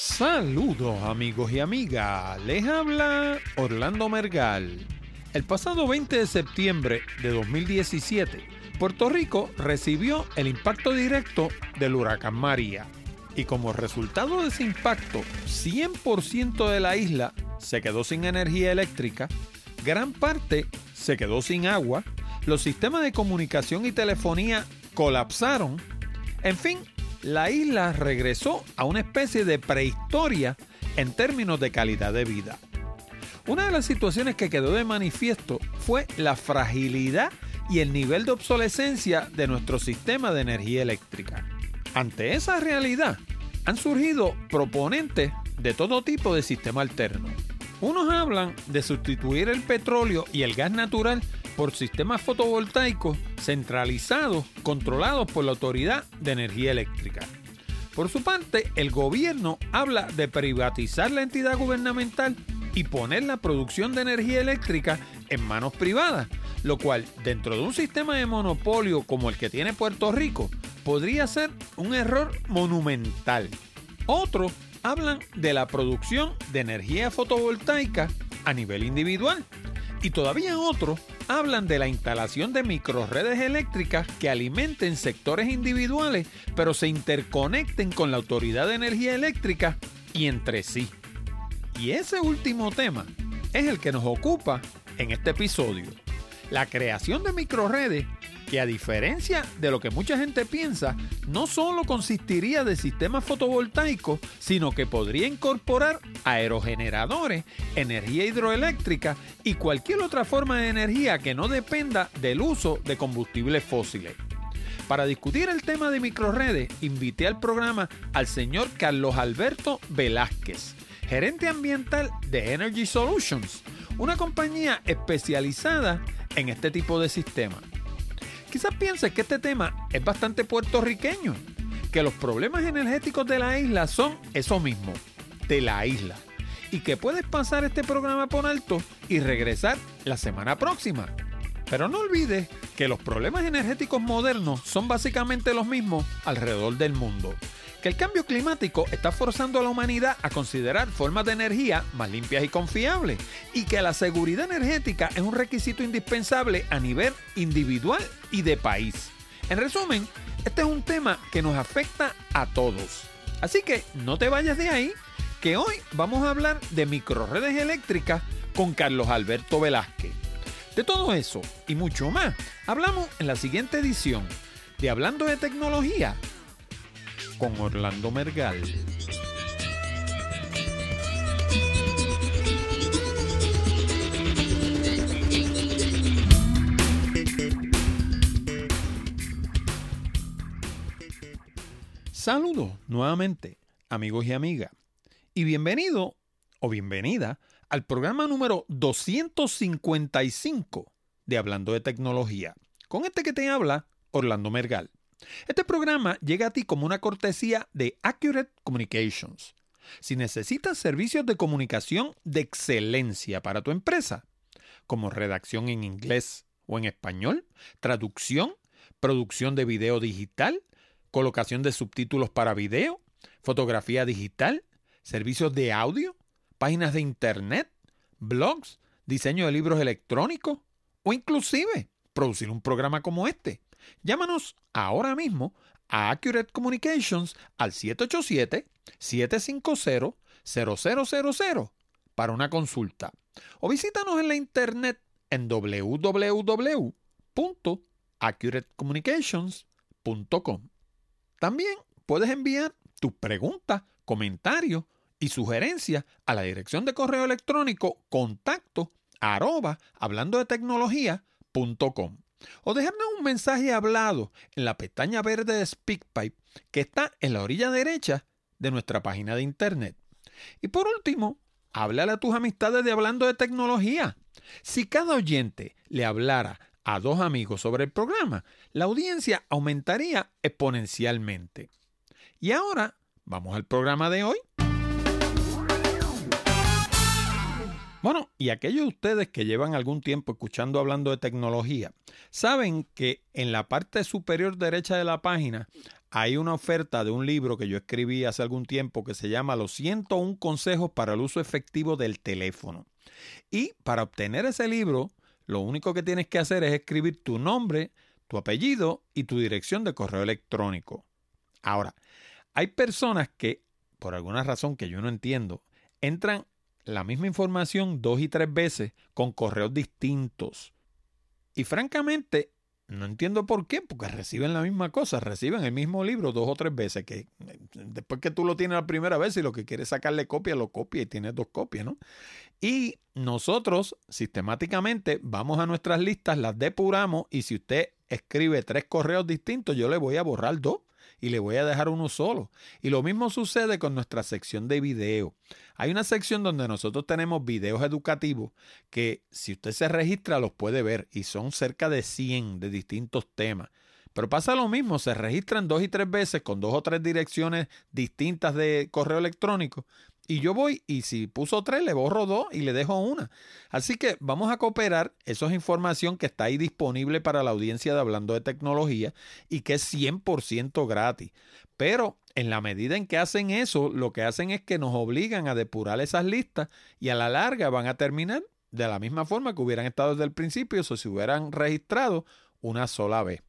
Saludos amigos y amigas, les habla Orlando Mergal. El pasado 20 de septiembre de 2017, Puerto Rico recibió el impacto directo del huracán María. Y como resultado de ese impacto, 100% de la isla se quedó sin energía eléctrica, gran parte se quedó sin agua, los sistemas de comunicación y telefonía colapsaron, en fin, la isla regresó a una especie de prehistoria en términos de calidad de vida. Una de las situaciones que quedó de manifiesto fue la fragilidad y el nivel de obsolescencia de nuestro sistema de energía eléctrica. Ante esa realidad, han surgido proponentes de todo tipo de sistema alterno. Unos hablan de sustituir el petróleo y el gas natural por sistemas fotovoltaicos centralizados controlados por la Autoridad de Energía Eléctrica. Por su parte, el gobierno habla de privatizar la entidad gubernamental y poner la producción de energía eléctrica en manos privadas, lo cual dentro de un sistema de monopolio como el que tiene Puerto Rico podría ser un error monumental. Otros hablan de la producción de energía fotovoltaica a nivel individual y todavía otros hablan de la instalación de microredes eléctricas que alimenten sectores individuales, pero se interconecten con la Autoridad de Energía Eléctrica y entre sí. Y ese último tema es el que nos ocupa en este episodio. La creación de microredes que a diferencia de lo que mucha gente piensa, no solo consistiría de sistemas fotovoltaicos, sino que podría incorporar aerogeneradores, energía hidroeléctrica y cualquier otra forma de energía que no dependa del uso de combustibles fósiles. Para discutir el tema de microredes, invité al programa al señor Carlos Alberto Velázquez, gerente ambiental de Energy Solutions, una compañía especializada en este tipo de sistemas. Quizás pienses que este tema es bastante puertorriqueño, que los problemas energéticos de la isla son eso mismo, de la isla, y que puedes pasar este programa por alto y regresar la semana próxima. Pero no olvides que los problemas energéticos modernos son básicamente los mismos alrededor del mundo que el cambio climático está forzando a la humanidad a considerar formas de energía más limpias y confiables y que la seguridad energética es un requisito indispensable a nivel individual y de país. En resumen, este es un tema que nos afecta a todos. Así que no te vayas de ahí, que hoy vamos a hablar de microredes eléctricas con Carlos Alberto Velázquez. De todo eso y mucho más, hablamos en la siguiente edición de Hablando de Tecnología con Orlando Mergal. Saludos nuevamente, amigos y amigas, y bienvenido o bienvenida al programa número 255 de Hablando de Tecnología. Con este que te habla, Orlando Mergal. Este programa llega a ti como una cortesía de Accurate Communications. Si necesitas servicios de comunicación de excelencia para tu empresa, como redacción en inglés o en español, traducción, producción de video digital, colocación de subtítulos para video, fotografía digital, servicios de audio, páginas de internet, blogs, diseño de libros electrónicos o inclusive producir un programa como este. Llámanos ahora mismo a Accurate Communications al 787-750-0000 para una consulta o visítanos en la internet en www.accuratecommunications.com. También puedes enviar tus preguntas, comentarios y sugerencias a la dirección de correo electrónico contacto arroba hablando de tecnología.com o dejarnos un mensaje hablado en la pestaña verde de SpeakPipe que está en la orilla derecha de nuestra página de internet. Y por último, háblale a tus amistades de Hablando de Tecnología. Si cada oyente le hablara a dos amigos sobre el programa, la audiencia aumentaría exponencialmente. Y ahora, vamos al programa de hoy. Bueno, y aquellos de ustedes que llevan algún tiempo escuchando hablando de tecnología, saben que en la parte superior derecha de la página hay una oferta de un libro que yo escribí hace algún tiempo que se llama Los 101 consejos para el uso efectivo del teléfono. Y para obtener ese libro, lo único que tienes que hacer es escribir tu nombre, tu apellido y tu dirección de correo electrónico. Ahora, hay personas que, por alguna razón que yo no entiendo, entran la misma información dos y tres veces con correos distintos. Y francamente, no entiendo por qué, porque reciben la misma cosa, reciben el mismo libro dos o tres veces, que eh, después que tú lo tienes la primera vez y lo que quieres sacarle copia, lo copia y tienes dos copias, ¿no? Y nosotros sistemáticamente vamos a nuestras listas, las depuramos y si usted escribe tres correos distintos, yo le voy a borrar dos y le voy a dejar uno solo. Y lo mismo sucede con nuestra sección de video. Hay una sección donde nosotros tenemos videos educativos que si usted se registra los puede ver y son cerca de 100 de distintos temas. Pero pasa lo mismo, se registran dos y tres veces con dos o tres direcciones distintas de correo electrónico y yo voy y si puso tres, le borro dos y le dejo una. Así que vamos a cooperar. Eso es información que está ahí disponible para la audiencia de Hablando de Tecnología y que es 100% gratis. Pero en la medida en que hacen eso, lo que hacen es que nos obligan a depurar esas listas y a la larga van a terminar de la misma forma que hubieran estado desde el principio o si se hubieran registrado una sola vez.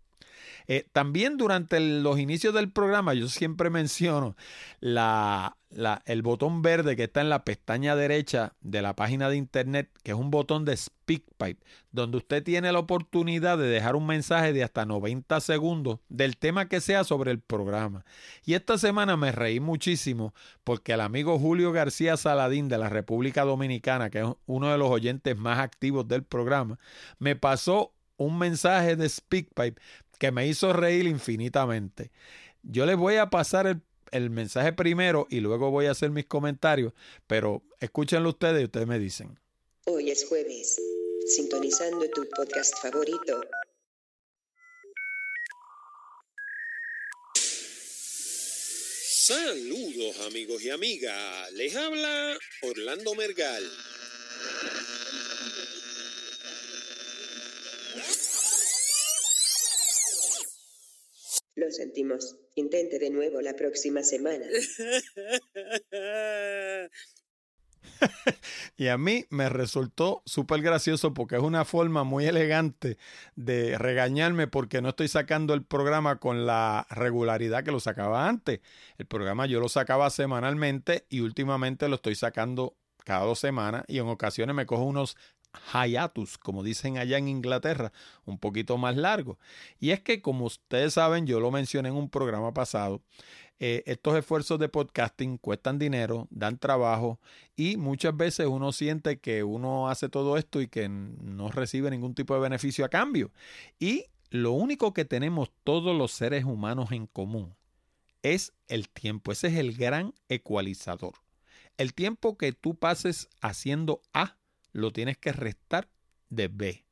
Eh, también durante los inicios del programa yo siempre menciono la, el botón verde que está en la pestaña derecha de la página de internet, que es un botón de SpeakPipe, donde usted tiene la oportunidad de dejar un mensaje de hasta 90 segundos del tema que sea sobre el programa. Y esta semana me reí muchísimo porque el amigo Julio García Saladín de la República Dominicana, que es uno de los oyentes más activos del programa, me pasó un mensaje de SpeakPipe que me hizo reír infinitamente. Yo les voy a pasar el, mensaje primero y luego voy a hacer mis comentarios, pero escúchenlo ustedes y ustedes me dicen. Hoy es jueves, sintonizando tu podcast favorito. Saludos amigos y amigas, les habla Orlando Mergal. Lo sentimos. Intente de nuevo la próxima semana. y a mí me resultó súper gracioso porque es una forma muy elegante de regañarme porque no estoy sacando el programa con la regularidad que lo sacaba antes. El programa yo lo sacaba semanalmente y últimamente lo estoy sacando cada dos semanas y en ocasiones me cojo unos hiatus, como dicen allá en Inglaterra, un poquito más largo. Y es que, como ustedes saben, yo lo mencioné en un programa pasado, eh, estos esfuerzos de podcasting cuestan dinero, dan trabajo y muchas veces uno siente que uno hace todo esto y que no recibe ningún tipo de beneficio a cambio. Y lo único que tenemos todos los seres humanos en común es el tiempo. Ese es el gran ecualizador. El tiempo que tú pases haciendo A lo tienes que restar de B.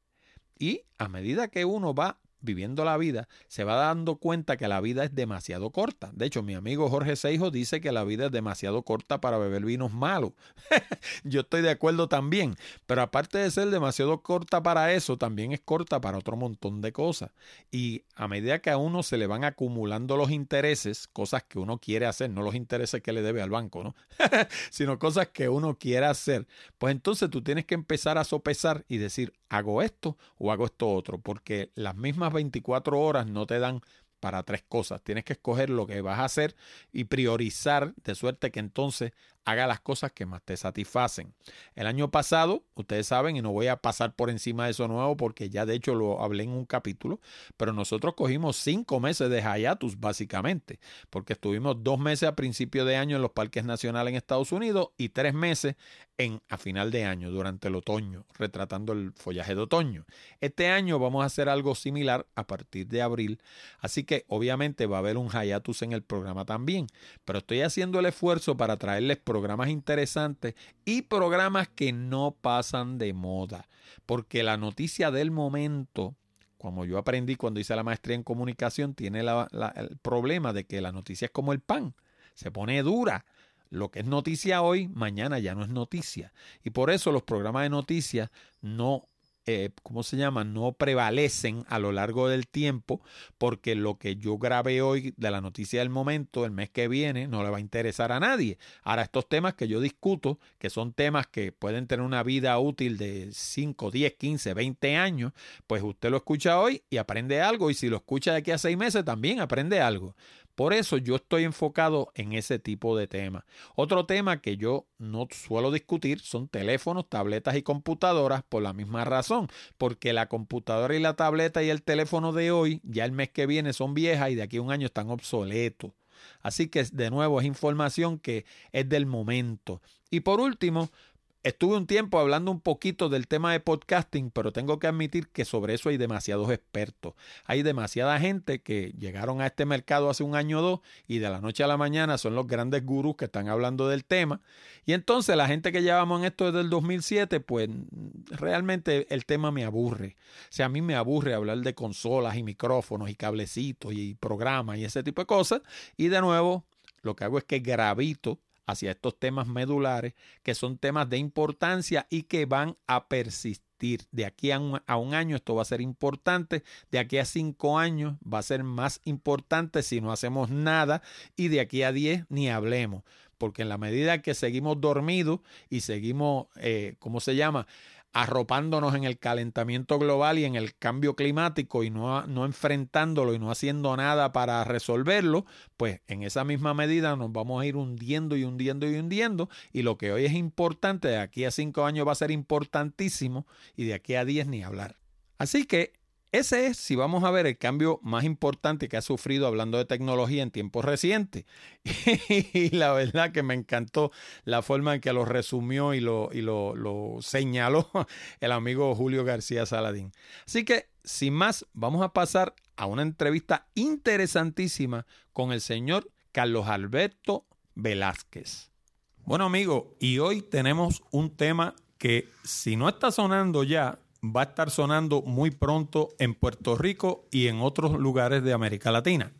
Y a medida que uno va viviendo la vida, se va dando cuenta que la vida es demasiado corta. De hecho, mi amigo Jorge Seijo dice que la vida es demasiado corta para beber vinos malos. Yo estoy de acuerdo también, pero aparte de ser demasiado corta para eso, también es corta para otro montón de cosas. Y a medida que a uno se le van acumulando los intereses, cosas que uno quiere hacer, no los intereses que le debe al banco, ¿no? sino cosas que uno quiere hacer, pues entonces tú tienes que empezar a sopesar y decir, hago esto o hago esto otro, porque las mismas 24 horas no te dan para tres cosas. Tienes que escoger lo que vas a hacer y priorizar de suerte que entonces haga las cosas que más te satisfacen. El año pasado, ustedes saben, y no voy a pasar por encima de eso nuevo porque ya de hecho lo hablé en un capítulo, pero nosotros cogimos cinco meses de hiatus básicamente, porque estuvimos dos meses a principio de año en los parques nacionales en Estados Unidos y tres meses en, a final de año, durante el otoño, retratando el follaje de otoño. Este año vamos a hacer algo similar a partir de abril, así que obviamente va a haber un hiatus en el programa también, pero estoy haciendo el esfuerzo para traerles programas interesantes y programas que no pasan de moda. Porque la noticia del momento, como yo aprendí cuando hice la maestría en comunicación, tiene el problema de que la noticia es como el pan, se pone dura. Lo que es noticia hoy, mañana ya no es noticia. Y por eso los programas de noticias no eh, ¿cómo se llama? No prevalecen a lo largo del tiempo porque lo que yo grabé hoy de la noticia del momento, el mes que viene, no le va a interesar a nadie. Ahora, estos temas que yo discuto, que son temas que pueden tener una vida útil de 5, 10, 15, 20 años, pues usted lo escucha hoy y aprende algo y si lo escucha de aquí a seis meses también aprende algo. Por eso yo estoy enfocado en ese tipo de temas. Otro tema que yo no suelo discutir son teléfonos, tabletas y computadoras por la misma razón, porque la computadora y la tableta y el teléfono de hoy ya el mes que viene son viejas y de aquí a un año están obsoletos. Así que de nuevo es información que es del momento. Y por último, Estuve un tiempo hablando un poquito del tema de podcasting, pero tengo que admitir que sobre eso hay demasiados expertos. Hay demasiada gente que llegaron a este mercado hace un año o dos y de la noche a la mañana son los grandes gurús que están hablando del tema. Y entonces la gente que llevamos en esto desde el 2007, pues realmente el tema me aburre. O sea, a mí me aburre hablar de consolas y micrófonos y cablecitos y programas y ese tipo de cosas. Y de nuevo, lo que hago es que gravito hacia estos temas medulares, que son temas de importancia y que van a persistir. De aquí a un, a un, año esto va a ser importante, de aquí a cinco años va a ser más importante si no hacemos nada y de aquí a diez ni hablemos, porque en la medida que seguimos dormidos y seguimos, eh, ¿cómo se llama? Arropándonos en el calentamiento global y en el cambio climático y no, no enfrentándolo y no haciendo nada para resolverlo, pues en esa misma medida nos vamos a ir hundiendo y hundiendo y hundiendo y lo que hoy es importante de aquí a cinco años va a ser importantísimo y de aquí a diez ni hablar. Así que ese es, si vamos a ver, el cambio más importante que ha sufrido hablando de tecnología en tiempos recientes. y la verdad que me encantó la forma en que lo resumió y lo, y lo, señaló el amigo Julio García Saladín. Así que, sin más, vamos a pasar a una entrevista interesantísima con el señor Carlos Alberto Velázquez. Bueno, amigo, y hoy tenemos un tema que si no está sonando ya, va a estar sonando muy pronto en Puerto Rico y en otros lugares de América Latina.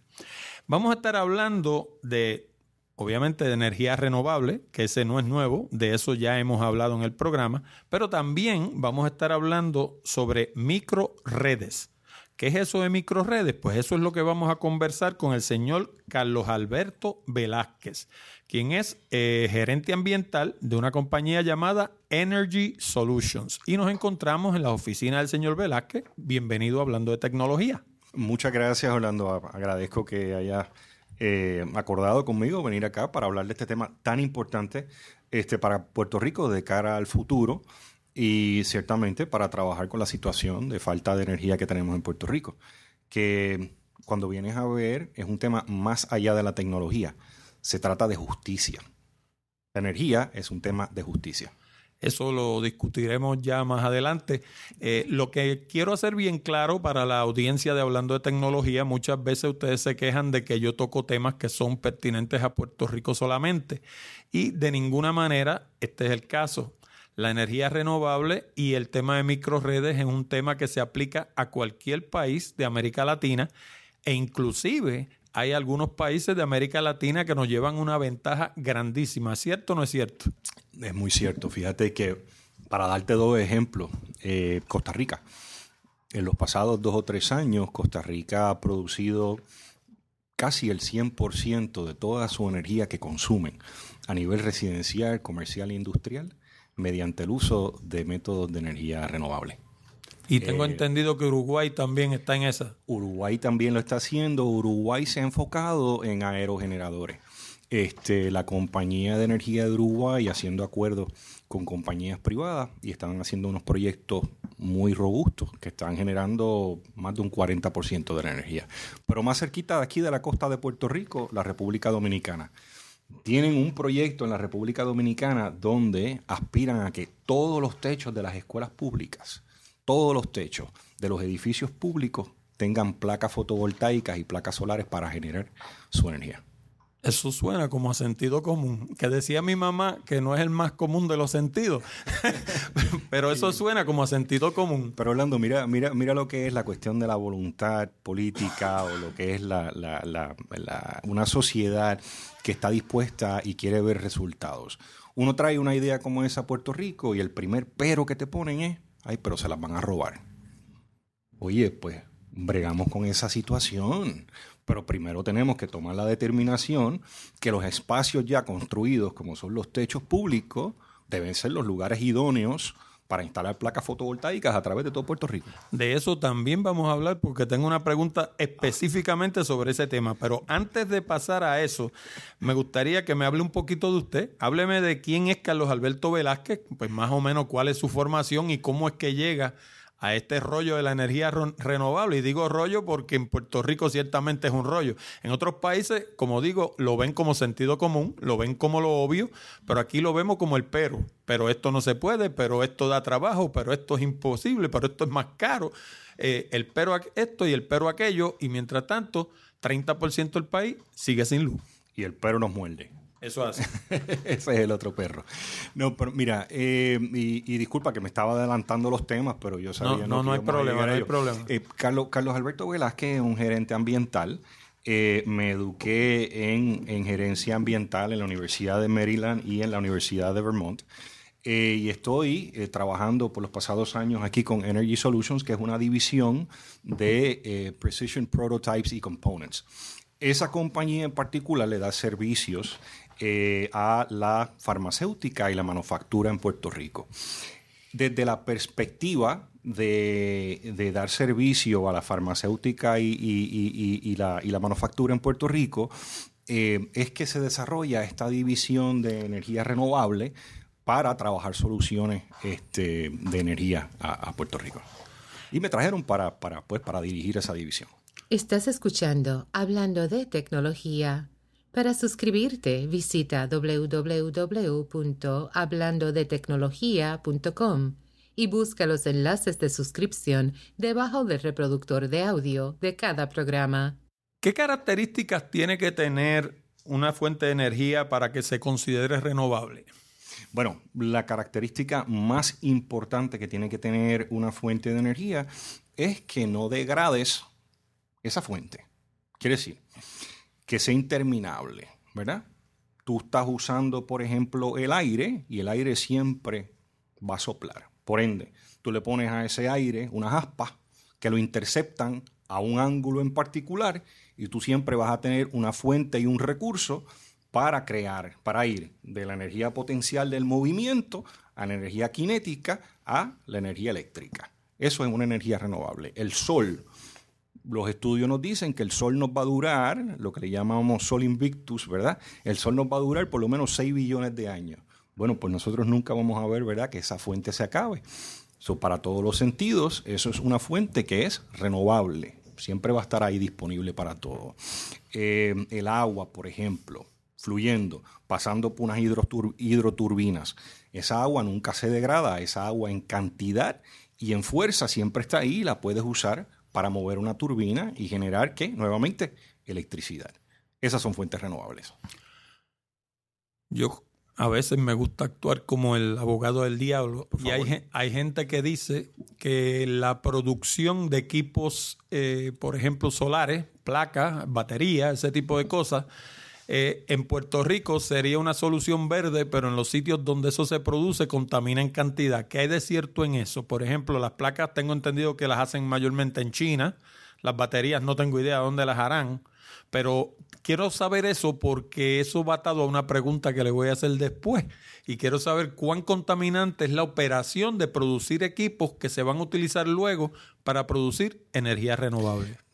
Vamos a estar hablando de, obviamente, de energía renovable, que ese no es nuevo, de eso ya hemos hablado en el programa, pero también vamos a estar hablando sobre microredes. ¿Qué es eso de microredes? Pues eso es lo que vamos a conversar con el señor Carlos Alberto Velázquez, quien es eh, gerente ambiental de una compañía llamada Energy Solutions. Y nos encontramos en la oficina del señor Velázquez. Bienvenido hablando de tecnología. Muchas gracias, Orlando. Agradezco que haya eh, acordado conmigo venir acá para hablar de este tema tan importante este, para Puerto Rico de cara al futuro y ciertamente para trabajar con la situación de falta de energía que tenemos en Puerto Rico, que cuando vienes a ver es un tema más allá de la tecnología, se trata de justicia. La energía es un tema de justicia. Eso lo discutiremos ya más adelante. Eh, lo que quiero hacer bien claro para la audiencia de Hablando de Tecnología, muchas veces ustedes se quejan de que yo toco temas que son pertinentes a Puerto Rico solamente y de ninguna manera este es el caso la energía renovable y el tema de microredes es un tema que se aplica a cualquier país de América Latina e inclusive hay algunos países de América Latina que nos llevan una ventaja grandísima. ¿Cierto o no es cierto? Es muy cierto. Fíjate que para darte dos ejemplos, eh, Costa Rica. En los pasados dos o tres años, Costa Rica ha producido casi el 100% de toda su energía que consumen a nivel residencial, comercial e industrial mediante el uso de métodos de energía renovable. Y tengo eh, entendido que Uruguay también está en esa. Uruguay también lo está haciendo. Uruguay se ha enfocado en aerogeneradores. Este, la compañía de energía de Uruguay haciendo acuerdos con compañías privadas y están haciendo unos proyectos muy robustos que están generando más de un 40% de la energía. Pero más cerquita de aquí de la costa de Puerto Rico, la República Dominicana tienen un proyecto en la República Dominicana donde aspiran a que todos los techos de las escuelas públicas, todos los techos de los edificios públicos tengan placas fotovoltaicas y placas solares para generar su energía. Eso suena como a sentido común, que decía mi mamá que no es el más común de los sentidos, pero eso suena como a sentido común. Pero Orlando, mira, mira, mira lo que es la cuestión de la voluntad política o lo que es la, una sociedad que está dispuesta y quiere ver resultados. Uno trae una idea como esa a Puerto Rico y el primer pero que te ponen es Ay, pero se las van a robar. Oye, pues bregamos con esa situación. Pero primero tenemos que tomar la determinación que los espacios ya construidos, como son los techos públicos, deben ser los lugares idóneos para instalar placas fotovoltaicas a través de todo Puerto Rico. De eso también vamos a hablar porque tengo una pregunta específicamente sobre ese tema. Pero antes de pasar a eso, me gustaría que me hable un poquito de usted. Hábleme de quién es Carlos Alberto Velázquez, pues más o menos cuál es su formación y cómo es que llega a este rollo de la energía renovable. Y digo rollo porque en Puerto Rico ciertamente es un rollo. En otros países, como digo, lo ven como sentido común, lo ven como lo obvio, pero aquí lo vemos como el pero. Pero esto no se puede, pero esto da trabajo, pero esto es imposible, pero esto es más caro. Eh, el pero esto y el pero aquello, y mientras tanto, 30% del país sigue sin luz. Y el pero nos muerde. Eso hace. Ese es el otro perro. No, pero mira, eh, y, disculpa que me estaba adelantando los temas, pero yo sabía... No, no, no, hay problema, no hay problema. Eh, Carlos, Carlos Alberto Velázquez es un gerente ambiental. Eh, me eduqué en, en, gerencia ambiental en la Universidad de Maryland y en la Universidad de Vermont. y estoy trabajando por los pasados años aquí con Energy Solutions, que es una división de Precision Prototypes y Components. Esa compañía en particular le da servicios eh, a la farmacéutica y la manufactura en Puerto Rico. Desde la perspectiva de, dar servicio a la farmacéutica y, la, manufactura en Puerto Rico, eh, es que se desarrolla esta división de energía renovable para trabajar soluciones este, de energía a, Puerto Rico. Y me trajeron pues, para dirigir esa división. Estás escuchando Hablando de Tecnología. Para suscribirte, visita www.hablandodetecnología.com y busca los enlaces de suscripción debajo del reproductor de audio de cada programa. ¿Qué características tiene que tener una fuente de energía para que se considere renovable? Bueno, la característica más importante que tiene que tener una fuente de energía es que no degrades esa fuente. Quiere decir, que sea interminable, ¿verdad? Tú estás usando, por ejemplo, el aire y el aire siempre va a soplar. Por ende, tú le pones a ese aire unas aspas que lo interceptan a un ángulo en particular y tú siempre vas a tener una fuente y un recurso para crear, para ir de la energía potencial del movimiento a la energía cinética a la energía eléctrica. Eso es una energía renovable. El sol los estudios nos dicen que el Sol nos va a durar, lo que le llamamos Sol Invictus, ¿verdad? El Sol nos va a durar por lo menos 6 billones de años. Bueno, pues nosotros nunca vamos a ver, ¿verdad?, que esa fuente se acabe. So, para todos los sentidos, eso es una fuente que es renovable. Siempre va a estar ahí disponible para todo. Eh, el agua, por ejemplo, fluyendo, pasando por unas hidroturbinas. Esa agua nunca se degrada, esa agua en cantidad y en fuerza siempre está ahí, la puedes usar para mover una turbina y generar, ¿qué? Nuevamente, electricidad. Esas son fuentes renovables. Yo a veces me gusta actuar como el abogado del diablo. Y hay, hay, gente que dice que la producción de equipos, eh, por ejemplo, solares, placas, baterías, ese tipo de cosas, eh, en Puerto Rico sería una solución verde, pero en los sitios donde eso se produce contamina en cantidad. ¿Qué hay de cierto en eso? Por ejemplo, las placas tengo entendido que las hacen mayormente en China. Las baterías no tengo idea dónde las harán. Pero quiero saber eso porque eso va atado a una pregunta que le voy a hacer después. Y quiero saber cuán contaminante es la operación de producir equipos que se van a utilizar luego para producir energía renovable.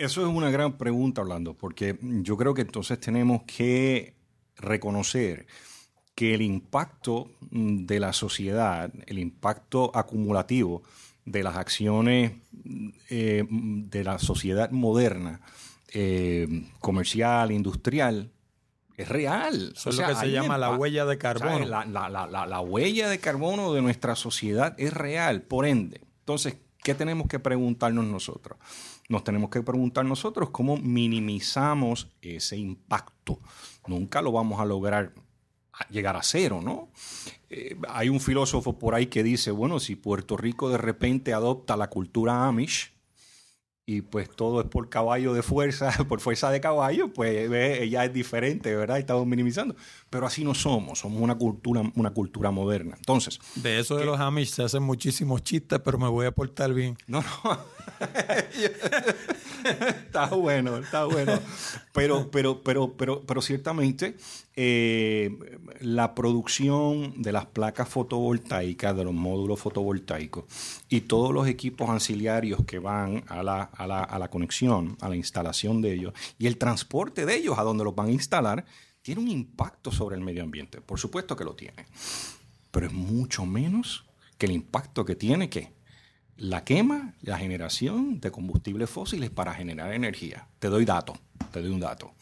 Eso es una gran pregunta, Orlando, porque yo creo que entonces tenemos que reconocer que el impacto de la sociedad, el impacto acumulativo de las acciones eh, de la sociedad moderna, eh, comercial, industrial, es real. Eso es lo que se llama la huella de carbono. La, la, huella de carbono de nuestra sociedad es real, por ende. Entonces, ¿qué tenemos que preguntarnos nosotros? Nos tenemos que preguntar nosotros cómo minimizamos ese impacto. Nunca lo vamos a lograr llegar a cero, ¿no? Eh, hay un filósofo por ahí que dice, bueno, si Puerto Rico de repente adopta la cultura Amish y pues todo es por caballo de fuerza, por fuerza de caballo, pues ve, ella es diferente, ¿verdad? Estamos minimizando. Pero así no somos, somos una cultura, una cultura moderna. Entonces. De eso de los Amish se hacen muchísimos chistes, pero me voy a portar bien. No, no. está bueno, está bueno. Pero, pero, pero, pero, pero ciertamente eh, la producción de las placas fotovoltaicas, de los módulos fotovoltaicos y todos los equipos auxiliarios que van a la, a la, a la conexión, a la instalación de ellos y el transporte de ellos a donde los van a instalar, tiene un impacto sobre el medio ambiente. Por supuesto que lo tiene. Pero es mucho menos que el impacto que tiene que la quema, la generación de combustibles fósiles para generar energía. Te doy dato, te doy un dato.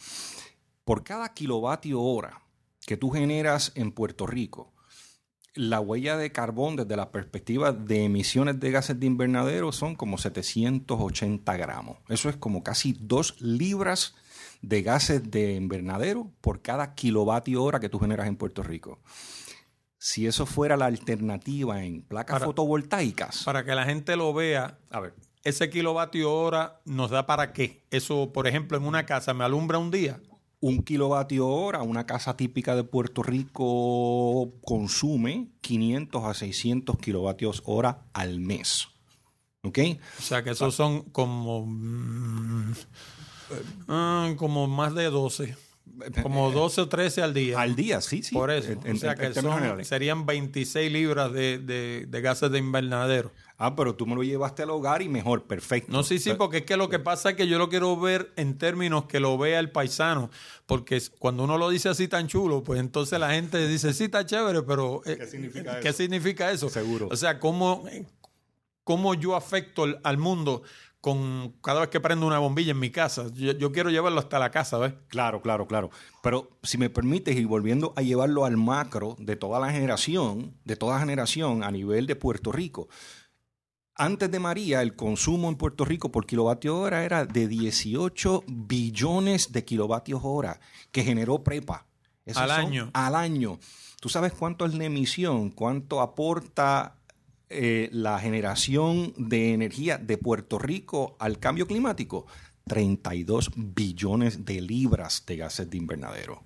Por cada kilovatio hora que tú generas en Puerto Rico, la huella de carbón desde la perspectiva de emisiones de gases de invernadero son como 780 gramos. Eso es como casi dos libras de gases de invernadero por cada kilovatio hora que tú generas en Puerto Rico si eso fuera la alternativa en placas Para- fotovoltaicas. Para que la gente lo vea, a ver, ese kilovatio hora nos da para qué. Eso, por ejemplo, en una casa me alumbra un día. un kilovatio hora, una casa típica de Puerto Rico consume 500 a 600 kilovatios hora al mes. ¿Ok? O sea que esos son como. mm, ah, como más de 12. Como 12 o 13 al día. Al día, sí, sí. Por eso. En- o sea en- que en son- serían 26 libras de, de- de gases de invernadero. Ah, pero tú me lo llevaste al hogar y mejor, perfecto. No, sí, sí, porque es que lo que pasa es que yo lo quiero ver en términos que lo vea el paisano. Porque cuando uno lo dice así tan chulo, pues entonces la gente dice, sí, está chévere, pero. eh, ¿Qué significa ¿Qué eso? significa eso? Seguro. O sea, ¿cómo, cómo yo afecto al mundo con cada vez que prendo una bombilla en mi casa? Yo, yo quiero llevarlo hasta la casa, ¿ves? Claro, claro, claro. Pero si me permites, y volviendo a llevarlo al macro de toda la generación, de toda generación a nivel de Puerto Rico. Antes de María, el consumo en Puerto Rico por kilovatio hora era de 18 billones de kilovatios hora que generó prepa. Esos Al año. Al año. ¿Tú sabes cuánto es la emisión? ¿Cuánto aporta eh, la generación de energía de Puerto Rico al cambio climático? 32 billones de libras de gases de invernadero.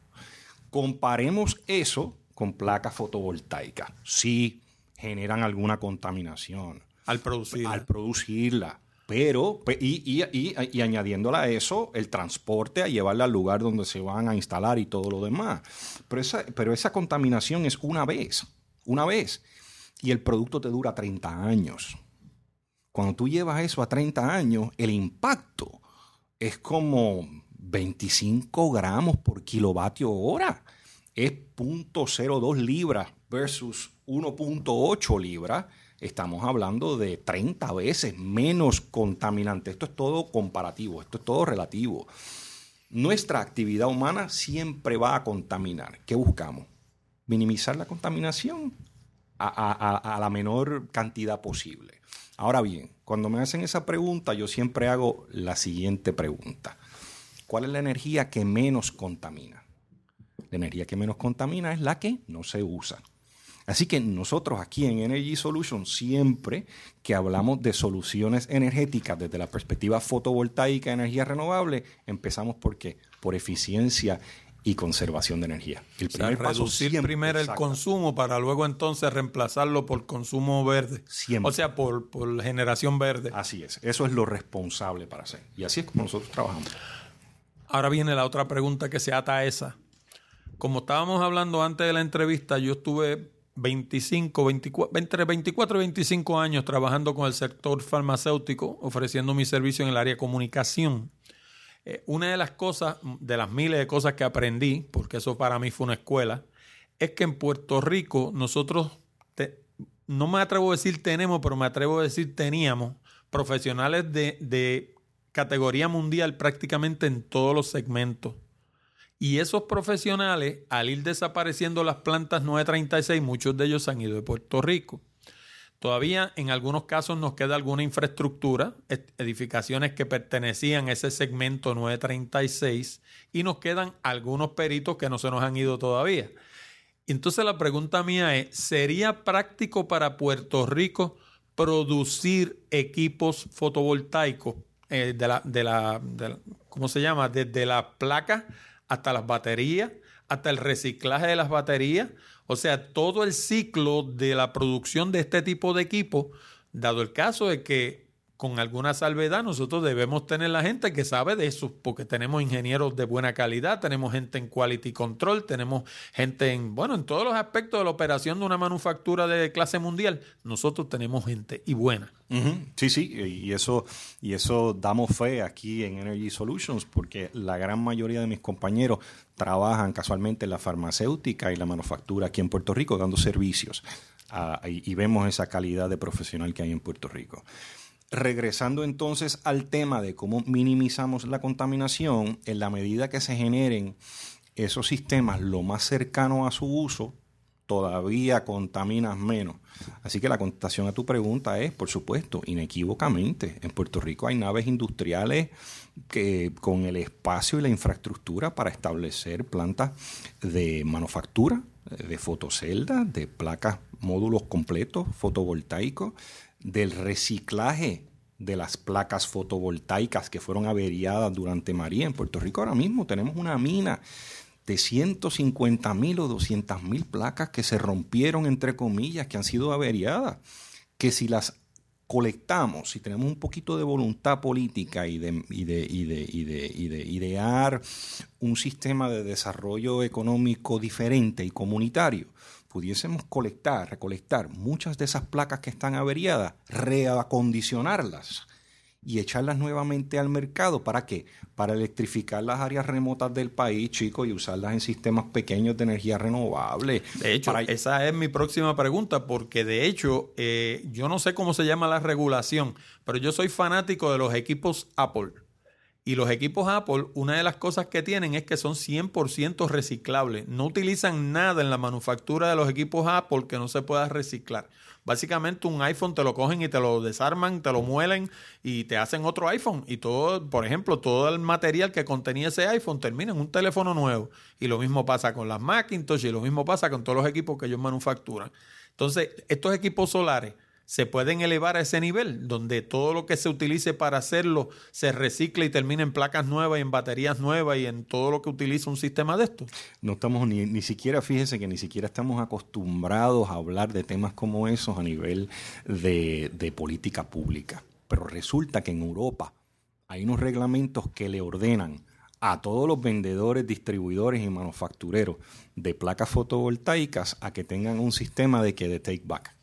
Comparemos eso con placas fotovoltaicas. Sí, generan alguna contaminación Al producir. al producirla. Pero, pe- y, y, y, y añadiéndola a eso, el transporte a llevarla al lugar donde se van a instalar y todo lo demás. Pero esa, pero esa contaminación es una vez, una vez. Y el producto te dura 30 años. Cuando tú llevas eso a 30 años, el impacto es como 25 gramos por kilovatio hora. Es 0.02 libras versus 1.8 libras. Estamos hablando de 30 veces menos contaminante. Esto es todo comparativo, esto es todo relativo. Nuestra actividad humana siempre va a contaminar. ¿Qué buscamos? Minimizar la contaminación a, la menor cantidad posible. Ahora bien, cuando me hacen esa pregunta, yo siempre hago la siguiente pregunta. ¿Cuál es la energía que menos contamina? La energía que menos contamina es la que no se usa. Así que nosotros aquí en Energy Solutions siempre que hablamos de soluciones energéticas desde la perspectiva fotovoltaica, energía renovable, empezamos por qué? Por eficiencia y conservación de energía. El O sea, reducir siempre- primero el exacto. consumo para luego entonces reemplazarlo por consumo verde. Siempre. O sea, por, por generación verde. Así es, eso es lo responsable para hacer. Y así es como nosotros trabajamos. Ahora viene la otra pregunta que se ata a esa. Como estábamos hablando antes de la entrevista, yo estuve 25, 24, entre 24 y 25 años trabajando con el sector farmacéutico, ofreciendo mi servicio en el área de comunicación. Eh, una de las cosas, de las miles de cosas que aprendí, porque eso para mí fue una escuela, es que en Puerto Rico nosotros, te- no me atrevo a decir tenemos, pero me atrevo a decir teníamos profesionales de, de categoría mundial prácticamente en todos los segmentos. Y esos profesionales, al ir desapareciendo las plantas 936, muchos de ellos han ido de Puerto Rico. Todavía en algunos casos nos queda alguna infraestructura, ed- edificaciones que pertenecían a ese segmento 936 y nos quedan algunos peritos que no se nos han ido todavía. Entonces la pregunta mía es, ¿sería práctico para Puerto Rico producir equipos fotovoltaicos eh, de, la, de, la, de la- ¿cómo se llama? Desde las placas hasta las baterías, hasta el reciclaje de las baterías, o sea, todo el ciclo de la producción de este tipo de equipo, dado el caso de que con alguna salvedad nosotros debemos tener la gente que sabe de eso, porque tenemos ingenieros de buena calidad, tenemos gente en quality control, tenemos gente en, bueno, en todos los aspectos de la operación de una manufactura de clase mundial, nosotros tenemos gente y buena. Sí, sí, y eso, y eso damos fe aquí en Energy Solutions, porque la gran mayoría de mis compañeros trabajan casualmente en la farmacéutica y la manufactura aquí en Puerto Rico, dando servicios. Ah, y vemos esa calidad de profesional que hay en Puerto Rico. Regresando entonces al tema de cómo minimizamos la contaminación, en la medida que se generen esos sistemas lo más cercano a su uso, todavía contaminas menos. Así que la contestación a tu pregunta es, por supuesto, inequívocamente. En Puerto Rico hay naves industriales que con el espacio y la infraestructura para establecer plantas de manufactura, de fotoceldas, de placas, módulos completos fotovoltaicos, del reciclaje de las placas fotovoltaicas que fueron averiadas durante María. En Puerto Rico ahora mismo tenemos una mina de 150 mil o 200 mil placas que se rompieron, entre comillas, que han sido averiadas, que si las colectamos, si tenemos un poquito de voluntad política y de, y de, y de, y de, y de idear un sistema de desarrollo económico diferente y comunitario, pudiésemos colectar, recolectar muchas de esas placas que están averiadas, reacondicionarlas y echarlas nuevamente al mercado. ¿Para qué? Para electrificar las áreas remotas del país, chicos, y usarlas en sistemas pequeños de energía renovable. De hecho, Para- esa es mi próxima pregunta, porque de hecho, eh, yo no sé cómo se llama la regulación, pero yo soy fanático de los equipos Apple. Y los equipos Apple, una de las cosas que tienen es que son 100% reciclables. No utilizan nada en la manufactura de los equipos Apple que no se pueda reciclar. Básicamente un iPhone te lo cogen y te lo desarman, te lo muelen y te hacen otro iPhone. Y todo, por ejemplo, todo el material que contenía ese iPhone termina en un teléfono nuevo. Y lo mismo pasa con las Macintosh y lo mismo pasa con todos los equipos que ellos manufacturan. Entonces, estos equipos solares se pueden elevar a ese nivel, donde todo lo que se utilice para hacerlo se recicla y termina en placas nuevas y en baterías nuevas y en todo lo que utiliza un sistema de estos. No estamos ni, ni siquiera, fíjense que ni siquiera estamos acostumbrados a hablar de temas como esos a nivel de, de política pública. Pero resulta que en Europa hay unos reglamentos que le ordenan a todos los vendedores, distribuidores y manufactureros de placas fotovoltaicas a que tengan un sistema de que de take back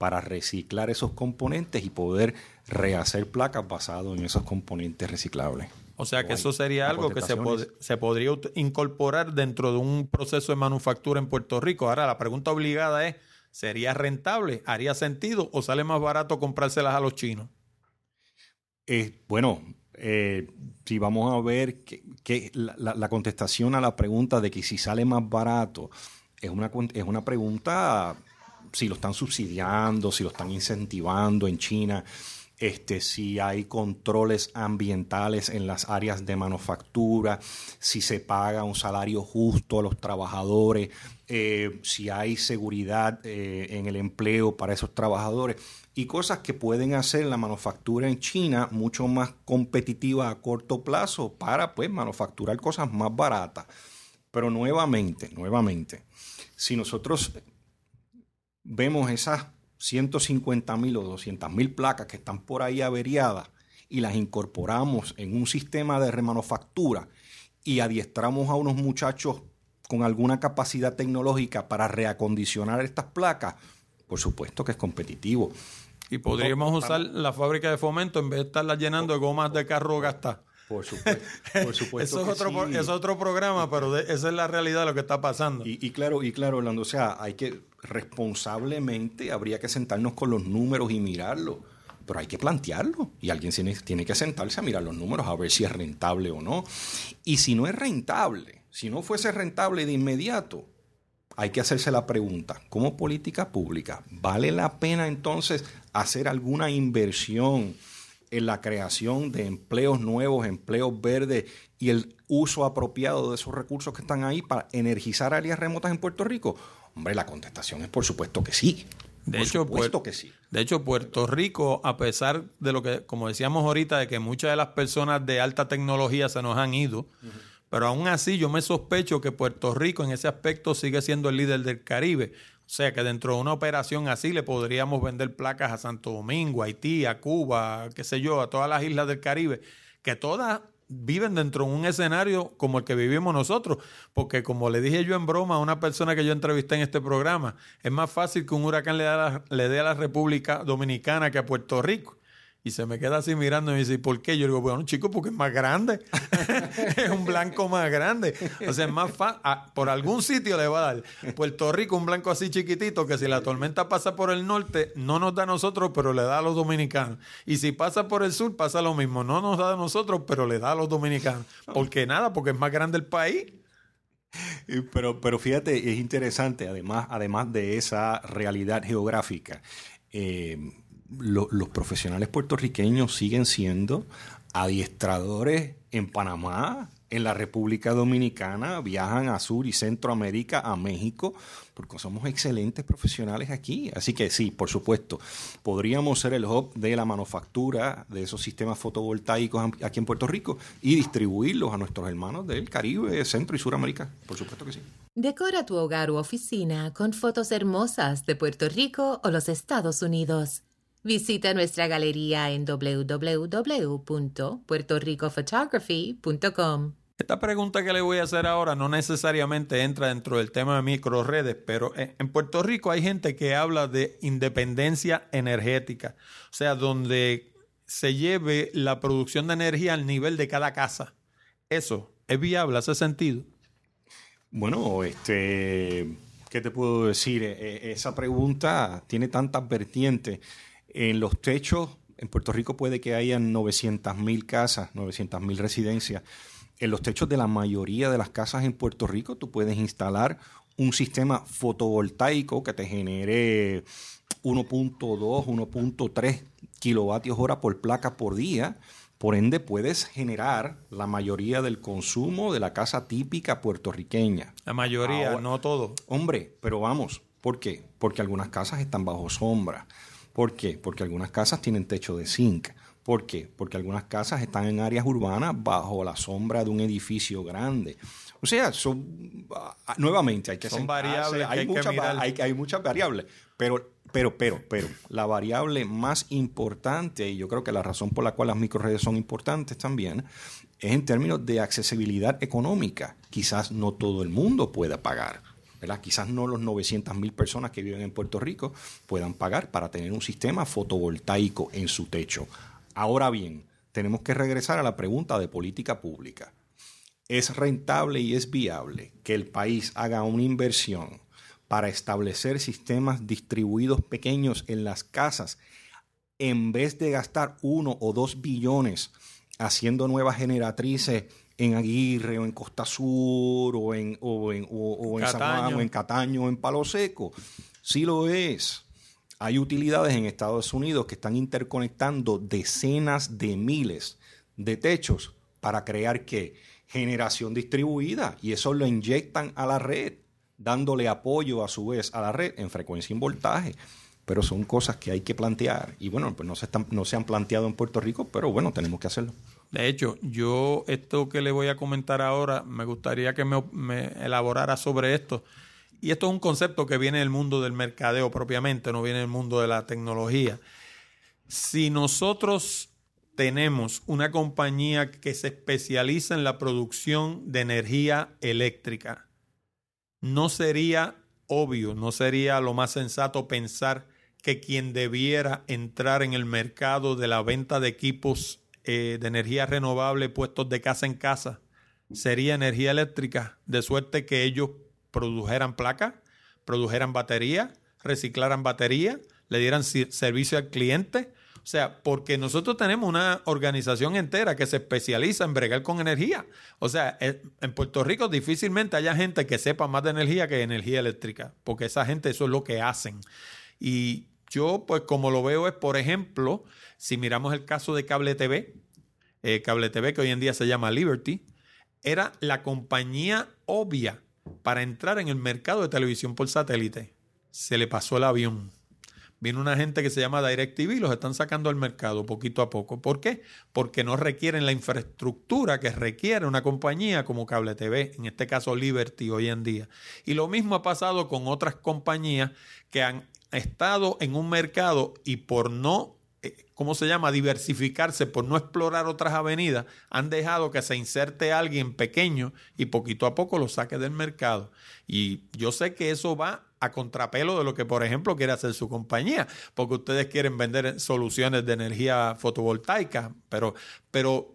para reciclar esos componentes y poder rehacer placas basadas en esos componentes reciclables. O sea que eso sería algo que se, pod- se podría incorporar dentro de un proceso de manufactura en Puerto Rico. Ahora, la pregunta obligada es, ¿sería rentable? ¿Haría sentido o sale más barato comprárselas a los chinos? Eh, bueno, eh, si vamos a ver que, que la, la- contestación a la pregunta de que si sale más barato es una, es una pregunta si lo están subsidiando, si lo están incentivando en China, este, si hay controles ambientales en las áreas de manufactura, si se paga un salario justo a los trabajadores, eh, si hay seguridad eh, en el empleo para esos trabajadores y cosas que pueden hacer la manufactura en China mucho más competitiva a corto plazo para pues manufacturar cosas más baratas. Pero nuevamente, nuevamente, si nosotros vemos esas 150 mil o 200 mil placas que están por ahí averiadas y las incorporamos en un sistema de remanufactura y adiestramos a unos muchachos con alguna capacidad tecnológica para reacondicionar estas placas, por supuesto que es competitivo. Y podríamos usar la fábrica de fomento en vez de estarla llenando de gomas de carro gastadas. Por supuesto, por supuesto Eso es, que otro, pro- sí. es otro programa, pero de- esa es la realidad de lo que está pasando. Y, y claro, y claro, Orlando, o sea, hay que responsablemente habría que sentarnos con los números y mirarlo. Pero hay que plantearlo. Y alguien tiene, tiene que sentarse a mirar los números a ver si es rentable o no. Y si no es rentable, si no fuese rentable de inmediato, hay que hacerse la pregunta, como política pública, ¿vale la pena entonces hacer alguna inversión en la creación de empleos nuevos, empleos verdes y el uso apropiado de esos recursos que están ahí para energizar áreas remotas en Puerto Rico? Hombre, la contestación es por supuesto que sí. De Por hecho, supuesto Puer- que sí. De hecho, Puerto Rico, a pesar de lo que, como decíamos ahorita, de que muchas de las personas de alta tecnología se nos han ido, pero aún así yo me sospecho que Puerto Rico en ese aspecto sigue siendo el líder del Caribe. O sea que dentro de una operación así le podríamos vender placas a Santo Domingo, a Haití, a Cuba, qué sé yo, a todas las islas del Caribe, que todas viven dentro de un escenario como el que vivimos nosotros, porque como le dije yo en broma a una persona que yo entrevisté en este programa, es más fácil que un huracán le, da la- le dé a la República Dominicana que a Puerto Rico. Y se me queda así mirando y me dice, ¿y por qué? Yo digo, bueno, chico, porque es más grande. es un blanco más grande. O sea, es más fácil. Por algún sitio le va a dar. Puerto Rico, un blanco así chiquitito, que si la tormenta pasa por el norte, no nos da a nosotros, pero le da a los dominicanos. Y si pasa por el sur, pasa lo mismo. No nos da a nosotros, pero le da a los dominicanos. Porque nada, porque es más grande el país. Pero, pero fíjate, es interesante, además, además de esa realidad geográfica, eh, lo- los profesionales puertorriqueños siguen siendo adiestradores en Panamá, en la República Dominicana, viajan a Sur y Centroamérica, a México, porque somos excelentes profesionales aquí. Así que sí, por supuesto, podríamos ser el hub de la manufactura de esos sistemas fotovoltaicos aquí en Puerto Rico y distribuirlos a nuestros hermanos del Caribe, Centro y Suramérica. Por supuesto que sí. Decora tu hogar u oficina con fotos hermosas de Puerto Rico o los Estados Unidos. Visita nuestra galería en www.puertoricophotography.com. Esta pregunta que le voy a hacer ahora no necesariamente entra dentro del tema de microredes, pero en en Puerto Rico hay gente que habla de independencia energética, o sea, donde se lleve la producción de energía al nivel de cada casa. ¿Eso es viable? ¿Hace sentido? Bueno, este, ¿qué te puedo decir? Eh, eh, esa pregunta tiene tantas vertientes. En los techos, en Puerto Rico puede que hayan 900 mil casas, 900 mil residencias. En los techos de la mayoría de las casas en Puerto Rico, tú puedes instalar un sistema fotovoltaico que te genere 1.2, 1.3 kilovatios hora por placa por día. Por ende, puedes generar la mayoría del consumo de la casa típica puertorriqueña. La mayoría, Ahora- no todo. Hombre, pero vamos, ¿por qué? Porque algunas casas están bajo sombra. ¿Por qué? Porque algunas casas tienen techo de zinc. ¿Por qué? Porque algunas casas están en áreas urbanas bajo la sombra de un edificio grande. O sea, son ah, nuevamente hay que Son variables que hay, que muchas, mirar. hay, hay muchas variables, pero pero pero pero la variable más importante y yo creo que la razón por la cual las microredes son importantes también es en términos de accesibilidad económica. Quizás no todo el mundo pueda pagar. Quizás no los 900 mil personas que viven en Puerto Rico puedan pagar para tener un sistema fotovoltaico en su techo. Ahora bien, tenemos que regresar a la pregunta de política pública. ¿Es rentable y es viable que el país haga una inversión para establecer sistemas distribuidos pequeños en las casas en vez de gastar uno o dos billones haciendo nuevas generatrices en Aguirre o en Costa Sur o en, o en, o- o en San Juan o en Cataño o en Palo Seco? Sí lo es. Hay utilidades en Estados Unidos que están interconectando decenas de miles de techos para crear qué? Generación distribuida. Y eso lo inyectan a la red, dándole apoyo a su vez a la red en frecuencia y en voltaje. Pero son cosas que hay que plantear. Y bueno, pues no se, están, no se han planteado en Puerto Rico, pero bueno, tenemos que hacerlo. De hecho, yo esto que le voy a comentar ahora, me gustaría que me, elaborara sobre esto. Y esto es un concepto que viene del mundo del mercadeo propiamente, no viene del mundo de la tecnología. Si nosotros tenemos una compañía que se especializa en la producción de energía eléctrica, no sería obvio, no sería lo más sensato pensar que quien debiera entrar en el mercado de la venta de equipos eh, de energía renovable puestos de casa en casa sería energía eléctrica, de suerte que ellos produjeran placas, produjeran batería, reciclaran batería, le dieran servicio al cliente. O sea, porque nosotros tenemos una organización entera que se especializa en bregar con energía. O sea, eh, en Puerto Rico difícilmente haya gente que sepa más de energía que de energía eléctrica, porque esa gente eso es lo que hacen. Y yo, pues como lo veo es, por ejemplo, si miramos el caso de Cable TV, eh, Cable TV que hoy en día se llama Liberty, era la compañía obvia para entrar en el mercado de televisión por satélite. Se le pasó el avión. Viene una gente que se llama DirecTV y los están sacando al mercado poquito a poco. ¿Por qué? Porque no requieren la infraestructura que requiere una compañía como Cable TV, en este caso Liberty hoy en día. Y lo mismo ha pasado con otras compañías que han estado en un mercado y por no ¿cómo se llama? Diversificarse por no explorar otras avenidas, han dejado que se inserte alguien pequeño y poquito a poco lo saque del mercado. Y yo sé que eso va a contrapelo de lo que, por ejemplo, quiere hacer su compañía, porque ustedes quieren vender soluciones de energía fotovoltaica, pero, pero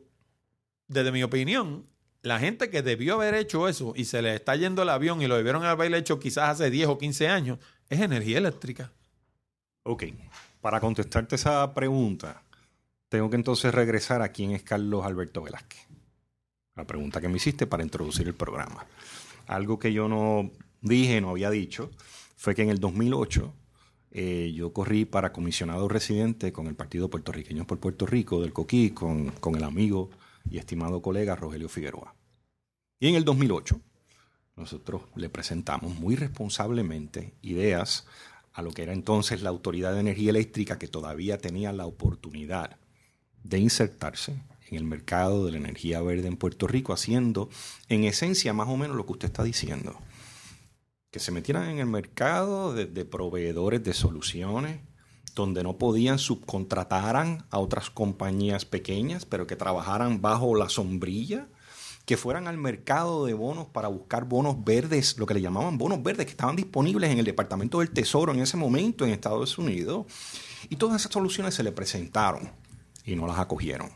desde mi opinión, la gente que debió haber hecho eso y se le está yendo el avión y lo debieron haber hecho quizás hace 10 o 15 años, es energía eléctrica. Ok, para contestarte esa pregunta, tengo que entonces regresar a quién es Carlos Alberto Velázquez. La pregunta que me hiciste para introducir el programa. Algo que yo no dije, no había dicho, fue que en el 2008 eh, yo corrí para comisionado residente con el Partido Puertorriqueño por Puerto Rico, del Coquí, con, con el amigo y estimado colega Rogelio Figueroa. Y en el 2008 nosotros le presentamos muy responsablemente ideas a lo que era entonces la Autoridad de Energía Eléctrica, que todavía tenía la oportunidad de insertarse en el mercado de la energía verde en Puerto Rico, haciendo en esencia más o menos lo que usted está diciendo. Que se metieran en el mercado de, de proveedores de soluciones, donde no podían subcontrataran a otras compañías pequeñas, pero que trabajaran bajo la sombrilla que fueran al mercado de bonos para buscar bonos verdes, lo que le llamaban bonos verdes, que estaban disponibles en el Departamento del Tesoro en ese momento en Estados Unidos. Y todas esas soluciones se le presentaron y no las acogieron.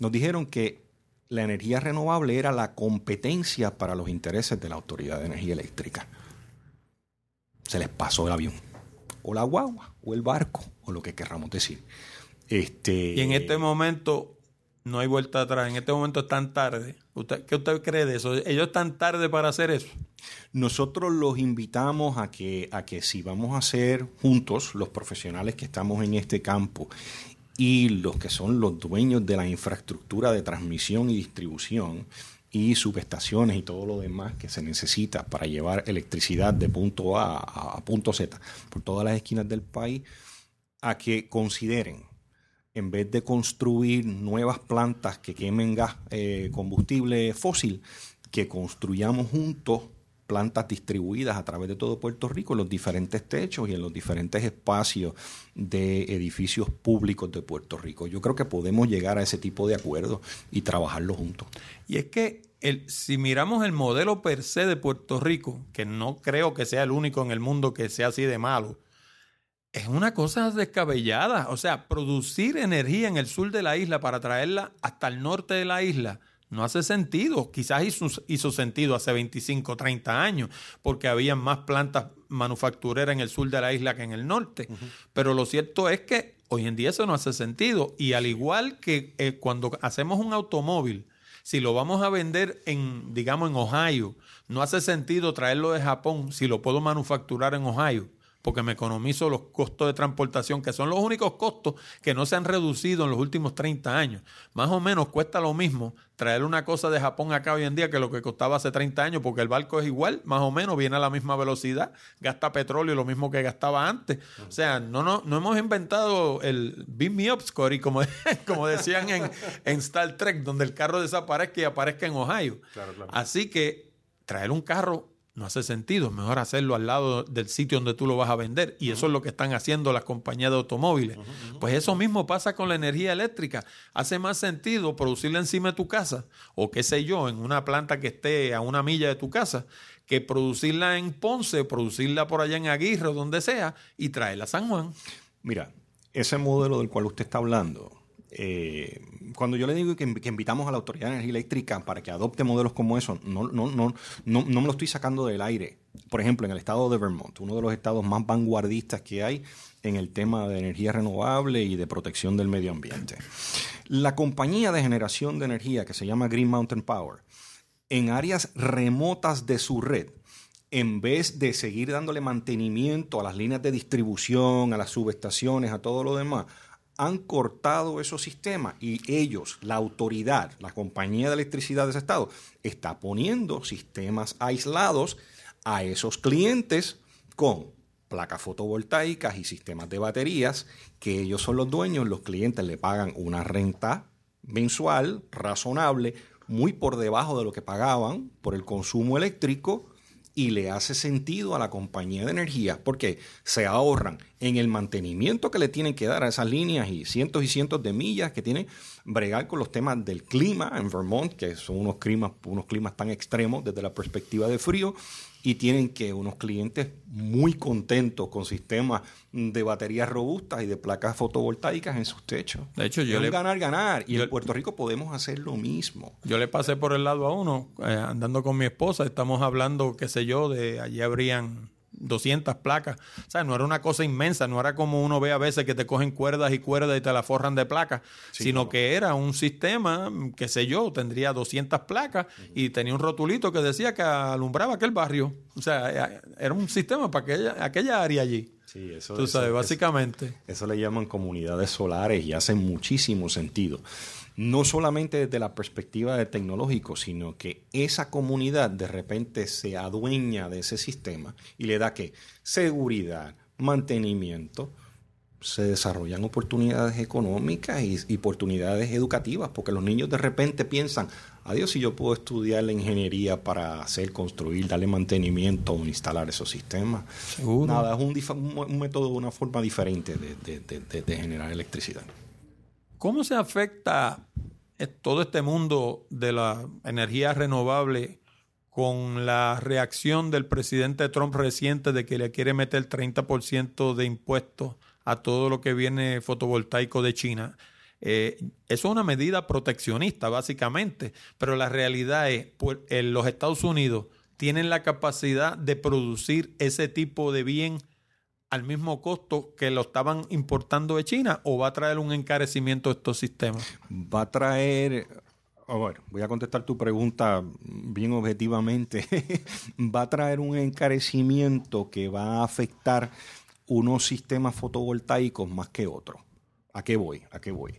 Nos dijeron que la energía renovable era la competencia para los intereses de la Autoridad de Energía Eléctrica. Se les pasó el avión, o la guagua, o el barco, o lo que querramos decir. Este, y en este momento no hay vuelta atrás. En este momento es tan tarde. ¿Usted, ¿Qué usted cree de eso? ¿Ellos están tarde para hacer eso? Nosotros los invitamos a que, a que si vamos a hacer juntos, los profesionales que estamos en este campo y los que son los dueños de la infraestructura de transmisión y distribución y subestaciones y todo lo demás que se necesita para llevar electricidad de punto A a punto Z por todas las esquinas del país, a que consideren en vez de construir nuevas plantas que quemen gas, eh, combustible fósil, que construyamos juntos plantas distribuidas a través de todo Puerto Rico en los diferentes techos y en los diferentes espacios de edificios públicos de Puerto Rico. Yo creo que podemos llegar a ese tipo de acuerdos y trabajarlo juntos. Y es que si miramos el modelo per se de Puerto Rico, que no creo que sea el único en el mundo que sea así de malo, es una cosa descabellada. O sea, producir energía en el sur de la isla para traerla hasta el norte de la isla no hace sentido. Quizás hizo, sentido hace 25, 30 años, porque había más plantas manufactureras en el sur de la isla que en el norte. Pero lo cierto es que hoy en día eso no hace sentido. Y al igual que eh, cuando hacemos un automóvil, si lo vamos a vender en, digamos, en Ohio, no hace sentido traerlo de Japón si lo puedo manufacturar en Ohio porque me economizo los costos de transportación, que son los únicos costos que no se han reducido en los últimos 30 años. Más o menos cuesta lo mismo traer una cosa de Japón acá hoy en día que lo que costaba hace 30 años, porque el barco es igual, más o menos, viene a la misma velocidad, gasta petróleo lo mismo que gastaba antes. O sea, no, no, no hemos inventado el Beam Me Up como, como decían en, en Star Trek, donde el carro desaparezca y aparezca en Ohio. Así que traer un carro no hace sentido, es mejor hacerlo al lado del sitio donde tú lo vas a vender. Y eso es lo que están haciendo las compañías de automóviles. Pues eso mismo pasa con la energía eléctrica. Hace más sentido producirla encima de tu casa, o qué sé yo, en una planta que esté a una milla de tu casa, que producirla en Ponce, producirla por allá en Aguirre o donde sea, y traerla a San Juan. Mira, ese modelo del cual usted está hablando, eh, cuando yo le digo que, invitamos a la Autoridad de Energía Eléctrica para que adopte modelos como eso, no, no, no, no, no me lo estoy sacando del aire. Por ejemplo, en el estado de Vermont, uno de los estados más vanguardistas que hay en el tema de energía renovable y de protección del medio ambiente. La compañía de generación de energía que se llama Green Mountain Power, en áreas remotas de su red, en vez de seguir dándole mantenimiento a las líneas de distribución, a las subestaciones, a todo lo demás, han cortado esos sistemas y ellos, la autoridad, la compañía de electricidad de ese estado, está poniendo sistemas aislados a esos clientes con placas fotovoltaicas y sistemas de baterías, que ellos son los dueños, los clientes le pagan una renta mensual razonable, muy por debajo de lo que pagaban por el consumo eléctrico y le hace sentido a la compañía de energía porque se ahorran en el mantenimiento que le tienen que dar a esas líneas y cientos y cientos de millas que tienen bregar con los temas del clima en Vermont, que son unos climas, unos climas tan extremos desde la perspectiva de frío, y tienen que unos clientes muy contentos con sistemas de baterías robustas y de placas fotovoltaicas en sus techos. De hecho, yo es le- ganar, ganar. Y yo- en Puerto Rico podemos hacer lo mismo. Yo le pasé por el lado a uno, eh, andando con mi esposa, estamos hablando, qué sé yo, de allí habrían 200 placas. O sea, no era una cosa inmensa, no era como uno ve a veces que te cogen cuerdas y cuerdas y te la forran de placas, sino que era un sistema, qué sé yo, tendría 200 placas y tenía un rotulito que decía que alumbraba aquel barrio. O sea, eh, era un sistema para aquella, aquella área allí. Sí, eso, Tú sabes, básicamente. Eso le llaman comunidades solares y hace muchísimo sentido. No solamente desde la perspectiva de tecnológico, sino que esa comunidad de repente se adueña de ese sistema y le da que seguridad, mantenimiento, se desarrollan oportunidades económicas y, y oportunidades educativas, porque los niños de repente piensan, adiós, si yo puedo estudiar la ingeniería para hacer, construir, darle mantenimiento o instalar esos sistemas. Seguro. Nada, es un, un- método, una forma diferente de, de- de- de- de generar electricidad. ¿Cómo se afecta eh, todo este mundo de la energía renovable con la reacción del presidente Trump reciente de que le quiere meter 30% de impuestos a todo lo que viene fotovoltaico de China? Eh, eso es una medida proteccionista, básicamente, pero la realidad es, pues, los Estados Unidos tienen la capacidad de producir ese tipo de bien al mismo costo que lo estaban importando de China o va a traer un encarecimiento de estos sistemas? Va a traer, ver, voy a contestar tu pregunta bien objetivamente, va a traer un encarecimiento que va a afectar unos sistemas fotovoltaicos más que otros. ¿A qué voy? ¿A qué voy?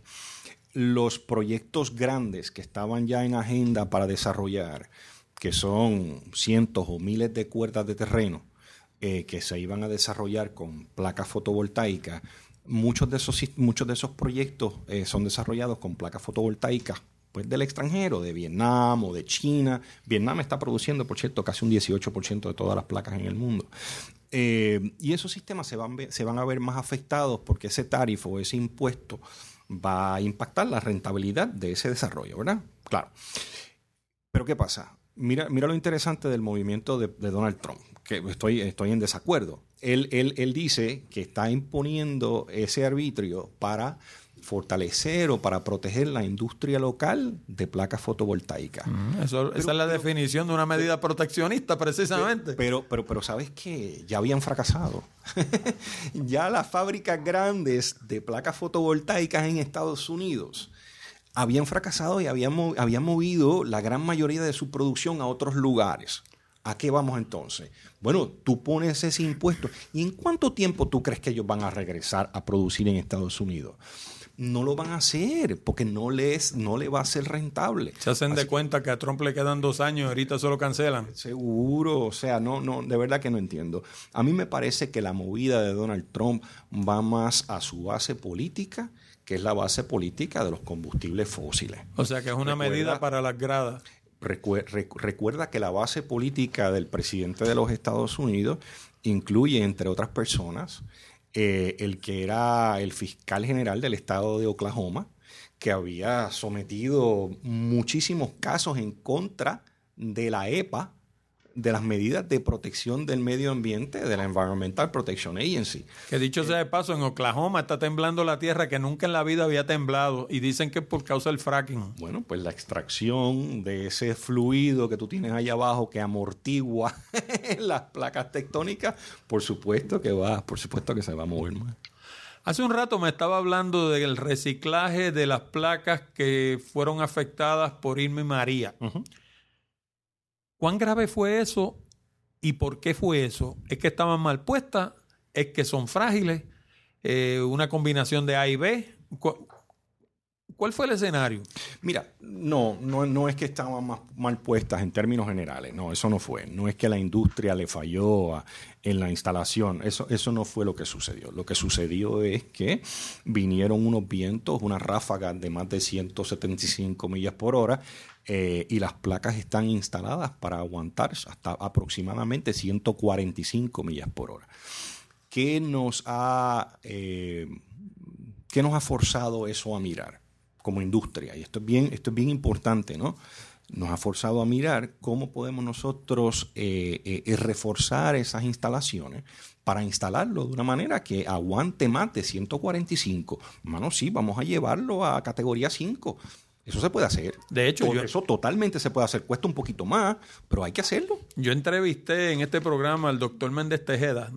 Los proyectos grandes que estaban ya en agenda para desarrollar, que son cientos o miles de cuerdas de terreno, eh, que se iban a desarrollar con placas fotovoltaicas, muchos de esos, muchos de esos proyectos eh, son desarrollados con placas fotovoltaicas pues, del extranjero, de Vietnam o de China. Vietnam está produciendo, por cierto, casi un 18% de todas las placas en el mundo. Eh, y esos sistemas se van, se van a ver más afectados porque ese tarifo o ese impuesto va a impactar la rentabilidad de ese desarrollo, ¿verdad? Claro. Pero ¿qué pasa? Mira, mira lo interesante del movimiento de, de Donald Trump, que estoy, estoy en desacuerdo. Él, él, él dice que está imponiendo ese arbitrio para fortalecer o para proteger la industria local de placas fotovoltaicas. Eso- esa es la definición de una medida proteccionista, precisamente. Pero, pero, pero sabes que ya habían fracasado. ya las fábricas grandes de placas fotovoltaicas en Estados Unidos habían fracasado y habían, habían movido la gran mayoría de su producción a otros lugares. ¿A qué vamos entonces? Bueno, tú pones ese impuesto. ¿Y en cuánto tiempo tú crees que ellos van a regresar a producir en Estados Unidos? No lo van a hacer porque no les, no le va a ser rentable. Se hacen de cuenta que a Trump le quedan dos años y ahorita se lo cancelan. Seguro, o sea, no, no, de verdad que no entiendo. A mí me parece que la movida de Donald Trump va más a su base política, que es la base política de los combustibles fósiles. O sea que es una Recuerda- medida para las gradas. Recue- recu- recuerda que la base política del presidente de los Estados Unidos incluye, entre otras personas, eh, el que era el fiscal general del estado de Oklahoma, que había sometido muchísimos casos en contra de la EPA, de las medidas de protección del medio ambiente, de la Environmental Protection Agency. Que dicho sea de paso, en Oklahoma está temblando la tierra que nunca en la vida había temblado y dicen que es por causa del fracking. Bueno, pues la extracción de ese fluido que tú tienes ahí abajo que amortigua las placas tectónicas, por supuesto que va, por supuesto que se va a mover más. Hace un rato me estaba hablando del reciclaje de las placas que fueron afectadas por Irma y María. ¿Cuán grave fue eso y por qué fue eso? ¿Es que estaban mal puestas? ¿Es que son frágiles? Eh, ¿Una combinación de A y B? ¿Cu- ¿Cuál fue el escenario? Mira, no, no, no es que estaban mal puestas en términos generales, no, eso no fue. No es que la industria le falló a- en la instalación, eso, eso no fue lo que sucedió. Lo que sucedió es que vinieron unos vientos, unas ráfagas de más de 175 millas por hora, eh, y las placas están instaladas para aguantar hasta aproximadamente 145 millas por hora. ¿Qué nos ha, eh, qué nos ha forzado eso a mirar como industria? Y esto es bien, esto es bien importante, ¿no? Nos ha forzado a mirar cómo podemos nosotros eh, reforzar esas instalaciones para instalarlo de una manera que aguante más de 145. Mano, sí, vamos a llevarlo a categoría 5. Eso se puede hacer. De hecho, yo- eso totalmente se puede hacer. Cuesta un poquito más, pero hay que hacerlo. Yo entrevisté en este programa al doctor Méndez Tejeda.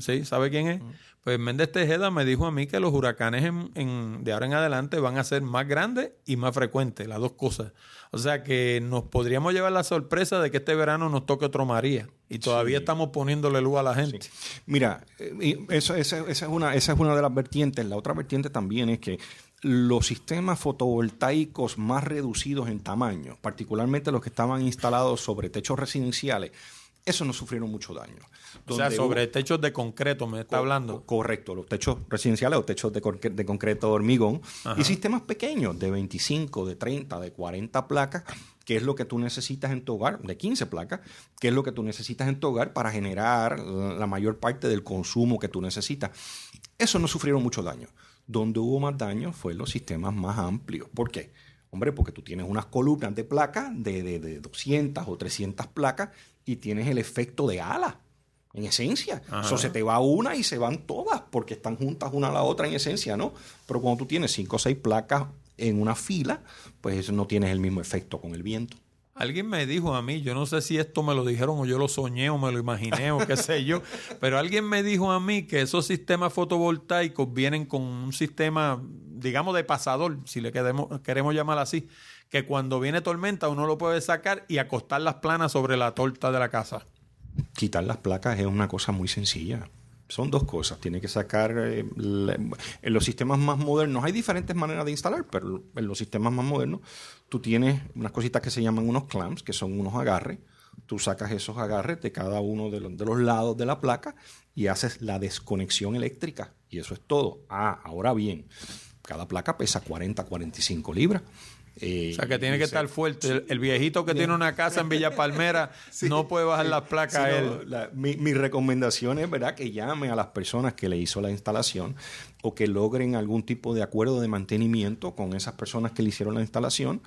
¿Sí? ¿Sabe quién es? Pues Méndez Tejeda me dijo a mí que los huracanes en- en- de ahora en adelante van a ser más grandes y más frecuentes, las dos cosas. O sea que nos podríamos llevar la sorpresa de que este verano nos toque otro María. Y todavía estamos poniéndole luz a la gente. Mira, eh, eso, esa, esa es una, esa es una de las vertientes. La otra vertiente también es que los sistemas fotovoltaicos más reducidos en tamaño, particularmente los que estaban instalados sobre techos residenciales, esos no sufrieron mucho daño. O sea, sobre hubo- techos de concreto me está hablando. Co- Correcto, los techos residenciales o techos de, concre- de concreto de hormigón y sistemas pequeños de 25, de 30, de 40 placas, que es lo que tú necesitas en tu hogar, de 15 placas, que es lo que tú necesitas en tu hogar para generar la la mayor parte del consumo que tú necesitas. Eso no sufrieron mucho daño. Donde hubo más daño fue en los sistemas más amplios. ¿Por qué? Hombre, porque tú tienes unas columnas de placas de, de, de 200 o 300 placas y tienes el efecto de ala en esencia. Eso se te va una y se van todas porque están juntas una a la otra en esencia, ¿no? Pero cuando tú tienes cinco o seis placas en una fila, pues eso no tienes el mismo efecto con el viento. Alguien me dijo a mí, yo no sé si esto me lo dijeron o yo lo soñé o me lo imaginé o qué sé yo, pero alguien me dijo a mí que esos sistemas fotovoltaicos vienen con un sistema, digamos, de pasador, si le queremos, queremos llamar así, que cuando viene tormenta uno lo puede sacar y acostar las planas sobre la torta de la casa. Quitar las placas es una cosa muy sencilla. Son dos cosas. Tiene que sacar. eh, en los sistemas más modernos hay diferentes maneras de instalar, pero en los sistemas más modernos tú tienes unas cositas que se llaman unos clamps, que son unos agarres. Tú sacas esos agarres de cada uno de los, de los lados de la placa y haces la desconexión eléctrica. Y eso es todo. Ah, ahora bien, cada placa pesa 40, 45 libras. Eh, O sea que tiene que estar fuerte. El, el viejito que tiene una casa en Villa Palmera no puede bajar las placas a él. la- mi, mi recomendación es ¿verdad? que llame a las personas que le hizo la instalación o que logren algún tipo de acuerdo de mantenimiento con esas personas que le hicieron la instalación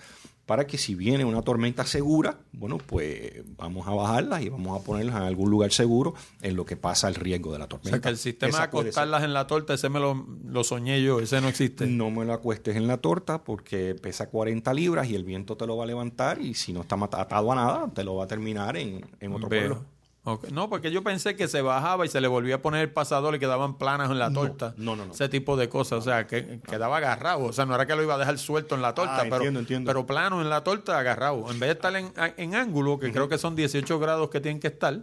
para que si viene una tormenta segura, bueno, pues vamos a bajarlas y vamos a ponerlas en algún lugar seguro en lo que pasa el riesgo de la O tormenta. sea que el sistema de acostarlas en la torta, ese me lo, lo soñé yo, ese no existe. No me lo acuestes en la torta porque pesa 40 libras y el viento te lo va a levantar y si no está atado a nada, te lo va a terminar en, en otro Veo. pueblo. No, porque yo pensé que se bajaba y se le volvía a poner el pasador y quedaban planas en la torta. no, no, no. Ese tipo de cosas. O sea, que quedaba agarrado. O sea, no era que lo iba a dejar suelto en la torta, Ah, pero, entiendo, entiendo. pero plano en la torta, agarrado. En vez de estar en, en ángulo, que creo que son 18 grados que tienen que estar,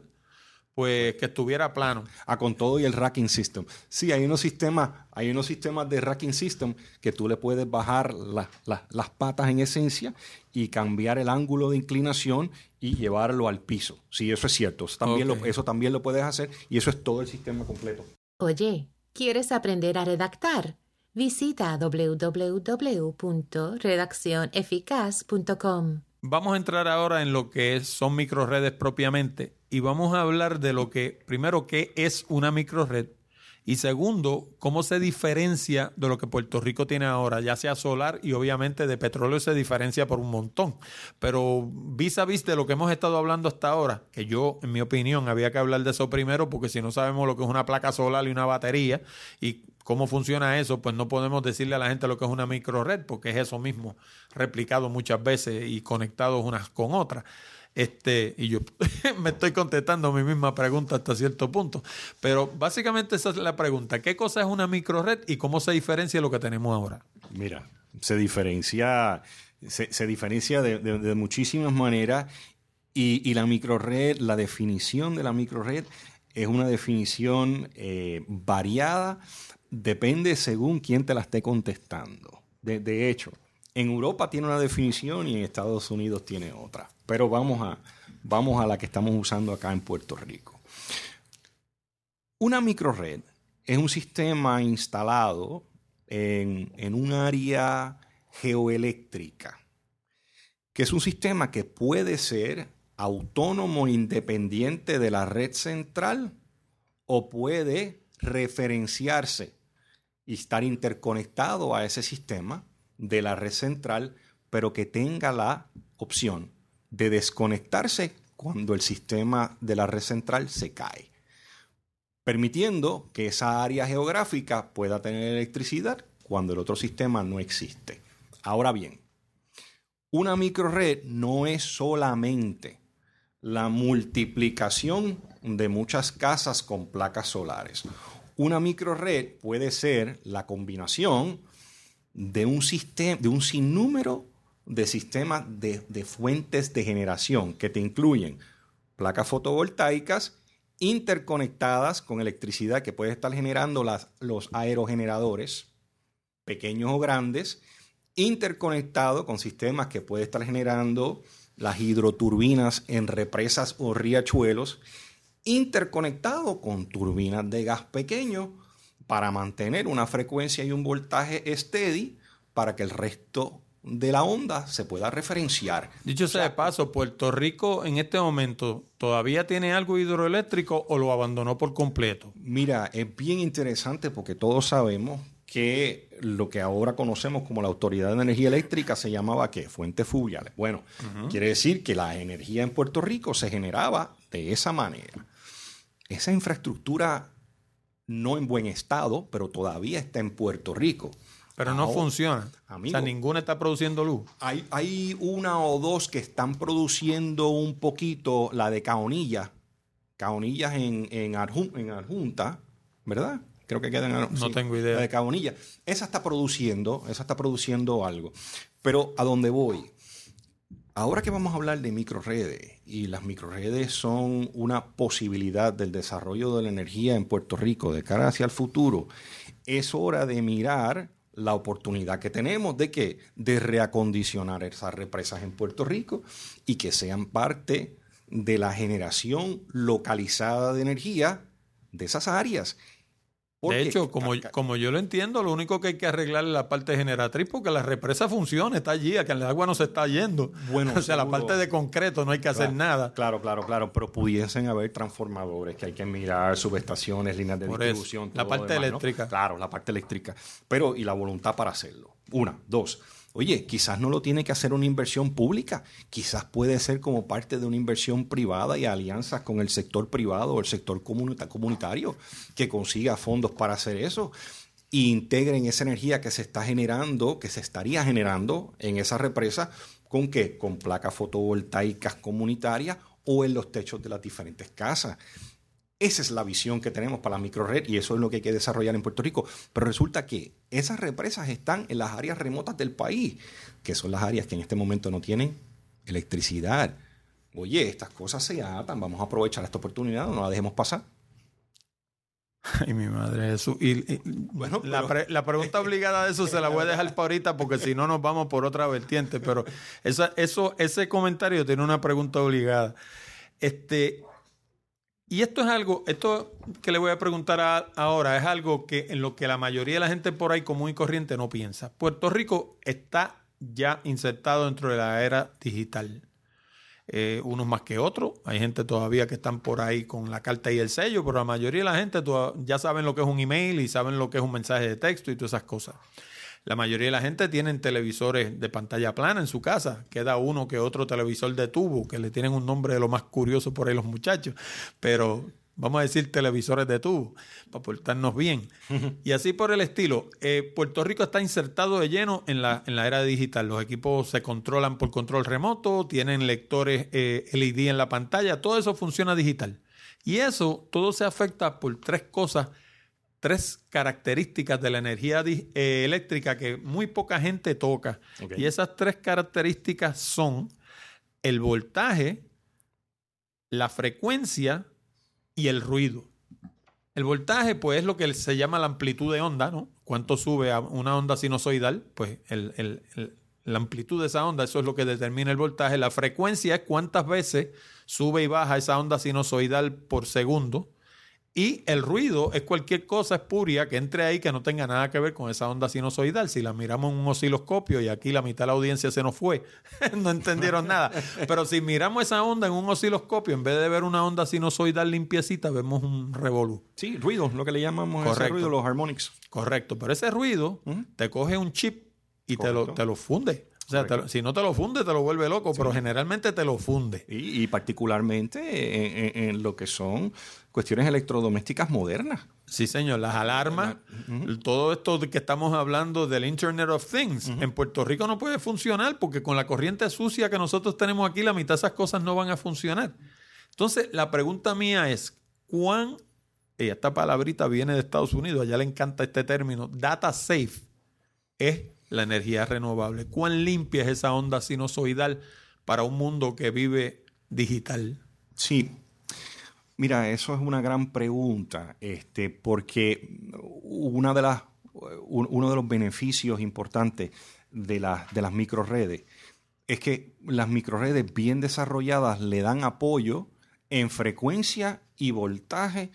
pues que estuviera plano. Ah, con todo y el racking system. Sí, hay unos sistemas, hay unos sistemas de racking system que tú le puedes bajar la- la- las patas en esencia y cambiar el ángulo de inclinación y llevarlo al piso. Sí, eso es cierto. Eso también, lo, eso también lo puedes hacer y eso es todo el sistema completo. Oye, ¿quieres aprender a redactar? Visita www.redaccioneficaz.com. Vamos a entrar ahora en lo que son microredes propiamente y vamos a hablar de lo que, primero, qué es una microred y segundo, cómo se diferencia de lo que Puerto Rico tiene ahora, ya sea solar y obviamente de petróleo se diferencia por un montón. Pero vis a vis de lo que hemos estado hablando hasta ahora, que yo, en mi opinión, había que hablar de eso primero porque si no sabemos lo que es una placa solar y una batería y cómo funciona eso, pues no podemos decirle a la gente lo que es una microred, porque es eso mismo, replicado muchas veces y conectados unas con otras. Este, y yo me estoy contestando mi misma pregunta hasta cierto punto. Pero básicamente esa es la pregunta. ¿Qué cosa es una microred y cómo se diferencia lo que tenemos ahora? Mira, se diferencia, se, diferencia de muchísimas maneras y, y la microred, la definición de la microred es una definición eh, variada, depende según quién te la esté contestando. De, de hecho, En Europa tiene una definición y en Estados Unidos tiene otra. Pero vamos a, vamos a la que estamos usando acá en Puerto Rico. Una microred es un sistema instalado en, en un área geoeléctrica, que es un sistema que puede ser autónomo independiente de la red central o puede referenciarse y estar interconectado a ese sistema de la red central, pero que tenga la opción de desconectarse cuando el sistema de la red central se cae, permitiendo que esa área geográfica pueda tener electricidad cuando el otro sistema no existe. Ahora bien, una microred no es solamente la multiplicación de muchas casas con placas solares. Una microred puede ser la combinación de un, sistema, de un sinnúmero de sistemas de, fuentes de generación que te incluyen placas fotovoltaicas interconectadas con electricidad que puede estar generando las, los aerogeneradores, pequeños o grandes, interconectado con sistemas que puede estar generando las hidroturbinas en represas o riachuelos, interconectado con turbinas de gas pequeño para mantener una frecuencia y un voltaje steady para que el resto de la onda se pueda referenciar. Dicho sea de paso, Puerto Rico en este momento todavía tiene algo hidroeléctrico o lo abandonó por completo. Mira, es bien interesante porque todos sabemos que lo que ahora conocemos como la Autoridad de Energía Eléctrica se llamaba ¿qué? Fuentes fluviales. Bueno, quiere decir que la energía en Puerto Rico se generaba de esa manera. Esa infraestructura no en buen estado, pero todavía está en Puerto Rico. Pero no Ahora, funciona. amigo. o sea, ninguna está produciendo luz. Hay, hay una o dos que están produciendo un poquito, la de Caonilla. Caonillas en, en, Arjun- en Arjunta, ¿verdad? Creo que queda en Ar- No tengo idea. La de Caonilla. Esa está produciendo, esa está produciendo algo. Pero a dónde voy, ahora que vamos a hablar de microredes, y las microredes son una posibilidad del desarrollo de la energía en Puerto Rico de cara hacia el futuro, es hora de mirar la oportunidad que tenemos de que de reacondicionar esas represas en Puerto Rico y que sean parte de la generación localizada de energía de esas áreas. Porque- de hecho, como, como yo lo entiendo, lo único que hay que arreglar es la parte generatriz porque la represa funciona, está allí, que el agua no se está yendo. Bueno, o sea, la parte de concreto no hay que hacer nada. Claro, claro, claro, pero pudiesen haber transformadores que hay que mirar, subestaciones, líneas de Por eso, distribución. la todo parte demás, ¿no? eléctrica. Claro, la parte eléctrica. Pero, y la voluntad para hacerlo. Una, dos. Oye, quizás no lo tiene que hacer una inversión pública, quizás puede ser como parte de una inversión privada y alianzas con el sector privado o el sector comunita- comunitario que consiga fondos para hacer eso e integren esa energía que se está generando, que se estaría generando en esa represa, ¿con qué? Con placas fotovoltaicas comunitarias o en los techos de las diferentes casas. Esa es la visión que tenemos para la microred y eso es lo que hay que desarrollar en Puerto Rico. Pero resulta que esas represas están en las áreas remotas del país, que son las áreas que en este momento no tienen electricidad. Oye, estas cosas se atan, vamos a aprovechar esta oportunidad, no la dejemos pasar. Ay, mi madre Jesús. Y, y- Bueno, la, pero- pre- la pregunta obligada de eso se la voy a dejar para ahorita porque si no nos vamos por otra vertiente. Pero esa, eso, ese comentario tiene una pregunta obligada. Este, y esto es algo, esto que le voy a preguntar ahora es algo que en lo que la mayoría de la gente por ahí común y corriente no piensa. Puerto Rico está ya insertado dentro de la era digital. Eh, unos más que otros. Hay gente todavía que están por ahí con la carta y el sello, pero la mayoría de la gente ya saben lo que es un email y saben lo que es un mensaje de texto y todas esas cosas. La mayoría de la gente tienen televisores de pantalla plana en su casa. Queda uno que otro televisor de tubo, que le tienen un nombre de lo más curioso por ahí los muchachos. Pero vamos a decir televisores de tubo, para portarnos bien. Y así por el estilo. Eh, Puerto Rico está insertado de lleno en la, en la era digital. Los equipos se controlan por control remoto, tienen lectores eh, LED en la pantalla, todo eso funciona digital. Y eso, todo se afecta por tres cosas tres características de la energía eh, eléctrica que muy poca gente toca. Y esas tres características son el voltaje, la frecuencia y el ruido. El voltaje, pues, es lo que se llama la amplitud de onda, ¿no? Cuánto sube a una onda sinusoidal, pues el- el- el- la amplitud de esa onda, eso es lo que determina el voltaje. La frecuencia es cuántas veces sube y baja esa onda sinusoidal por segundo. Y el ruido es cualquier cosa espuria que entre ahí que no tenga nada que ver con esa onda sinusoidal. Si la miramos en un osciloscopio y aquí la mitad de la audiencia se nos fue, no entendieron nada. Pero si miramos esa onda en un osciloscopio, en vez de ver una onda sinusoidal limpiecita, vemos un revolú. Sí, ruido, lo que le llamamos ese Correcto. ruido, los harmonics. Correcto, pero ese ruido te coge un chip y te lo, te lo funde. O sea, lo- si no te lo funde, te lo vuelve loco, pero generalmente te lo funde. Y, y particularmente en, en- en lo que son cuestiones electrodomésticas modernas. Sí, señor, las alarmas, todo esto que estamos hablando del Internet of Things, en Puerto Rico no puede funcionar porque con la corriente sucia que nosotros tenemos aquí, la mitad de esas cosas no van a funcionar. Entonces, la pregunta mía es, ¿cuán, y esta palabrita viene de Estados Unidos, allá le encanta este término, data safe, es la energía renovable? ¿Cuán limpia es esa onda sinusoidal para un mundo que vive digital? Sí. Mira, eso es una gran pregunta, este, porque una de las, un- uno de los beneficios importantes de, las de las microredes es que las microredes bien desarrolladas le dan apoyo en frecuencia y voltaje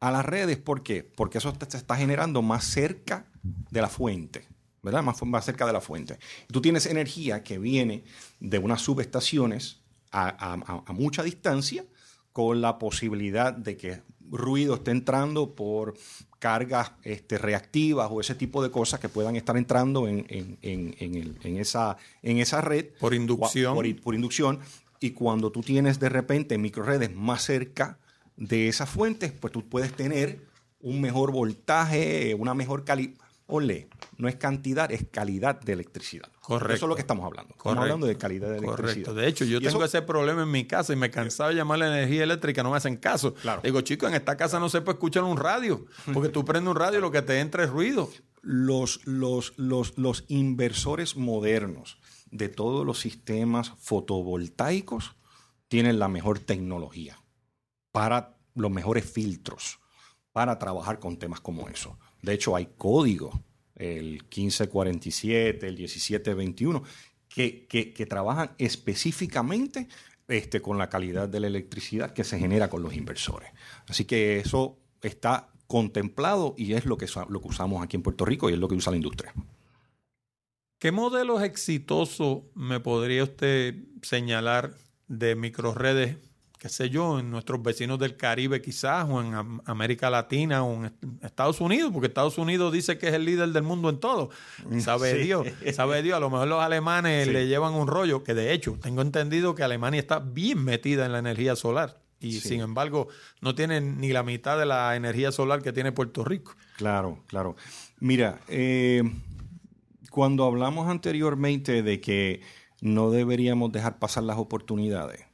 a las redes. ¿Por qué? Porque eso te- se está generando más cerca de la fuente, ¿verdad? Más, más cerca de la fuente. Tú tienes energía que viene de unas subestaciones a, a- a- a mucha distancia con la posibilidad de que ruido esté entrando por cargas este, reactivas o ese tipo de cosas que puedan estar entrando en, en- en- en el- en esa, en esa red. Por inducción. Por, por inducción. Y cuando tú tienes de repente microredes más cerca de esas fuentes, pues tú puedes tener un mejor voltaje, una mejor calidad. Ole, no es cantidad, es calidad de electricidad. Correcto. Eso es lo que estamos hablando. Estamos hablando de calidad de electricidad. Correcto. De hecho, yo tengo eso- ese problema en mi casa y me cansaba de llamar la energía eléctrica, no me hacen caso. Claro. Digo, chico, en esta casa no se puede escuchar un radio, porque tú prendes un radio y lo que te entra es ruido. los, los, los, los inversores modernos de todos los sistemas fotovoltaicos tienen la mejor tecnología para los mejores filtros para trabajar con temas como eso. De hecho, hay código, el 1547, el 1721, que, que, que trabajan específicamente este, con la calidad de la electricidad que se genera con los inversores. Así que eso está contemplado y es lo que, lo que usamos aquí en Puerto Rico y es lo que usa la industria. ¿Qué modelos exitosos me podría usted señalar de microredes, qué sé yo, en nuestros vecinos del Caribe quizás, o en Am- América Latina, o en Est- Estados Unidos? Porque Estados Unidos dice que es el líder del mundo en todo. Sabe Sí. Dios, sabe Dios. A lo mejor los alemanes Sí. le llevan un rollo, que de hecho, tengo entendido que Alemania está bien metida en la energía solar. Y Sí. sin embargo, no tiene ni la mitad de la energía solar que tiene Puerto Rico. Claro, claro. Mira, eh, cuando hablamos anteriormente de que no deberíamos dejar pasar las oportunidades,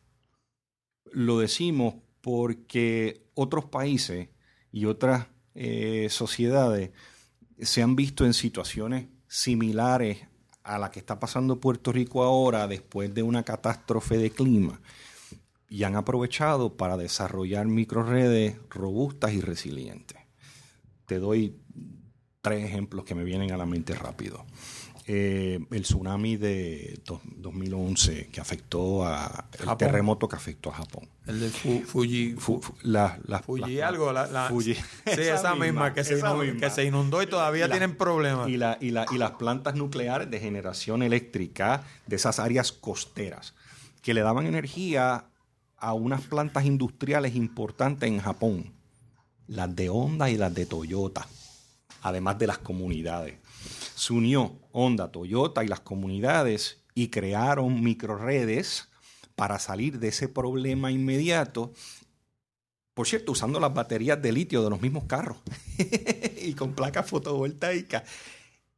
lo decimos porque otros países y otras eh, sociedades se han visto en situaciones similares a la que está pasando Puerto Rico ahora después de una catástrofe de clima y han aprovechado para desarrollar microredes robustas y resilientes. Te doy tres ejemplos que me vienen a la mente rápido. Eh, el tsunami de dos- 2011 que afectó a el Japón. terremoto que afectó a Japón. El de Fu- Fuji, Fu- fu- la- la- Fuji la- algo, la, la- Fuji. sí, esa, misma, que, se esa inundó, misma. que se inundó y todavía tienen problemas. Y, la- y la- y las plantas nucleares de generación eléctrica de esas áreas costeras que le daban energía a unas plantas industriales importantes en Japón, las de Honda y las de Toyota, además de las comunidades. Se unió Honda, Toyota y las comunidades y crearon microredes para salir de ese problema inmediato. Por cierto, usando las baterías de litio de los mismos carros y con placas fotovoltaicas,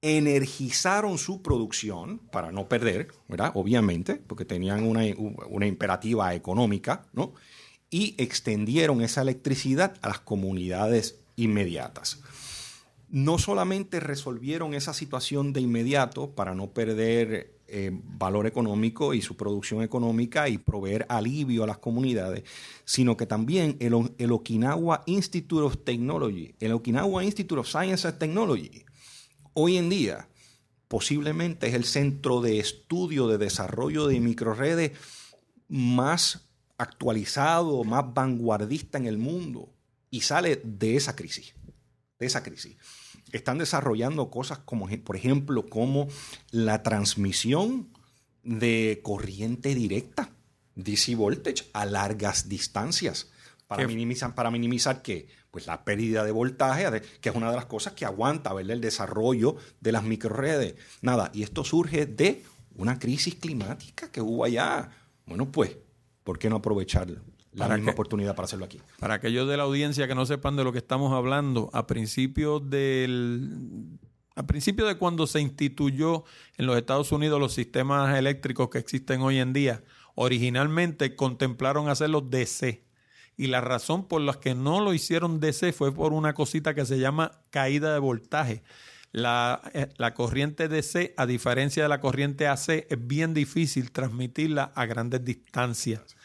energizaron su producción para no perder, ¿verdad? Obviamente, porque tenían una, una imperativa económica, ¿no? Y extendieron esa electricidad a las comunidades inmediatas. No solamente resolvieron esa situación de inmediato para no perder eh, valor económico y su producción económica y proveer alivio a las comunidades, sino que también el, el Okinawa Institute of Technology, el Okinawa Institute of Science and Technology, hoy en día posiblemente es el centro de estudio, de desarrollo de microredes más actualizado, más vanguardista en el mundo. Y sale de esa crisis, de esa crisis. Están desarrollando cosas como, por ejemplo, como la transmisión de corriente directa, DC voltage, a largas distancias. Para minimizar, ¿Para minimizar qué? Pues la pérdida de voltaje, que es una de las cosas que aguanta el desarrollo de las microredes. Nada, y esto surge de una crisis climática que hubo allá. Bueno, pues, ¿por qué no aprovechar la misma oportunidad para hacerlo aquí? Para aquellos de la audiencia que no sepan de lo que estamos hablando, a principios del a principio de cuando se instituyó en los Estados Unidos los sistemas eléctricos que existen hoy en día, originalmente contemplaron hacerlos DC. Y la razón por la que no lo hicieron DC fue por una cosita que se llama caída de voltaje. La, eh, la, corriente DC, a diferencia de la corriente AC, es bien difícil transmitirla a grandes distancias.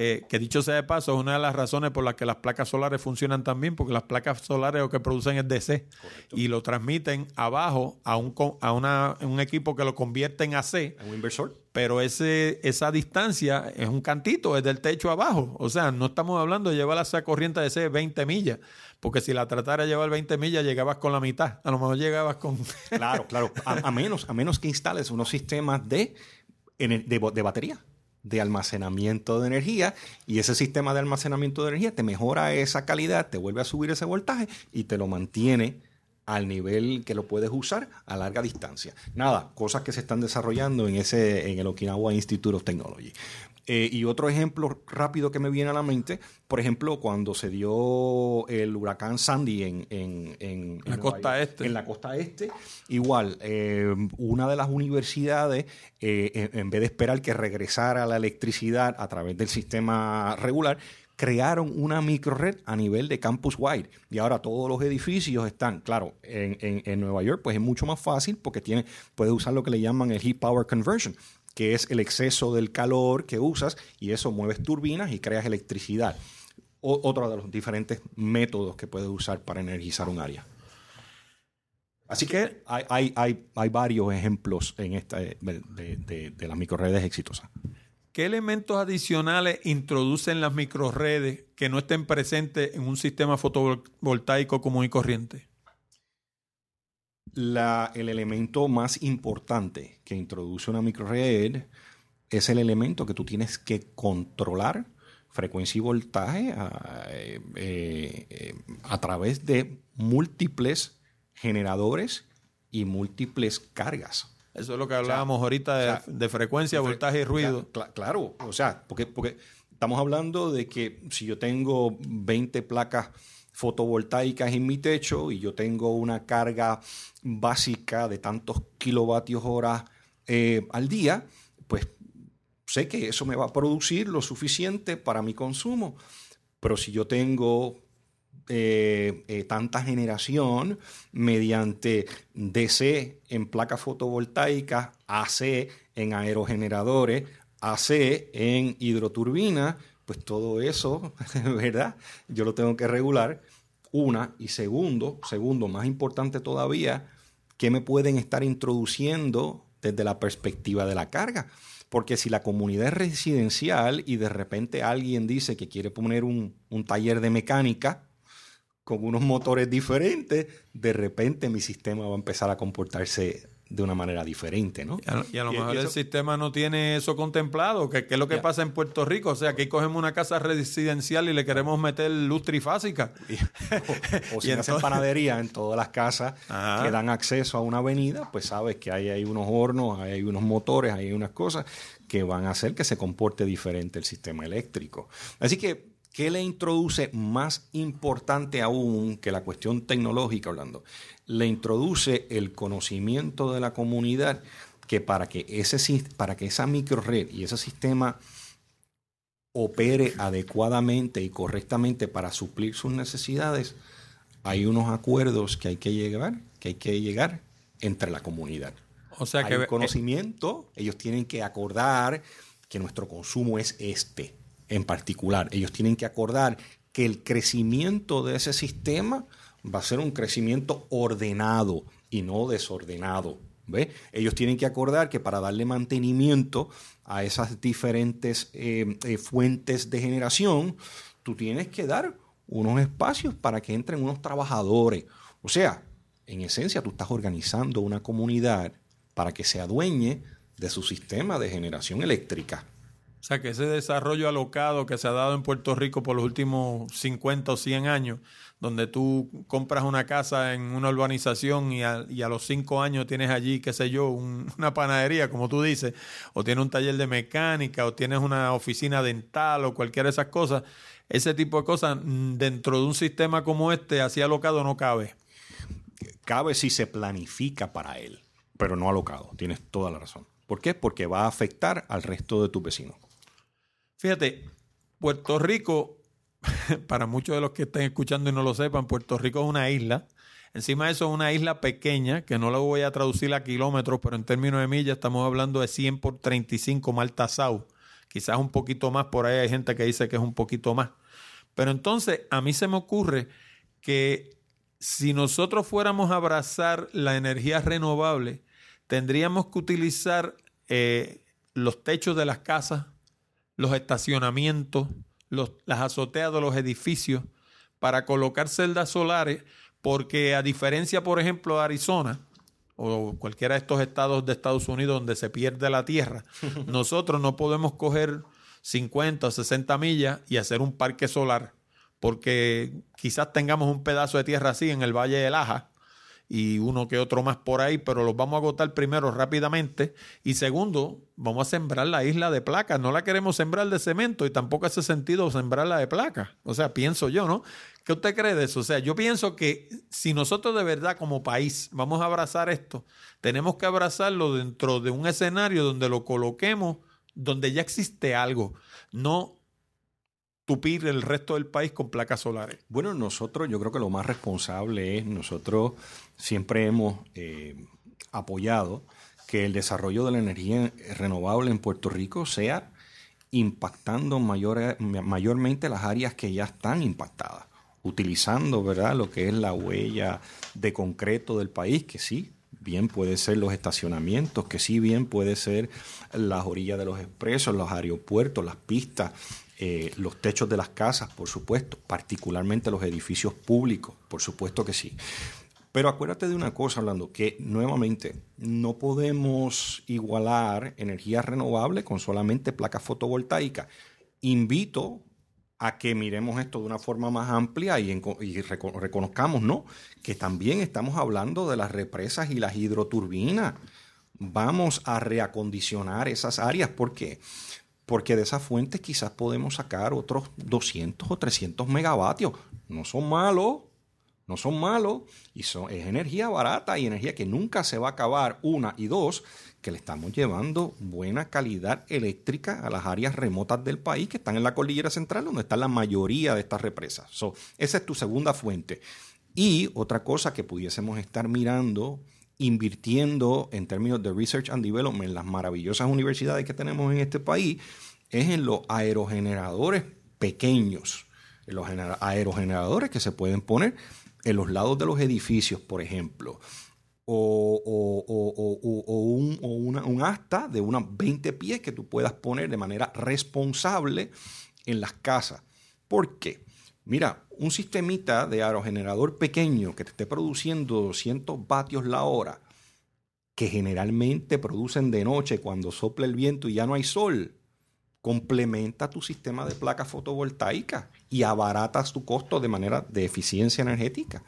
Eh, que dicho sea de paso, es una de las razones por las que las placas solares funcionan tan bien, porque las placas solares lo que producen es DC y lo transmiten abajo a un, a una, un equipo que lo convierte en AC. un inversor? Pero ese, esa distancia es un cantito, es del techo abajo. O sea, no estamos hablando de llevar esa corriente DC 20 millas, porque si la tratara de llevar 20 millas, llegabas con la mitad. A lo mejor llegabas con. claro, claro. A, menos, a menos que instales unos sistemas de, de batería de almacenamiento de energía y ese sistema de almacenamiento de energía te mejora esa calidad, te vuelve a subir ese voltaje y te lo mantiene al nivel que lo puedes usar a larga distancia. Nada, cosas que se están desarrollando en ese en el Okinawa Institute of Technology. Eh, y otro ejemplo rápido que me viene a la mente, por ejemplo, cuando se dio el huracán Sandy en, la costa este. En la costa este, igual, eh, una de las universidades, eh, en, vez de esperar que regresara la electricidad a través del sistema regular, crearon una microred a nivel de campus wide. Y ahora todos los edificios están, claro, en, en, Nueva York, pues es mucho más fácil porque tiene, puedes usar lo que le llaman el heat power conversion que es el exceso del calor que usas y eso mueves turbinas y creas electricidad. otro de los diferentes métodos que puedes usar para energizar un área. Así que hay, hay, varios ejemplos en esta de, de, las microredes exitosas. ¿Qué elementos adicionales introducen las microredes que no estén presentes en un sistema fotovoltaico común y corriente? El elemento más importante que introduce una microred es el elemento que tú tienes que controlar frecuencia y voltaje a, eh, eh, a través de múltiples generadores y múltiples cargas. Eso es lo que hablábamos ahorita de, frecuencia, voltaje y ruido. claro, o sea, porque, porque estamos hablando de que si yo tengo 20 placas fotovoltaicas en mi techo y yo tengo una carga básica de tantos kilovatios hora eh, al día, pues sé que eso me va a producir lo suficiente para mi consumo. Pero si yo tengo eh, eh, tanta generación mediante DC en placas fotovoltaicas, AC en aerogeneradores, AC en hidroturbinas, pues todo eso, ¿verdad? Yo lo tengo que regular. Una. Y segundo, segundo, más importante todavía, ¿qué me pueden estar introduciendo desde la perspectiva de la carga? Porque si la comunidad es residencial y de repente alguien dice que quiere poner un, un taller de mecánica con unos motores diferentes, de repente mi sistema va a empezar a comportarse de una manera diferente, ¿no? Y a, lo mejor el sistema no tiene eso contemplado, que, es lo que pasa en Puerto Rico. O sea, aquí cogemos una casa residencial y le queremos meter luz trifásica. o, si hacen panadería en todas las casas que dan acceso a una avenida, pues sabes que hay, hay unos hornos, hay unos motores, hay unas cosas que van a hacer que se comporte diferente el sistema eléctrico. Así que ¿Qué le introduce más importante aún que la cuestión tecnológica, hablando? Le introduce el conocimiento de la comunidad que para que, ese, para que esa microred y ese sistema opere adecuadamente y correctamente para suplir sus necesidades, hay unos acuerdos que hay que llegar, que hay que llegar entre la comunidad. O sea hay que el conocimiento, ellos tienen que acordar que nuestro consumo es este en particular. Ellos tienen que acordar que el crecimiento de ese sistema va a ser un crecimiento ordenado y no desordenado. ¿Ve? Ellos tienen que acordar que para darle mantenimiento a esas diferentes eh, eh, fuentes de generación, tú tienes que dar unos espacios para que entren unos trabajadores. O sea, en esencia, tú estás organizando una comunidad para que se adueñe de su sistema de generación eléctrica. O sea, que ese desarrollo alocado que se ha dado en Puerto Rico por los últimos 50 o 100 años, donde tú compras una casa en una urbanización y a, y a los 5 años tienes allí, qué sé yo, un- una panadería, como tú dices, o tienes un taller de mecánica, o tienes una oficina dental, o cualquiera de esas cosas, ese tipo de cosas mm, dentro de un sistema como este, así alocado, no cabe. Cabe si se planifica para él, pero no alocado. Tienes toda la razón. ¿Por qué? Porque va a afectar al resto de tus vecinos. Fíjate, Puerto Rico, para muchos de los que estén escuchando y no lo sepan, Puerto Rico es una isla. Encima de eso es una isla pequeña, que no lo voy a traducir a kilómetros, pero en términos de millas estamos hablando de 100 por 35 mal tasado. Quizás un poquito más, por ahí hay gente que dice que es un poquito más. Pero entonces a mí se me ocurre que si nosotros fuéramos a abrazar la energía renovable, tendríamos que utilizar eh, los techos de las casas, los estacionamientos, los- las azoteas de los edificios para colocar celdas solares, porque a diferencia, por ejemplo, de Arizona o cualquiera de estos estados de Estados Unidos donde se pierde la tierra, nosotros no podemos coger 50 o 60 millas y hacer un parque solar, porque quizás tengamos un pedazo de tierra así en el Valle del Aja, y uno que otro más por ahí, pero los vamos a agotar primero rápidamente. Y segundo, vamos a sembrar la isla de placas. No la queremos sembrar de cemento y tampoco hace sentido sembrarla de placas. O sea, pienso yo, ¿no? ¿Qué usted cree de eso? O sea, yo pienso que si nosotros de verdad como país vamos a abrazar esto, tenemos que abrazarlo dentro de un escenario donde lo coloquemos, donde ya existe algo, no tupir el resto del país con placas solares. Bueno, nosotros, yo creo que lo más responsable es, nosotros siempre hemos eh, apoyado que el desarrollo de la energía renovable en Puerto Rico sea impactando mayor- mayormente las áreas que ya están impactadas, utilizando ¿verdad? lo que es la huella de concreto del país, que sí, bien puede ser los estacionamientos, que sí bien puede ser las orillas de los expresos, los aeropuertos, las pistas, eh, los techos de las casas, por supuesto, particularmente los edificios públicos, por supuesto que sí. Pero acuérdate de una cosa, hablando que nuevamente no podemos igualar energía renovable con solamente placas fotovoltaicas. Invito a que miremos esto de una forma más amplia y, reconozcamos, ¿no? Que también estamos hablando de las represas y las hidroturbinas. Vamos a reacondicionar esas áreas. Porque de esas fuentes quizás podemos sacar otros 200 o 300 megavatios. No son malos, no son malos y es energía barata y energía que nunca se va a acabar. Una y dos, que le estamos llevando buena calidad eléctrica a las áreas remotas del país que están en la cordillera central, donde está la mayoría de estas represas. Esa es tu segunda fuente. Y otra cosa que pudiésemos estar mirando, invirtiendo en términos de research and development en las maravillosas universidades que tenemos en este país, es en los aerogeneradores pequeños, en los genera- aerogeneradores que se pueden poner en los lados de los edificios, por ejemplo, o, o- o- o- un, una- un asta de unos 20 pies que tú puedas poner de manera responsable en las casas. ¿Por qué? Mira, un sistemita de aerogenerador pequeño que te esté produciendo 200 vatios la hora, que generalmente producen de noche cuando sopla el viento y ya no hay sol, complementa tu sistema de placas fotovoltaicas y abaratas tu costo de manera de eficiencia energética.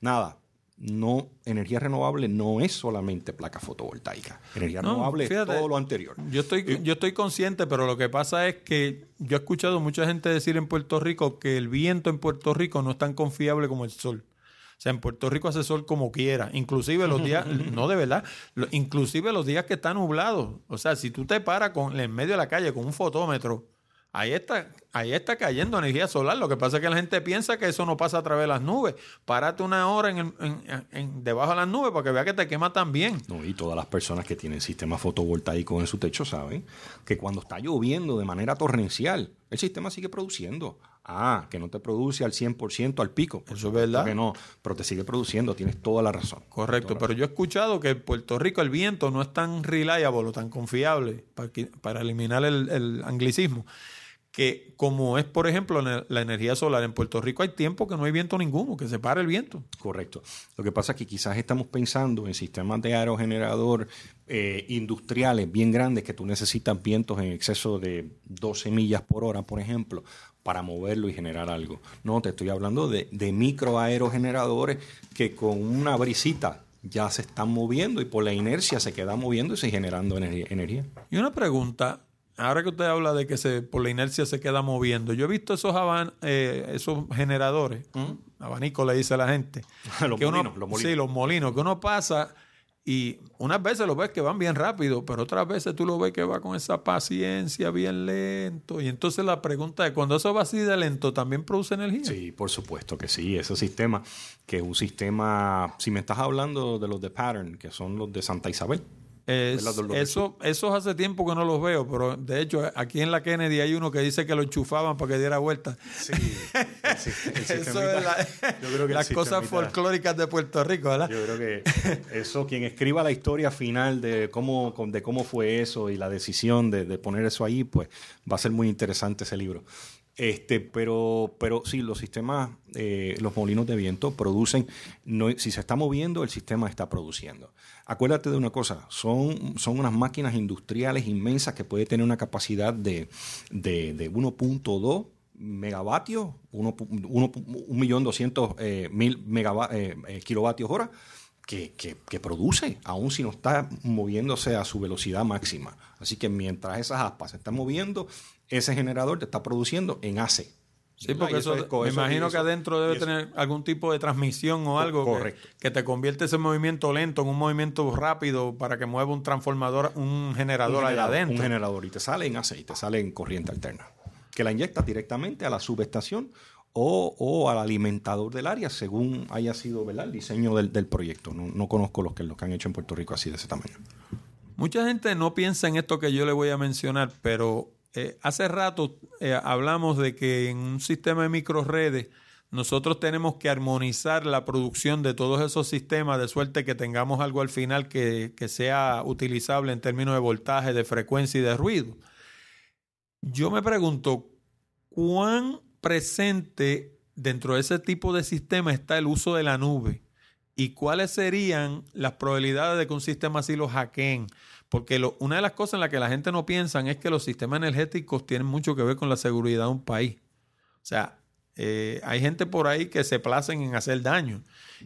Nada, no, energía renovable no es solamente placa fotovoltaica. Energía No, renovable fíjate, es todo lo anterior. Yo estoy, yo estoy consciente, pero lo que pasa es que yo he escuchado mucha gente decir en Puerto Rico que el viento en Puerto Rico no es tan confiable como el sol. O sea, en Puerto Rico hace sol como quiera, inclusive los días, no de verdad, inclusive los días que están nublados. O sea, si tú te paras con, en medio de la calle con un fotómetro, ahí está, ahí está cayendo energía solar. Lo que pasa es que la gente piensa que eso no pasa a través de las nubes. Párate una hora en, el- en- en- debajo de las nubes para que vea que te quema también. No, y todas las personas que tienen sistemas fotovoltaicos en su techo saben que cuando está lloviendo de manera torrencial, El sistema sigue produciendo. Ah, que no te produce al 100% al pico. Eso es verdad. Que no, pero te sigue produciendo, tienes toda la razón. Correcto, pero yo he escuchado que en Puerto Rico el viento no es tan reliable o tan confiable, para, para eliminar el, el anglicismo, que como es, por ejemplo, la energía solar, en Puerto Rico hay tiempo que no hay viento ninguno, que se para el viento. Correcto. Lo que pasa es que quizás estamos pensando en sistemas de aerogenerador eh, industriales bien grandes que tú necesitas vientos en exceso de 12 millas por hora, por ejemplo, para moverlo y generar algo. No, te estoy hablando de, de microaerogeneradores que con una brisita ya se están moviendo y por la inercia se quedan moviendo y se generando energía. Y una pregunta, ahora que usted habla de que se, por la inercia se queda moviendo, yo he visto esos, aban- eh, esos generadores, abanico le dice a la gente, Los que uno- molinos, los molinos. Sí, los molinos, que uno pasa y unas veces lo ves que van bien rápido, pero otras veces tú lo ves que va con esa paciencia bien lento. Y entonces la pregunta es, cuando eso va así de lento, ¿también produce energía? Sí, por supuesto que sí. Ese sistema, que es un sistema, si me estás hablando de los de Pattern, que son los de Santa Isabel. Es- eso, esos hace tiempo que no los veo, pero de hecho aquí en la Kennedy hay uno que dice que lo enchufaban para que diera vuelta. Sí, el si- el Eso es la- yo creo que el las cosas folclóricas de Puerto Rico, ¿verdad? Yo creo que eso, quien escriba la historia final de cómo, de cómo fue eso y la decisión de, de poner eso ahí, pues va a ser muy interesante ese libro. Este, pero, pero sí, los sistemas, eh, los molinos de viento producen, si se está moviendo, el sistema está produciendo. Acuérdate de una cosa, son, son unas máquinas industriales inmensas que puede tener una capacidad de, de, de 1.2 megavatios, 1.200.000 megava- eh, eh, kilovatios hora, que, que- que produce, aun si no está moviéndose a su velocidad máxima. Así que mientras esas aspas se están moviendo, ese generador te está produciendo en AC. Sí, porque eso, es co- me eso- imagino que eso- adentro debe eso- tener algún tipo de transmisión o algo que- correcto. Que, te convierte ese movimiento lento en un movimiento rápido para que mueva un transformador, un generador un allá generador, adentro. Un generador y te sale en AC y te sale en corriente alterna. Que la inyectas directamente a la subestación o, o al alimentador del área, según haya sido ¿verdad? el diseño del, del proyecto. No, no conozco los que, los que han hecho en Puerto Rico así de ese tamaño. Mucha gente no piensa en esto que yo le voy a mencionar, pero eh, hace rato eh, hablamos de que en un sistema de microredes nosotros tenemos que armonizar la producción de todos esos sistemas de suerte que tengamos algo al final que, que sea utilizable en términos de voltaje, de frecuencia y de ruido. Yo me pregunto, ¿cuán presente dentro de ese tipo de sistema está el uso de la nube? ¿Y cuáles serían las probabilidades de que un sistema así lo hackeen? Porque una de las cosas en las que la gente no piensa es que los sistemas energéticos tienen mucho que ver con la seguridad de un país. O sea, eh, hay gente por ahí que se placen en hacer daño.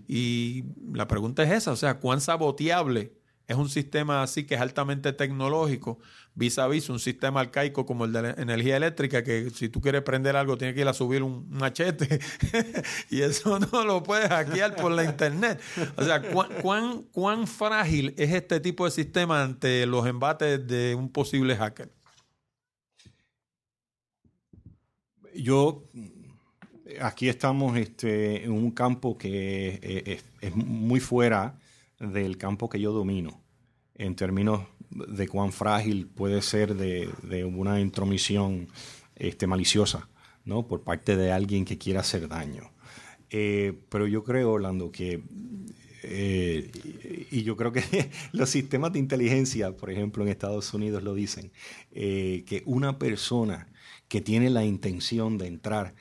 Y la pregunta es esa, o sea, ¿cuán saboteable es un sistema así que es altamente tecnológico vis a vis un sistema arcaico como el de la energía eléctrica que si tú quieres prender algo tienes que ir a subir un machete y eso no lo puedes hackear por la internet. O sea, ¿cuán, cuán, cuán frágil es este tipo de sistema ante los embates de un posible hacker? Yo, aquí estamos este, en un campo que eh, es, es muy fuera del campo que yo domino, en términos de cuán frágil puede ser de, de una intromisión este, maliciosa, ¿no? Por parte de alguien que quiera hacer daño. Eh, pero yo creo, Orlando, que eh, y yo creo que los sistemas de inteligencia, por ejemplo, en Estados Unidos lo dicen, eh, que una persona que tiene la intención de entrar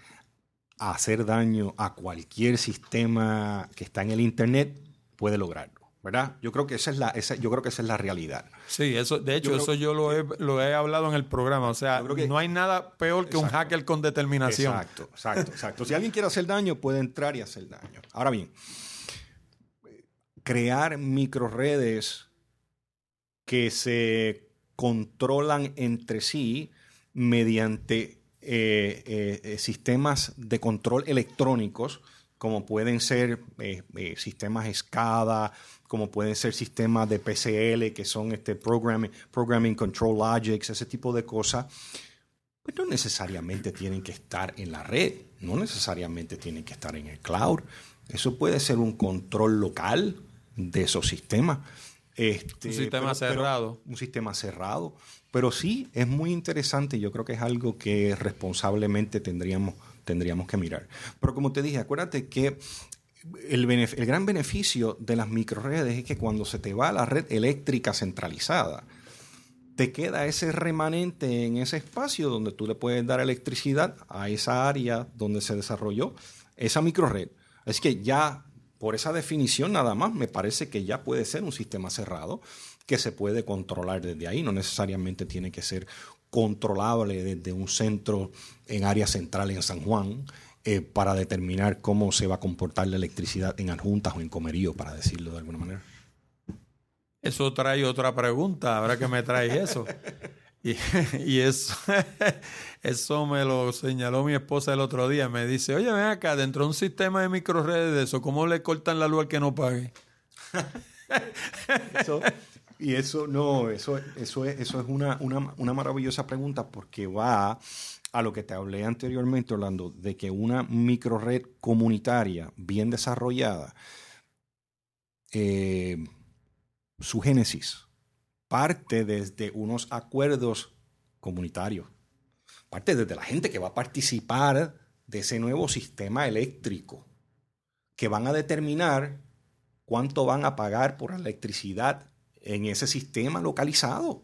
a hacer daño a cualquier sistema que está en el Internet puede lograrlo, ¿verdad? Yo creo que esa es la, esa, yo creo que esa es la realidad. Sí, eso, de hecho, Yo creo- eso yo lo he, lo he hablado en el programa. O sea, que- no hay nada peor que un hacker con determinación. Exacto, exacto, exacto. Si alguien quiere hacer daño, puede entrar y hacer daño. Ahora bien, crear microredes que se controlan entre sí mediante eh, eh, eh, sistemas de control electrónicos, como pueden ser eh, eh, sistemas SCADA, como pueden ser sistemas de PCL, que son este programming, programming Control Logics, ese tipo de cosas pues no necesariamente tienen que estar en la red, no necesariamente tienen que estar en el cloud. Eso puede ser un control local de esos sistemas. Este, Un sistema pero- pero- cerrado. un sistema cerrado. Pero sí, es muy interesante. Yo creo que es algo que responsablemente tendríamos, tendríamos que mirar. Pero como te dije, acuérdate que el, gran beneficio de las microredes es que cuando se te va la red eléctrica centralizada, te queda ese remanente en ese espacio donde tú le puedes dar electricidad a esa área donde se desarrolló esa microred. Es que ya, por esa definición nada más, me parece que ya puede ser un sistema cerrado que se puede controlar desde ahí. No necesariamente tiene que ser controlable desde un centro en área central en San Juan eh, para determinar cómo se va a comportar la electricidad en adjuntas o en comerío, para decirlo de alguna manera. Eso trae otra pregunta, ahora que me traes eso. Y, y eso, eso me lo señaló mi esposa el otro día. Me dice, oye, ven acá, dentro de un sistema de microredes de eso, ¿cómo le cortan la luz al que no pague? Eso- y eso no, eso, eso es, eso es una, una, una maravillosa pregunta porque va a lo que te hablé anteriormente, Orlando, de que una microred comunitaria bien desarrollada, eh, su génesis parte desde unos acuerdos comunitarios, parte desde la gente que va a participar de ese nuevo sistema eléctrico, que van a determinar cuánto van a pagar por electricidad en ese sistema localizado,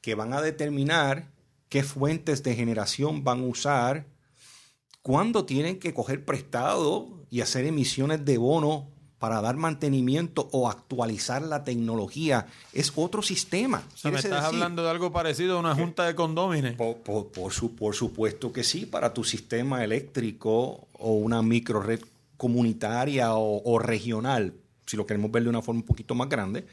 que van a determinar qué fuentes de generación van a usar, cuándo tienen que coger prestado y hacer emisiones de bono para dar mantenimiento o actualizar la tecnología. Es otro sistema. O sea, me estás decir- hablando de algo parecido a una junta de condómines. por, por- por su- por supuesto que sí, para tu sistema eléctrico o una microred comunitaria o, o regional, si lo queremos ver de una forma un poquito más grande.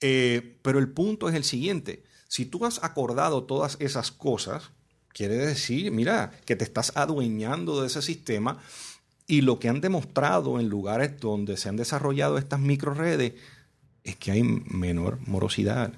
Eh, pero el punto es el siguiente, si tú has acordado todas esas cosas, quiere decir, mira, que te estás adueñando de ese sistema y lo que han demostrado en lugares donde se han desarrollado estas microredes es que hay menor morosidad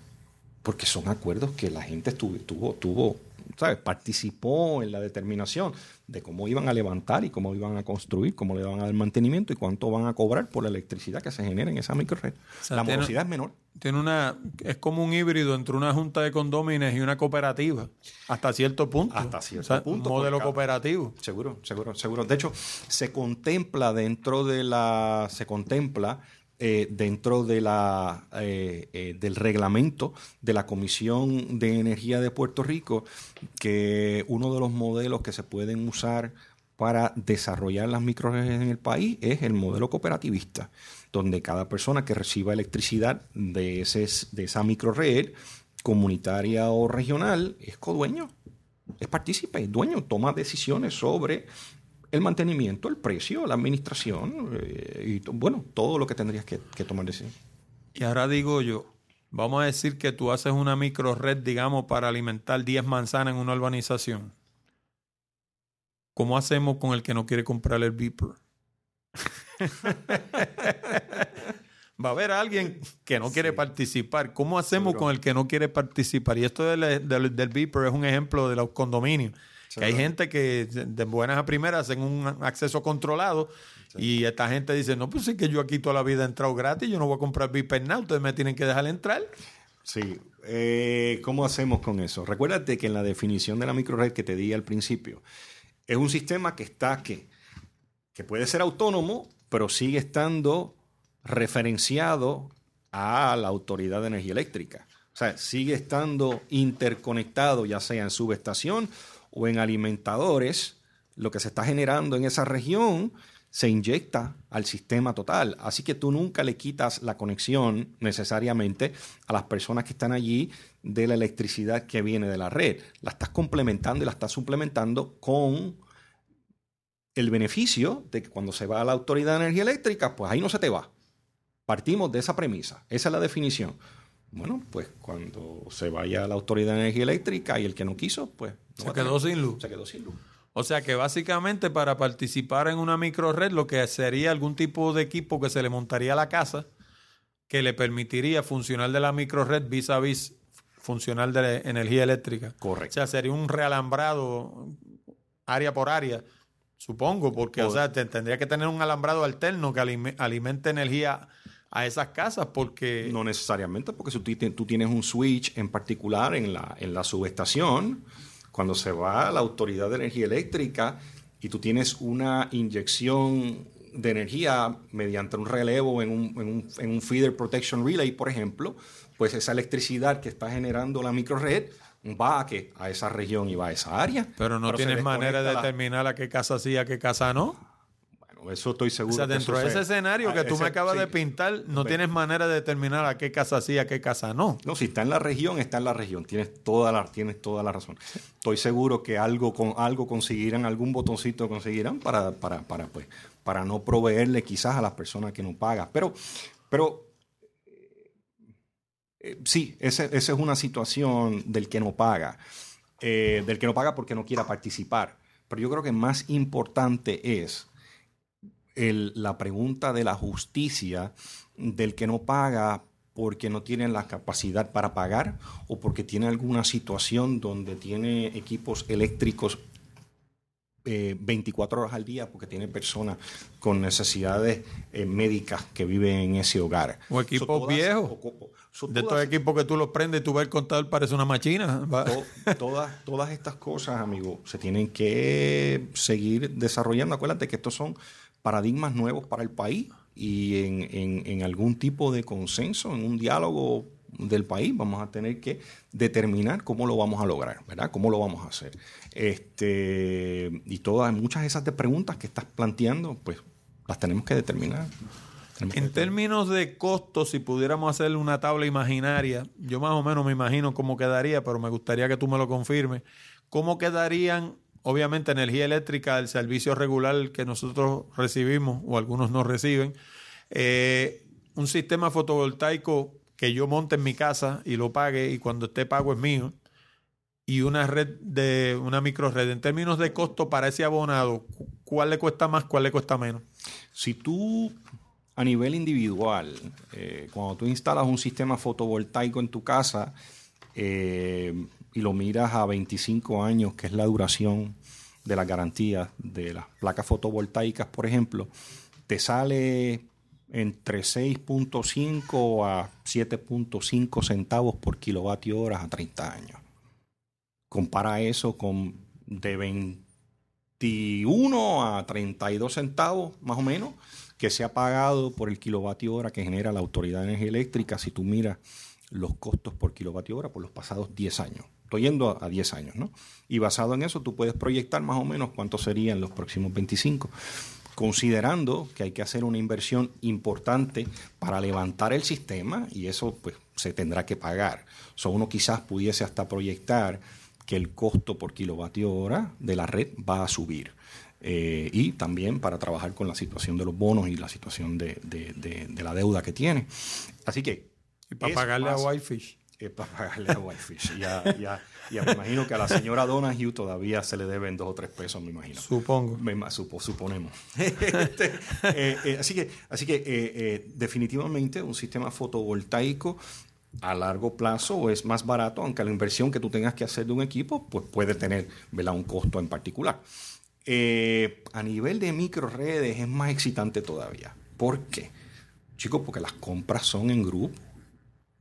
porque son acuerdos que la gente tuvo, ¿sabes? Participó en la determinación de cómo iban a levantar y cómo iban a construir, cómo le van a dar mantenimiento y cuánto van a cobrar por la electricidad que se genera en esa microred. sea, la morosidad es menor. Tiene una, es como un híbrido entre una junta de condómines y una cooperativa, hasta cierto punto. Hasta cierto O sea, punto, Un modelo cooperativo. Seguro, seguro, seguro. De hecho, se contempla dentro de la, se contempla eh, dentro de la, eh, eh, del reglamento de la Comisión de Energía de Puerto Rico que uno de los modelos que se pueden usar para desarrollar las microredes en el país es el modelo cooperativista, donde cada persona que reciba electricidad de, ese, de esa microred comunitaria o regional es codueño es partícipe, es dueño, toma decisiones sobre el mantenimiento, el precio, la administración eh, y bueno, todo lo que tendrías que, que tomar decisiones. Y ahora digo yo, vamos a decir que tú haces una micro red, digamos, para alimentar 10 manzanas en una urbanización. ¿Cómo hacemos con el que no quiere comprar el beeper? Va a haber alguien que no quiere participar. ¿Cómo hacemos Seguro. con el que no quiere participar? Y esto del, del, del beeper es un ejemplo de los condominios. Que hay gente que de buenas a primeras hacen un acceso controlado y esta gente dice, no, pues es que yo aquí toda la vida he entrado gratis, yo no voy a comprar beeper nada, ustedes me tienen que dejar entrar. Sí, eh, ¿cómo hacemos con eso? Recuérdate que en la definición de la microred que te di al principio, es un sistema que está que, que puede ser autónomo, pero sigue estando referenciado a la Autoridad de Energía Eléctrica. O sea, sigue estando interconectado, ya sea en subestación o en alimentadores. Lo que se está generando en esa región se inyecta al sistema total. Así que tú nunca le quitas la conexión necesariamente a las personas que están allí de la electricidad que viene de la red. La estás complementando y la estás suplementando con el beneficio de que cuando se va a la Autoridad de Energía Eléctrica, pues ahí no se te va. Partimos de esa premisa. Esa es la definición. Bueno, pues cuando se vaya la Autoridad de Energía Eléctrica y el que no quiso, pues no Se quedó sin luz. Se quedó sin luz. O sea que básicamente para participar en una micro red lo que sería algún tipo de equipo que se le montaría a la casa que le permitiría funcionar de la micro red vis a vis funcional de la energía eléctrica. O Correcto. sea, sería un realambrado área por área, supongo, porque o sea, te- tendría que tener un alambrado alterno que alime- alimente energía a esas casas porque... No necesariamente, porque si tú, ti- tú tienes un switch en particular en la, en la subestación, cuando se va a la Autoridad de Energía Eléctrica y tú tienes una inyección de energía mediante un relevo en un, en un- en un feeder protection relay, por ejemplo, pues esa electricidad que está generando la microred va a, que, a esa región y va a esa área. Pero no tienes manera de determinar a qué casa sí, a qué casa no. Bueno, eso estoy seguro. O sea, dentro de se- ese escenario Ah, que tú ese- me acabas de sí. pintar, no tienes manera de determinar a qué casa sí, a qué casa no. No, si está en la región, está en la región. Tienes toda la, tienes toda la razón. Estoy seguro que algo con algo conseguirán, algún botoncito conseguirán para, para, para, pues, para no proveerle quizás a las personas que no pagan. Pero, pero eh, sí, ese- esa es una situación del que no paga. Eh, del que no paga porque no quiera participar. Pero yo creo que más importante es el- la pregunta de la justicia del que no paga porque no tiene la capacidad para pagar o porque tiene alguna situación donde tiene equipos eléctricos eh, 24 horas al día porque tiene personas con necesidades eh, médicas que viven en ese hogar. O equipos So, todas- viejos. o- o- so, De estos equipos que tú los prendes y tú ves el contador parece una machina. To- todas, todas estas cosas, amigo, se tienen que seguir desarrollando. Acuérdate que estos son paradigmas nuevos para el país y en, en- en algún tipo de consenso, en un diálogo del país, vamos a tener que determinar cómo lo vamos a lograr, ¿verdad? ¿Cómo lo vamos a hacer? Este, y todas, muchas de esas preguntas que estás planteando, pues las tenemos que determinar. Tenemos que En determinar. términos de costos, si pudiéramos hacerle una tabla imaginaria, yo más o menos me imagino cómo quedaría, pero me gustaría que tú me lo confirmes. ¿Cómo quedarían, obviamente, energía eléctrica, el servicio regular que nosotros recibimos o algunos no reciben? eh, un sistema fotovoltaico que yo monte en mi casa y lo pague y cuando esté pago es mío y una red de una micro red en términos de costo para ese abonado cu- cuál le cuesta más cuál le cuesta menos Si tú a nivel individual, eh, cuando tú instalas un sistema fotovoltaico en tu casa eh, y lo miras a 25 años, que es la duración de las garantías de las placas fotovoltaicas, por ejemplo, te sale entre 6.5 a 7.5 centavos por kilovatio hora a 30 años. Compara eso con de 21 a 32 centavos, más o menos, que se ha pagado por el kilovatio hora que genera la Autoridad de Energía Eléctrica si tú miras los costos por kilovatio hora por los pasados 10 años. Estoy yendo a, a 10 años, ¿no? Y basado en eso tú puedes proyectar más o menos cuánto serían los próximos 25 considerando que hay que hacer una inversión importante para levantar el sistema y eso pues se tendrá que pagar. So, uno quizás pudiese hasta proyectar que el costo por kilovatio hora de la red va a subir. Eh, y también para trabajar con la situación de los bonos y la situación de, de- de- de la deuda que tiene. Así que... y para pagarle más- a Whitefish eh, para pagarle a Whitefish. Ya, ya, ya me imagino que a la señora Donahue todavía se le deben dos o tres pesos, me imagino. supongo Me supo- suponemos. Este, eh, eh, así que, así que eh, definitivamente un sistema fotovoltaico a largo plazo es más barato, aunque la inversión que tú tengas que hacer de un equipo pues puede tener ¿verdad? un costo en particular. A nivel de microredes es más excitante todavía. ¿Por qué? Chicos, porque las compras son en grupo.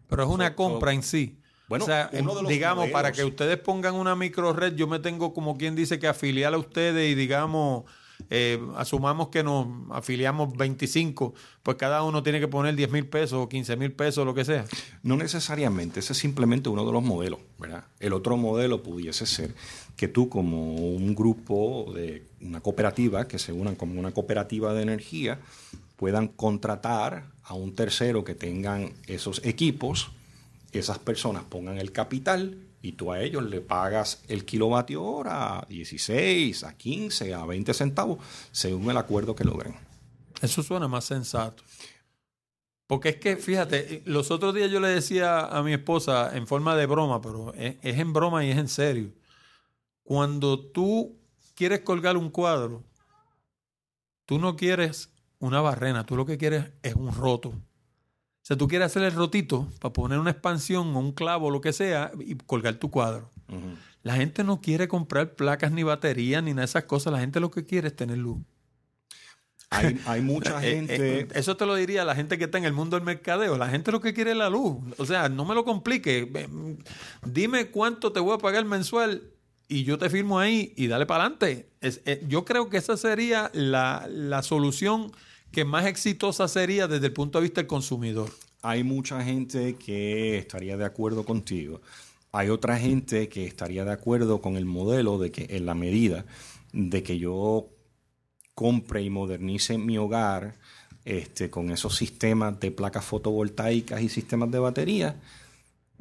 Pero es una So- compra so- en sí. Bueno, o sea, uno de los digamos, modelos- para que ustedes pongan una micro red, yo me tengo como quien dice que afiliar a ustedes y digamos, eh, asumamos que nos afiliamos 25, pues cada uno tiene que poner 10 mil pesos o 15 mil pesos, lo que sea. No necesariamente, ese es simplemente uno de los modelos, ¿verdad? El otro modelo pudiese ser que tú como un grupo de una cooperativa, que se unan como una cooperativa de energía, puedan contratar a un tercero que tengan esos equipos, esas personas pongan el capital y tú a ellos le pagas el kilovatio hora a 16, a 15, a 20 centavos, según el acuerdo que logren. Eso suena más sensato. Porque es que, fíjate, los otros días yo le decía a mi esposa en forma de broma, pero es, es en broma y es en serio. Cuando tú quieres colgar un cuadro, tú no quieres una barrena, tú lo que quieres es un roto. O sea, tú quieres hacer el rotito para poner una expansión o un clavo o lo que sea y colgar tu cuadro. La gente no quiere comprar placas ni baterías ni nada de esas cosas. La gente lo que quiere es tener luz. Hay, hay mucha Eh, gente... eh, eso te lo diría la gente que está en el mundo del mercadeo. La gente lo que quiere es la luz. O sea, no me lo complique. Eh, Dime cuánto te voy a pagar mensual y yo te firmo ahí y dale para adelante. Eh, yo creo que esa sería la, la solución que más exitosa sería desde el punto de vista del consumidor. Hay mucha gente que estaría de acuerdo contigo. Hay otra gente que estaría de acuerdo con el modelo de que en la medida de que yo compre y modernice mi hogar este, con esos sistemas de placas fotovoltaicas y sistemas de batería,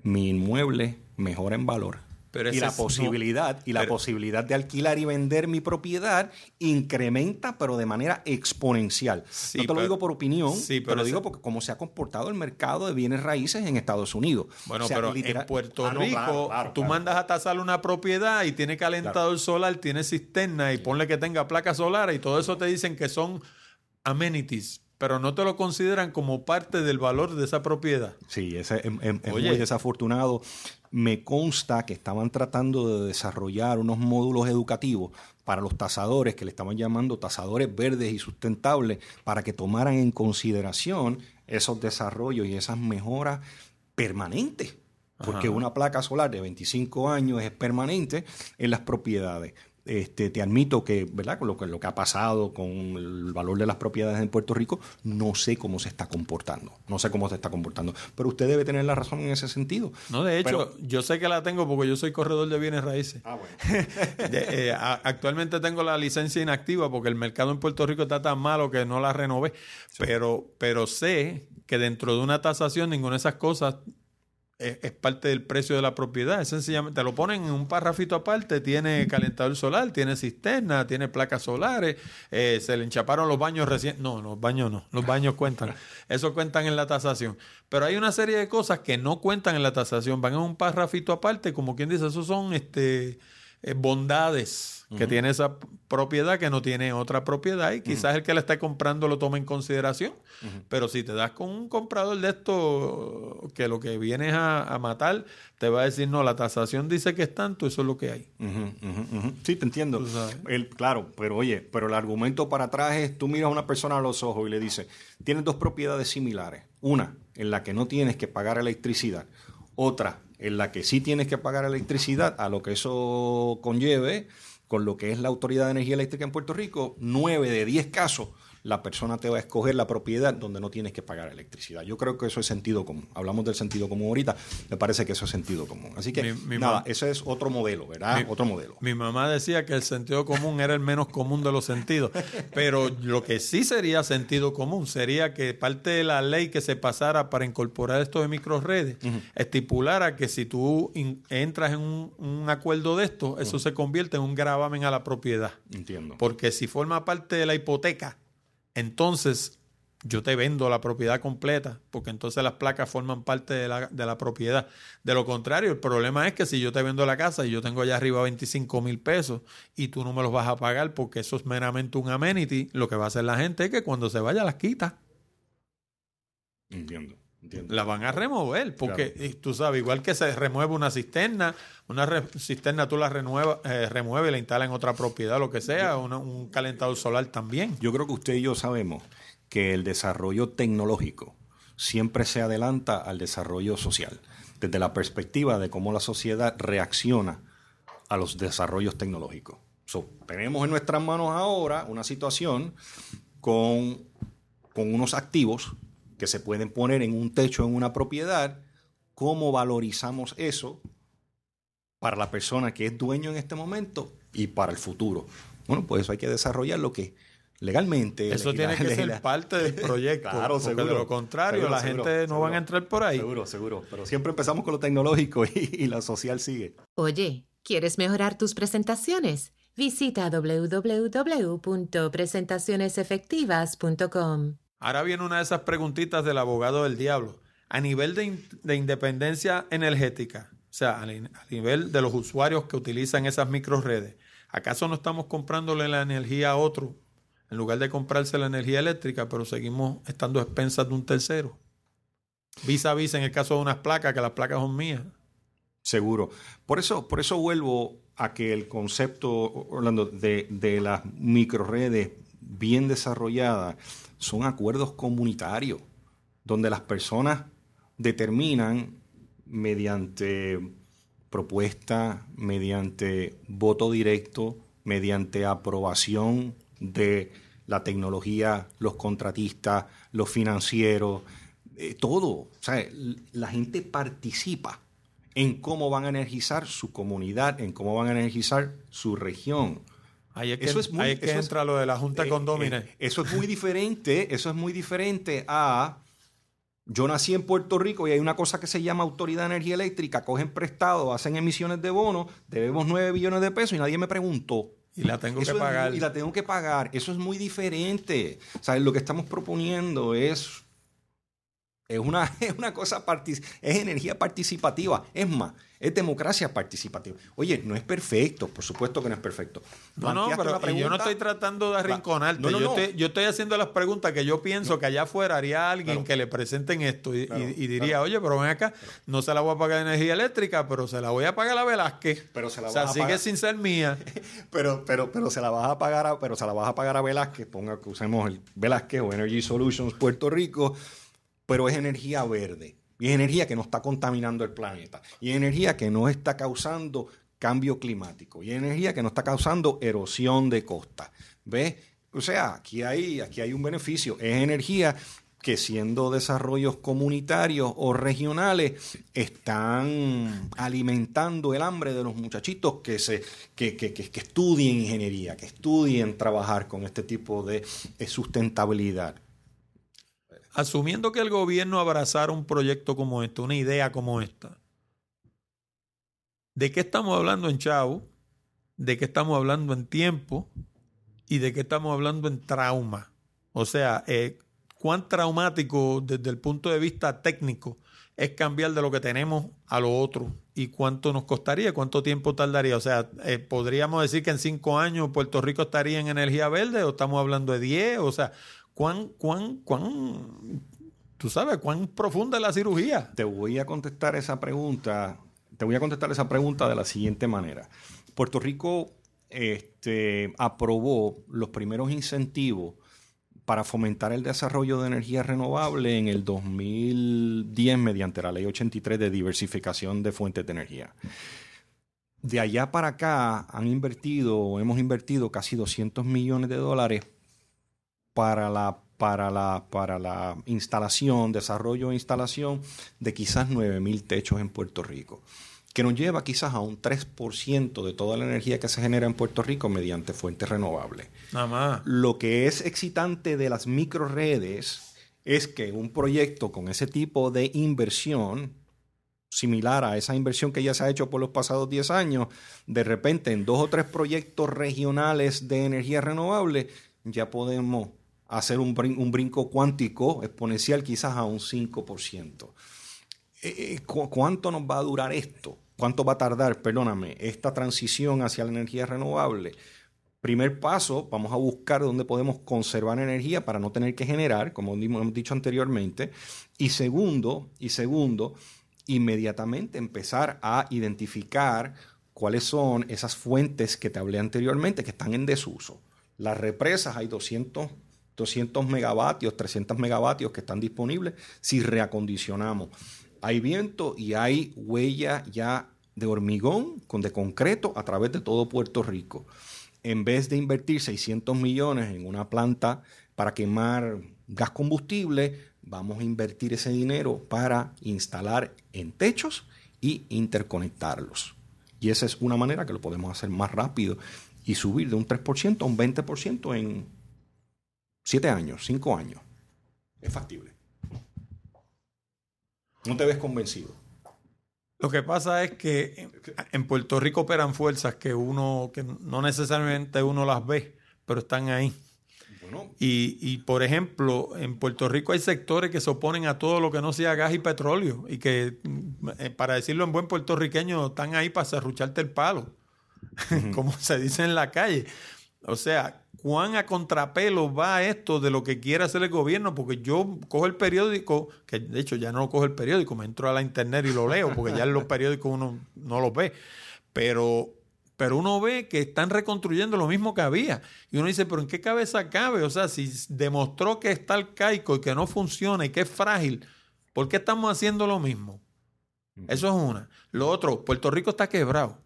mi inmueble mejora en valor. Pero y la es- no, posibilidad y la pero- posibilidad de alquilar y vender mi propiedad incrementa pero de manera exponencial. Sí, no te lo digo por opinión, sí, pero pero lo ese- digo porque cómo se ha comportado el mercado de bienes raíces en Estados Unidos. Bueno, O sea, pero literal- en Puerto Ah, no, Rico, claro, claro, tú claro. mandas a tasar una propiedad y tiene calentador solar, tiene cisterna y ponle que tenga placas solares y todo eso te dicen que son amenities, pero no te lo consideran como parte del valor de esa propiedad. Sí, ese es, es- muy desafortunado. Me consta que estaban tratando de desarrollar unos módulos educativos para los tasadores, que le estaban llamando tasadores verdes y sustentables, para que tomaran en consideración esos desarrollos y esas mejoras permanentes. Porque Ajá. una placa solar de 25 años es permanente en las propiedades. Este, te admito que, ¿verdad? Con lo que, lo que ha pasado con el valor de las propiedades en Puerto Rico, no sé cómo se está comportando. No sé cómo se está comportando. Pero usted debe tener la razón en ese sentido. No, de hecho, Pero- yo sé que la tengo porque yo soy corredor de bienes raíces. Ah, bueno. De- eh, a- actualmente tengo la licencia inactiva porque el mercado en Puerto Rico está tan malo que no la renové. Pero, pero sé que dentro de una tasación ninguna de esas cosas es, es parte del precio de la propiedad. Es sencillamente, te lo ponen en un parrafito aparte, tiene calentador solar, tiene cisterna, tiene placas solares, eh, se le enchaparon los baños recién. No, los baños no, los baños cuentan. Eso cuentan en la tasación. Pero hay una serie de cosas que no cuentan en la tasación, van en un parrafito aparte, como quien dice, esos son este eh, bondades que tiene esa propiedad que no tiene otra propiedad y quizás el que la está comprando lo tome en consideración. Pero si te das con un comprador de esto que lo que vienes a, a matar, te va a decir, no, la tasación dice que es tanto, eso es lo que hay. Sí, te entiendo. El, claro, pero oye, pero el argumento para atrás es, tú miras a una persona a los ojos y le dices, tienes dos propiedades similares. Una, en la que no tienes que pagar electricidad. Otra, en la que sí tienes que pagar electricidad, a lo que eso conlleve, con lo que es la Autoridad de Energía Eléctrica en Puerto Rico, nueve de diez casos, la persona te va a escoger la propiedad donde no tienes que pagar electricidad. Yo creo que eso es sentido común. Hablamos del sentido común ahorita, me parece que eso es sentido común. Así que, Mi- mi nada, ese es otro modelo, ¿verdad? Mi- otro modelo. Mi mamá decía que el sentido común era el menos común de los sentidos, pero lo que sí sería sentido común sería que parte de la ley que se pasara para incorporar esto de microredes estipulara que si tú in- entras en un, un acuerdo de esto, eso se convierte en un gravamen a la propiedad. Entiendo. Porque si forma parte de la hipoteca, entonces yo te vendo la propiedad completa, porque entonces las placas forman parte de la, de la propiedad. De lo contrario, el problema es que si yo te vendo la casa y yo tengo allá arriba 25 mil pesos y tú no me los vas a pagar porque eso es meramente un amenity, lo que va a hacer la gente es que cuando se vaya las quita. Entiendo. Entiendo. La van a remover, porque tú sabes, igual que se remueve una cisterna, una cisterna tú la renueva, eh, remueve y la instala en otra propiedad, lo que sea, una- un calentador solar también. Yo creo que usted y yo sabemos que el desarrollo tecnológico siempre se adelanta al desarrollo social, desde la perspectiva de cómo la sociedad reacciona a los desarrollos tecnológicos. So, tenemos en nuestras manos ahora una situación con, con unos activos que se pueden poner en un techo en una propiedad. ¿Cómo valorizamos eso para la persona que es dueño en este momento y para el futuro? Bueno, pues eso hay que desarrollar lo que legalmente. Eso legisla- tiene que ser parte del proyecto. Claro, porque seguro. de lo contrario, Seguro, la seguro, gente no seguro. van a entrar por ahí. Seguro, seguro. Pero siempre empezamos con lo tecnológico y, y la social sigue. Oye, ¿quieres mejorar tus presentaciones? Visita www.presentacionesefectivas.com. Ahora viene una de esas preguntitas del abogado del diablo. A nivel de, de independencia energética, o sea, a, ni- a nivel de los usuarios que utilizan esas microredes, ¿acaso no estamos comprándole la energía a otro en lugar de comprarse la energía eléctrica, pero seguimos estando a expensas de un tercero? Vis a vis en el caso de unas placas, que las placas son mías. Seguro. Por eso, por eso vuelvo a que el concepto, Orlando, de, de las microredes bien desarrolladas son acuerdos comunitarios, donde las personas determinan mediante propuesta, mediante voto directo, mediante aprobación de la tecnología, los contratistas, los financieros, eh, todo. O sea, la gente participa en cómo van a energizar su comunidad, en cómo van a energizar su región. Ahí es que, eso es muy, que entra lo de la Junta eh, eso es muy diferente, eso es muy diferente a yo nací en Puerto Rico y hay una cosa que se llama Autoridad de Energía Eléctrica, cogen prestado, hacen emisiones de bonos, debemos 9 billones de pesos y nadie me preguntó. Y la tengo que pagar. y la tengo que pagar. Eso es muy diferente. O lo que estamos proponiendo es es una, es una cosa, es energía participativa. Es más, es democracia participativa. Oye, no es perfecto, por supuesto que no es perfecto. No, no, pero yo no estoy tratando de arrinconarte. No, yo, Estoy, yo, estoy, haciendo las preguntas que yo pienso que allá afuera haría alguien que le presenten esto y, diría, oye, pero ven acá, no se la voy a pagar energía eléctrica, pero se la voy a pagar a Velázquez. Pero se la o sea, sigue sin ser mía. pero, pero, pero se la vas a pagar a, pero se la vas a pagar a Velázquez, ponga que usemos el Velázquez o Energy Solutions Puerto Rico, pero es energía verde. Y es energía que no está contaminando el planeta. Y es energía que no está causando cambio climático. Y es energía que no está causando erosión de costa. ¿Ves? O sea, aquí hay, aquí hay un beneficio. Es energía que siendo desarrollos comunitarios o regionales están alimentando el hambre de los muchachitos que, se, que, que, que estudien ingeniería, que estudien trabajar con este tipo de sustentabilidad asumiendo que el gobierno abrazara un proyecto como este, una idea como esta, ¿de qué estamos hablando en Chavo? ¿De qué estamos hablando en tiempo? ¿Y de qué estamos hablando en trauma? O sea, eh, ¿cuán traumático desde el punto de vista técnico es cambiar de lo que tenemos a lo otro? ¿Y cuánto nos costaría? ¿Cuánto tiempo tardaría? O sea, eh, ¿podríamos decir que en cinco años Puerto Rico estaría en energía verde o estamos hablando de diez? O sea, cuán, cuán, cuán, tú sabes, cuán profunda es la cirugía. Te voy a contestar esa pregunta, te voy a contestar esa pregunta de la siguiente manera. Puerto Rico este, aprobó los primeros incentivos para fomentar el desarrollo de energía renovable en el 2010 mediante la Ley 83 de diversificación de fuentes de energía. De allá para acá han invertido, hemos invertido casi 200 millones de dólares para la, para la, para la instalación, desarrollo e instalación de quizás 9.000 techos en Puerto Rico, que nos lleva quizás a un 3% de toda la energía que se genera en Puerto Rico mediante fuentes renovables. Nada más. Lo que es excitante de las microredes es que un proyecto con ese tipo de inversión, similar a esa inversión que ya se ha hecho por los pasados 10 años, de repente en dos o tres proyectos regionales de energía renovable, ya podemos hacer un, brinco cuántico exponencial quizás a un 5%. Eh, eh, ¿Cuánto nos va a durar esto? ¿Cuánto va a tardar, perdóname, esta transición hacia la energía renovable? Primer paso, vamos a buscar dónde podemos conservar energía para no tener que generar, como hemos dicho anteriormente. Y segundo, y segundo, inmediatamente empezar a identificar cuáles son esas fuentes que te hablé anteriormente que están en desuso. Las represas hay 200 200 megavatios, 300 megavatios que están disponibles si reacondicionamos. Hay viento y hay huella ya de hormigón con de concreto a través de todo Puerto Rico. En vez de invertir 600 millones en una planta para quemar gas combustible, vamos a invertir ese dinero para instalar en techos y interconectarlos. Y esa es una manera que lo podemos hacer más rápido y subir de un 3% a un 20% en Siete años, cinco años. Es factible. No te ves convencido. Lo que pasa es que en Puerto Rico operan fuerzas que uno, que no necesariamente uno las ve, pero están ahí. y, y, por ejemplo, en Puerto Rico hay sectores que se oponen a todo lo que no sea gas y petróleo y que, eh, para decirlo en buen puertorriqueño, están ahí para cerrucharte el palo, como se dice en la calle. O sea, cuán a contrapelo va esto de lo que quiere hacer el gobierno, porque yo cojo el periódico, que de hecho ya no lo cojo el periódico, me entro a la internet y lo leo, porque ya en los periódicos uno no los ve, pero pero uno ve que están reconstruyendo lo mismo que había. Y uno dice, pero ¿en qué cabeza cabe? O sea, si demostró que está arcaico y que no funciona y que es frágil, ¿por qué estamos haciendo lo mismo? Eso es una. Lo otro, Puerto Rico está quebrado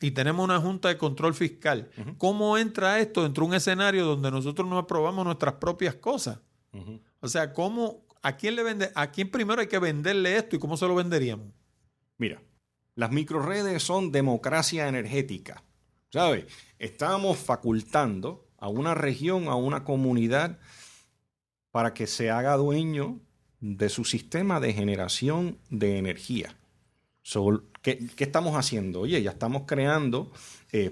y tenemos una junta de control fiscal. ¿Cómo entra esto dentro de un escenario donde nosotros no aprobamos nuestras propias cosas? O sea, ¿cómo, a quién le vende, a quién primero hay que venderle esto y cómo se lo venderíamos? Mira, las microredes son democracia energética. ¿Sabes? Estamos facultando a una región, a una comunidad, para que se haga dueño de su sistema de generación de energía. ¿Qué, estamos haciendo? Oye, ya estamos creando eh,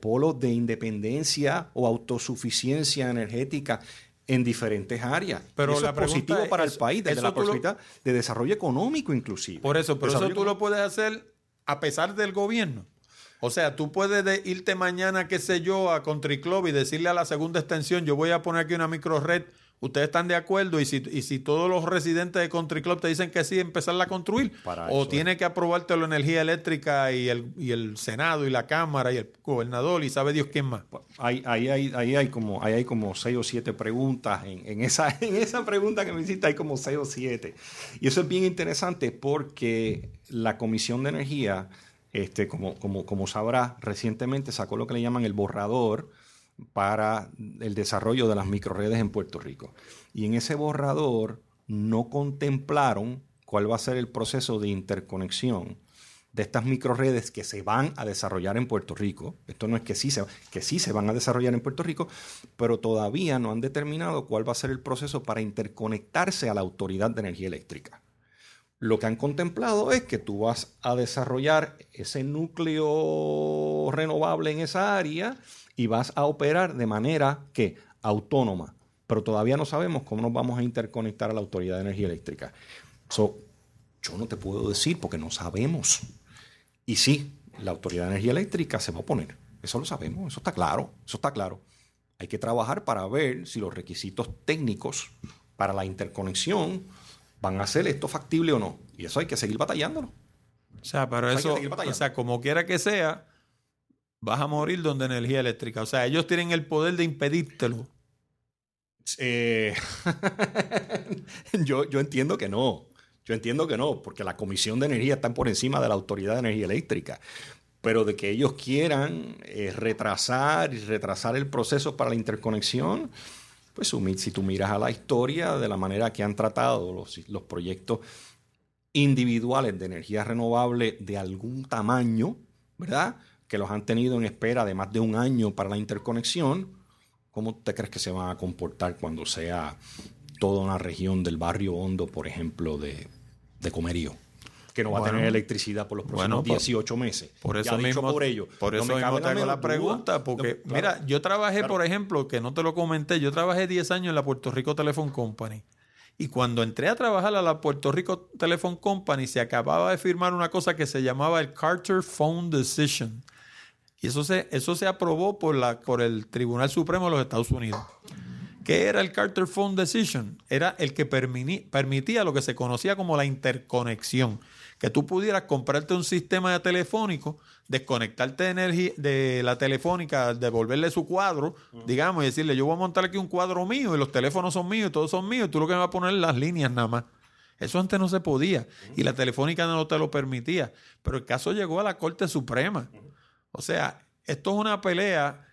polos de independencia o autosuficiencia energética en diferentes áreas. Pero la es positivo para el país, desde la perspectiva de desarrollo económico inclusive. Por eso, pero eso tú lo puedes hacer a pesar del gobierno. O sea, tú puedes irte mañana, qué sé yo, a Country Club y decirle a la segunda extensión, yo voy a poner aquí una micro red ¿Ustedes están de acuerdo? Y si, y si todos los residentes de Country Club te dicen que sí, empezarla a construir. o tiene que aprobarte la energía eléctrica y el, y el Senado y la Cámara y el gobernador y sabe Dios quién más. Ahí, ahí, ahí, hay, como, ahí hay como seis o siete preguntas. En, en, esa, en esa pregunta que me hiciste hay como seis o siete. Y eso es bien interesante porque la Comisión de Energía, este, como, como, como sabrá, recientemente sacó lo que le llaman el borrador para el desarrollo de las microredes en Puerto Rico. Y en ese borrador no contemplaron cuál va a ser el proceso de interconexión de estas microredes que se van a desarrollar en Puerto Rico. Esto no es que sí, se, que sí se van a desarrollar en Puerto Rico, pero todavía no han determinado cuál va a ser el proceso para interconectarse a la Autoridad de Energía Eléctrica. Lo que han contemplado es que tú vas a desarrollar ese núcleo renovable en esa área y vas a operar de manera que autónoma, pero todavía no sabemos cómo nos vamos a interconectar a la Autoridad de Energía Eléctrica. So, yo no te puedo decir porque no sabemos. Y sí, la Autoridad de Energía Eléctrica se va a oponer. Eso lo sabemos, eso está claro, eso está claro. Hay que trabajar para ver si los requisitos técnicos para la interconexión van a ser esto factible o no. Y eso hay que seguir batallándolo. O sea, pero eso, o sea, como quiera que sea, vas a morir donde energía eléctrica. O sea, ellos tienen el poder de impedírtelo. Eh, yo, yo entiendo que no. Yo entiendo que no, porque la Comisión de Energía está por encima de la Autoridad de Energía Eléctrica. Pero de que ellos quieran eh, retrasar y retrasar el proceso para la interconexión, pues si tú miras a la historia de la manera que han tratado los, los proyectos individuales de energía renovable de algún tamaño, ¿verdad? que los han tenido en espera de más de un año para la interconexión, ¿cómo te crees que se van a comportar cuando sea toda una región del barrio hondo, por ejemplo, de, Comerío? Que no va a tener electricidad por los próximos 18 meses. Por eso mismo, por ello, por eso mismo te hago la pregunta, porque mira, yo trabajé, por ejemplo, que no te lo comenté, yo trabajé 10 años en la Puerto Rico Telephone Company. Y cuando entré a trabajar a la Puerto Rico Telephone Company, se acababa de firmar una cosa que se llamaba el Carter Phone Decision. Y eso se, eso se aprobó por, la, por el Tribunal Supremo de los Estados Unidos. ¿Qué era el Carter Phone Decision? Era el que permitía lo que se conocía como la interconexión. Que tú pudieras comprarte un sistema de telefónico, desconectarte de, energía, de la telefónica, devolverle su cuadro, digamos, y decirle, yo voy a montar aquí un cuadro mío y los teléfonos son míos y todos son míos, y tú lo que me vas a poner es las líneas nada más. Eso antes no se podía y la telefónica no te lo permitía. Pero el caso llegó a la Corte Suprema. O sea, esto es una pelea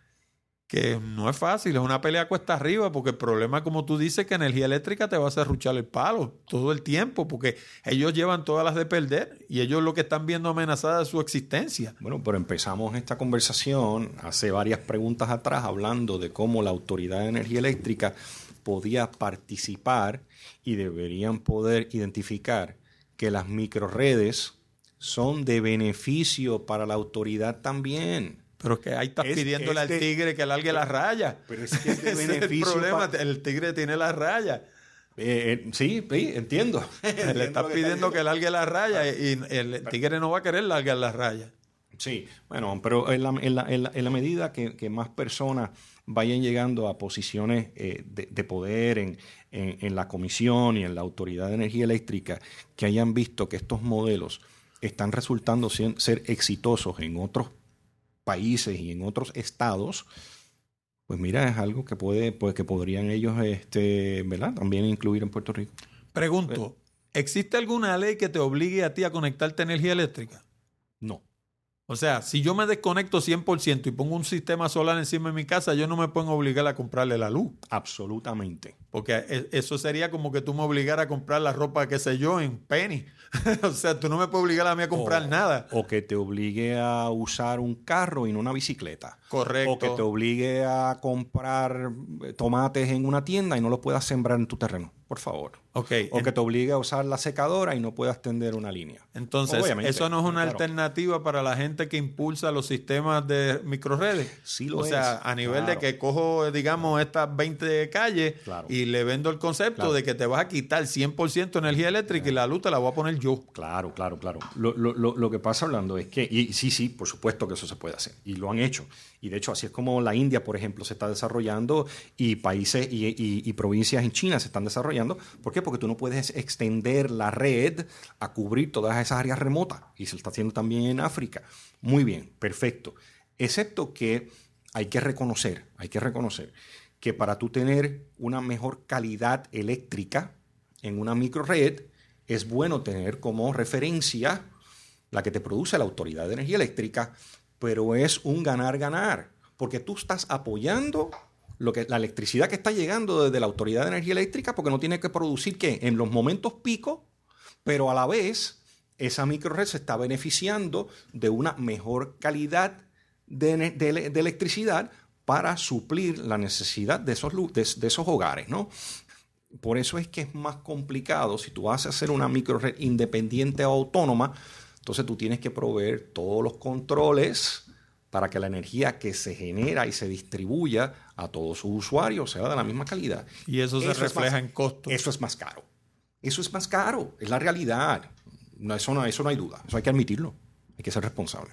que no es fácil, es una pelea cuesta arriba, porque el problema, como tú dices, que energía eléctrica te va a hacer ruchar el palo todo el tiempo, porque ellos llevan todas las de perder y ellos lo que están viendo amenazada es su existencia. Bueno, pero empezamos esta conversación hace varias preguntas atrás hablando de cómo la Autoridad de Energía Eléctrica podía participar y deberían poder identificar que las microredes son de beneficio para la autoridad también. Pero es que ahí estás pidiéndole al tigre que largue la raya. Pero es que es de beneficio. el problema, el tigre tiene la raya. Eh, eh, sí, sí, entiendo. Le estás pidiendo que largue la raya y el tigre no va a querer largar la raya. Sí, bueno, pero en la, en la, en la, medida que, más personas vayan llegando a posiciones eh, de, de, poder en, en, la comisión y en la Autoridad de Energía Eléctrica, que hayan visto que estos modelos están resultando ser exitosos en otros países y en otros estados, pues mira, es algo que puede, pues que podrían ellos, este, ¿verdad? También incluir en Puerto Rico. Pregunto, ¿existe alguna ley que te obligue a ti a conectarte a energía eléctrica? No. O sea, si yo me desconecto 100% y pongo un sistema solar encima de mi casa, yo no me puedo obligar a comprarle la luz. Absolutamente. Porque e- eso sería como que tú me obligaras a comprar la ropa, qué sé yo, en penny. o sea, tú no me puedes obligar a mí a comprar O- nada. O que te obligue a usar un carro y no una bicicleta. Correcto. O que te obligue a comprar tomates en una tienda y no los puedas sembrar en tu terreno. Por favor. Ok, O en- que te obligue a usar la secadora y no puedas tender una línea. entonces, Obviamente, eso no es una claro. alternativa para la gente que impulsa los sistemas de microredes. Sí lo o sea, a nivel claro. de que cojo, digamos, estas 20 calles Claro. y le vendo el concepto Claro. de que te vas a quitar 100% energía eléctrica y la luz te la voy a poner yo. Claro, claro, claro. Lo, lo- lo- lo que pasa hablando es que, y sí, sí, por supuesto que eso se puede hacer, y lo han hecho. Y de hecho, así es como la India, por ejemplo, se está desarrollando y países y, y- y provincias en China se están desarrollando. ¿Por qué? Porque tú no puedes extender la red a cubrir todas esas áreas remotas. Y se está haciendo también en África. Muy bien, perfecto. Excepto que hay que reconocer, hay que reconocer que para tú tener una mejor calidad eléctrica en una microred, es bueno tener como referencia la que te produce la Autoridad de Energía Eléctrica, pero es un ganar-ganar, porque tú estás apoyando lo que, la electricidad que está llegando desde la Autoridad de Energía Eléctrica, porque no tiene que producir que en los momentos pico, pero a la vez esa microred se está beneficiando de una mejor calidad de, electricidad para suplir la necesidad de esos, de, de esos hogares, ¿no? Por eso es que es más complicado. Si tú vas a hacer una microred independiente o autónoma, entonces tú tienes que proveer todos los controles para que la energía que se genera y se distribuya a todos sus usuarios sea de la misma calidad. Y eso se refleja más- en costos. Eso es más caro. Eso es más caro. Es la realidad. No, eso, no, eso no hay duda. Eso hay que admitirlo. Hay que ser responsable.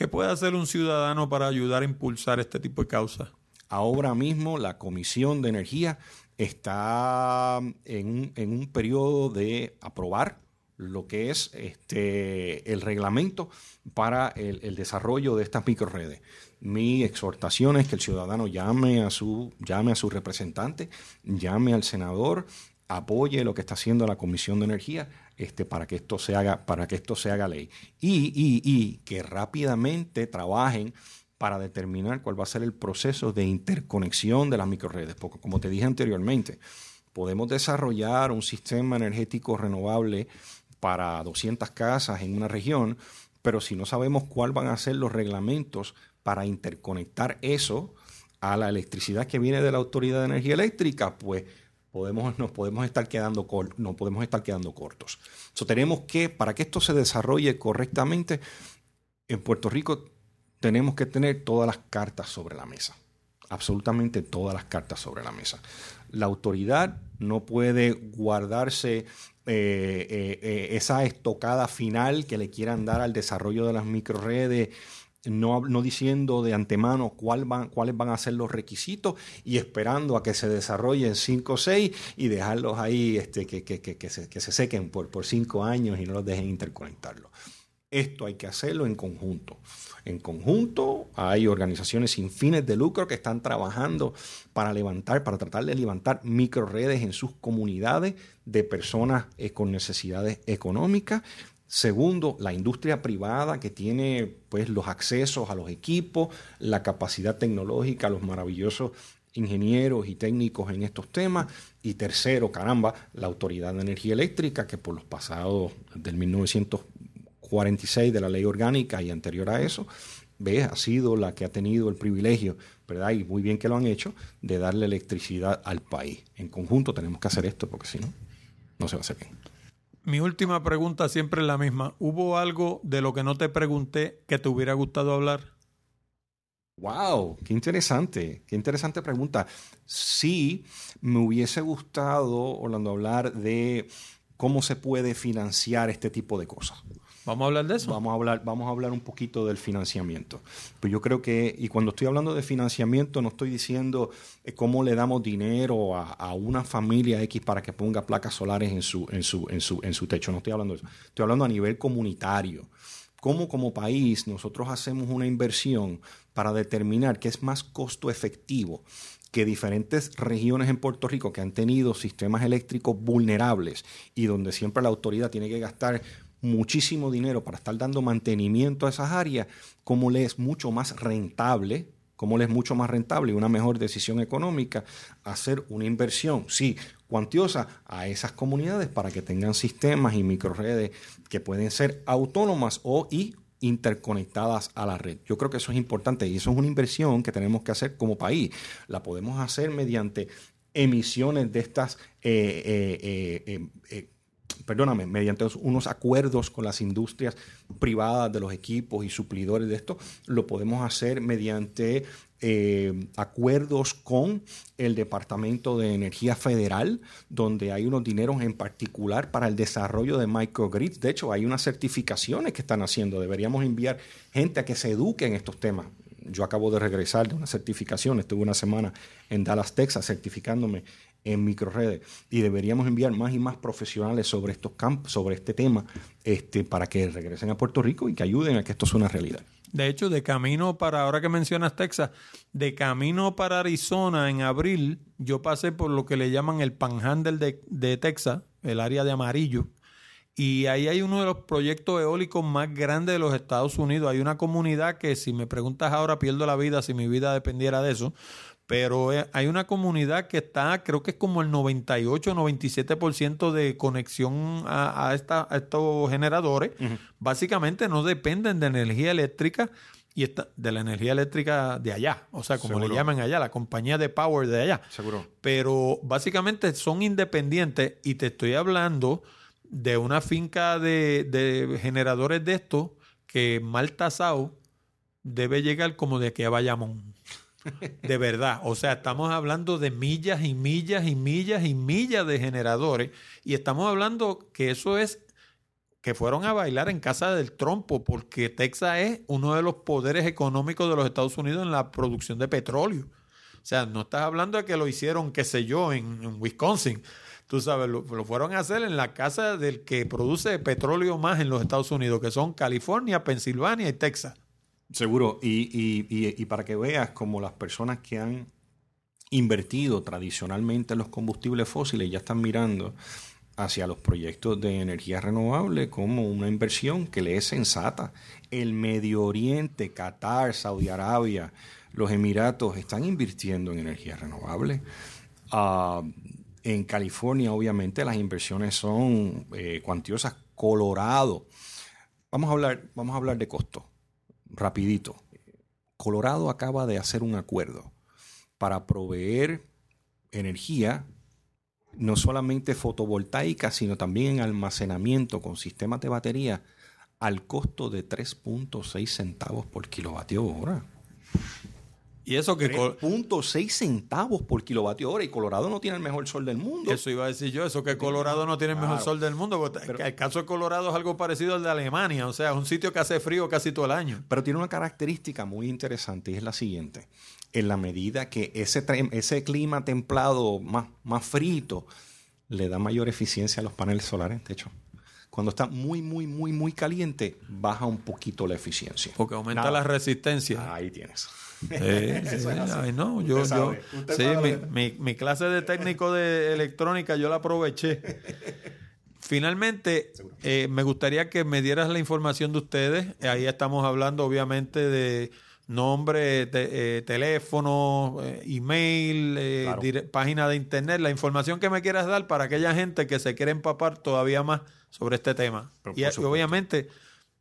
¿Qué puede hacer un ciudadano para ayudar a impulsar este tipo de causas? Ahora mismo la Comisión de Energía está en un, en un periodo de aprobar lo que es este, el reglamento para el, el desarrollo de estas microredes. Mi exhortación es que el ciudadano llame a su, llame a su representante, llame al senador, apoye lo que está haciendo la Comisión de Energía este, para, que esto se haga, para que esto se haga ley. Y, y, y que rápidamente trabajen para determinar cuál va a ser el proceso de interconexión de las microredes. Porque como te dije anteriormente, podemos desarrollar un sistema energético renovable para 200 casas en una región, pero si no sabemos cuáles van a ser los reglamentos para interconectar eso a la electricidad que viene de la Autoridad de Energía Eléctrica, pues podemos, nos podemos estar quedando no podemos estar quedando cortos. So, tenemos que, para que esto se desarrolle correctamente, en Puerto Rico tenemos que tener todas las cartas sobre la mesa. Absolutamente todas las cartas sobre la mesa. La autoridad no puede guardarse eh, eh, eh, esa estocada final que le quieran dar al desarrollo de las microredes, no, diciendo de antemano cuáles van a ser los requisitos y esperando a que se desarrollen cinco o seis y dejarlos ahí este, que, se, que se sequen por, por cinco años y no los dejen interconectarlos. Esto hay que hacerlo en conjunto. En conjunto hay organizaciones sin fines de lucro que están trabajando para levantar, para tratar de levantar microredes en sus comunidades de personas eh, con necesidades económicas. Segundo, la industria privada que tiene pues los accesos a los equipos, la capacidad tecnológica, los maravillosos ingenieros y técnicos en estos temas. Y tercero, caramba, la Autoridad de Energía Eléctrica que por los pasados del 1900 46 de la ley orgánica y anterior a eso, ¿ves? ha sido la que ha tenido el privilegio, ¿verdad? Y muy bien que lo han hecho, de darle electricidad al país. En conjunto tenemos que hacer esto porque si no, no se va a hacer bien. Mi última pregunta siempre es la misma. ¿Hubo algo de lo que no te pregunté que te hubiera gustado hablar? Wow, qué interesante, qué interesante pregunta. Sí, me hubiese gustado, Orlando, hablar de cómo se puede financiar este tipo de cosas. Vamos a hablar de eso. Vamos a hablar, vamos a hablar un poquito del financiamiento. Pues yo creo que, y cuando estoy hablando de financiamiento, no estoy diciendo eh, cómo le damos dinero a, a una familia X para que ponga placas solares en su, en su, en su, en su techo. No estoy hablando de eso. Estoy hablando a nivel comunitario. cómo como país nosotros hacemos una inversión para determinar qué es más costo efectivo que diferentes regiones en Puerto Rico que han tenido sistemas eléctricos vulnerables y donde siempre la autoridad tiene que gastar muchísimo dinero para estar dando mantenimiento a esas áreas, cómo le es mucho más rentable, cómo le es mucho más rentable y una mejor decisión económica hacer una inversión, sí, cuantiosa a esas comunidades para que tengan sistemas y microredes que pueden ser autónomas o y interconectadas a la red. Yo creo que eso es importante y eso es una inversión que tenemos que hacer como país. La podemos hacer mediante emisiones de estas eh, eh, eh perdóname, mediante unos acuerdos con las industrias privadas de los equipos y suplidores de esto, lo podemos hacer mediante eh, acuerdos con el Departamento de Energía Federal, donde hay unos dineros en particular para el desarrollo de microgrids. De hecho, hay unas certificaciones que están haciendo. Deberíamos enviar gente a que se eduque en estos temas. Yo acabo de regresar de una certificación, estuve una semana en Dallas, Texas, certificándome en microredes y deberíamos enviar más y más profesionales sobre estos campos, sobre este tema, este, para que regresen a Puerto Rico y que ayuden a que esto sea una realidad. De hecho, de camino para, ahora que mencionas Texas, de camino para Arizona en abril, yo pasé por lo que le llaman el panhandle de, de Texas, el área de amarillo, y ahí hay uno de los proyectos eólicos más grandes de los Estados Unidos. Hay una comunidad que, si me preguntas ahora, pierdo la vida si mi vida dependiera de eso, pero eh, hay una comunidad que está, creo que es como el 98, 97% de conexión a, esta, estos generadores. Básicamente no dependen de energía eléctrica y de la energía eléctrica de allá, o sea, como le llaman allá, la compañía de power de allá. Seguro. Pero básicamente son independientes y te estoy hablando de una finca de, de generadores de estos que mal tasado debe llegar como de aquí a Bayamón. De verdad, o sea, estamos hablando de millas y millas y millas y millas de generadores y estamos hablando que eso es que fueron a bailar en casa del trompo porque Texas es uno de los poderes económicos de los Estados Unidos en la producción de petróleo. O sea, no estás hablando de que lo hicieron, qué sé yo, en, Wisconsin. Tú sabes, lo, lo, fueron a hacer en la casa del que produce petróleo más en los Estados Unidos, que son California, Pensilvania y Texas. Seguro, y, para que veas como las personas que han invertido tradicionalmente en los combustibles fósiles ya están mirando hacia los proyectos de energía renovable como una inversión que le es sensata. El Medio Oriente, Qatar, Saudi Arabia, los Emiratos están invirtiendo en energía renovable. Ah, en California, obviamente, las inversiones son eh, cuantiosas. Colorado. Vamos a hablar, vamos a hablar de costo rapidito. Colorado acaba de hacer un acuerdo para proveer energía no solamente fotovoltaica, sino también en almacenamiento con sistemas de batería al costo de 3.6 centavos por kilovatio hora. Y eso que... 3.6 centavos por kilovatio hora y Colorado no tiene el mejor sol del mundo. Eso iba a decir yo, eso que Colorado no tiene el mejor sol del mundo. el caso de Colorado es algo parecido al de Alemania, o sea, es un sitio que hace frío casi todo el año. Pero tiene una característica muy interesante y es la siguiente. En la medida que ese, ese clima templado más, más frito le da mayor eficiencia a los paneles solares, de hecho. Cuando está muy, muy, muy, muy caliente, baja un poquito la eficiencia. Porque aumenta la resistencia. Ahí tienes. Sí, no, yo, yo sí, mi, mi, clase de técnico de electrónica yo la aproveché. Finalmente, eh, me gustaría que me dieras la información de ustedes. Ahí estamos hablando, obviamente, de nombre, eh, teléfono, eh, email, página de internet, la información que me quieras dar para aquella gente que se quiere empapar todavía más sobre este tema. y obviamente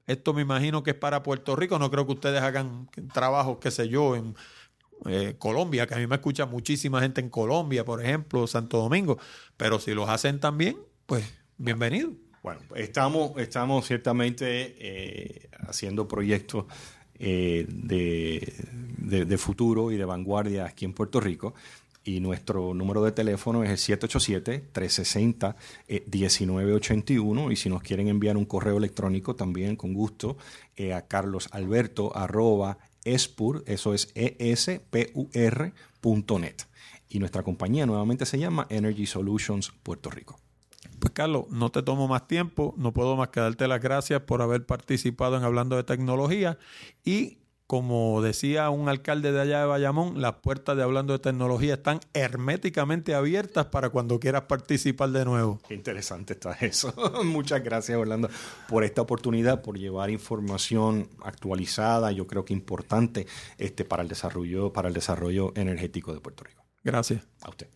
esto me imagino que es para Puerto Rico. No creo que ustedes hagan trabajos, qué sé yo, en eh, Colombia, que a mí me escucha muchísima gente en Colombia, por ejemplo, Santo Domingo. Pero si los hacen también, pues bienvenido. Bueno, estamos, estamos ciertamente eh, haciendo proyectos eh, de, de, futuro y de vanguardia aquí en Puerto Rico y nuestro número de teléfono es el 787-360-1981 y si nos quieren enviar un correo electrónico también con gusto eh, a carlosalberto espur, eso es espur.net. Y nuestra compañía nuevamente se llama Energy Solutions Puerto Rico. Pues Carlos, no te tomo más tiempo, no puedo más que darte las gracias por haber participado en Hablando de Tecnología y como decía un alcalde de allá de Bayamón, las puertas de Hablando de Tecnología están herméticamente abiertas para cuando quieras participar de nuevo. Qué interesante está eso. Muchas gracias, Orlando, por esta oportunidad, por llevar información actualizada, yo creo que importante este, para, el desarrollo, para el desarrollo energético de Puerto Rico. Gracias. A usted.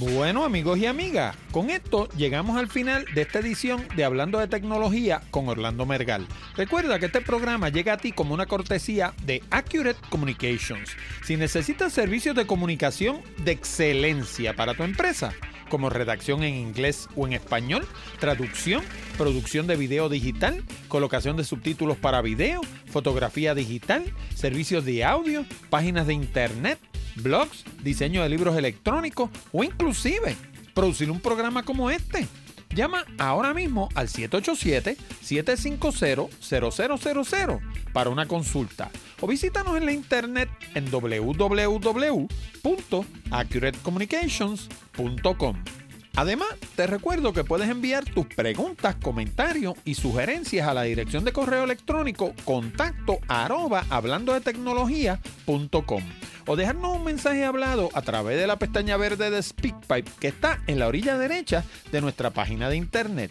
Bueno amigos y amigas, con esto llegamos al final de esta edición de Hablando de Tecnología con Orlando Mergal. Recuerda que este programa llega a ti como una cortesía de Accurate Communications. Si necesitas servicios de comunicación de excelencia para tu empresa, como redacción en inglés o en español, traducción, producción de video digital, colocación de subtítulos para video, fotografía digital, servicios de audio, páginas de internet, blogs, diseño de libros electrónicos o inclusive producir un programa como este. Llama ahora mismo al 787-750-0000 para una consulta o visítanos en la internet en www.accuratecommunications.com. Además, te recuerdo que puedes enviar tus preguntas, comentarios y sugerencias a la dirección de correo electrónico contacto arroba hablando de tecnología.com o dejarnos un mensaje hablado a través de la pestaña verde de SpeakPipe que está en la orilla derecha de nuestra página de internet.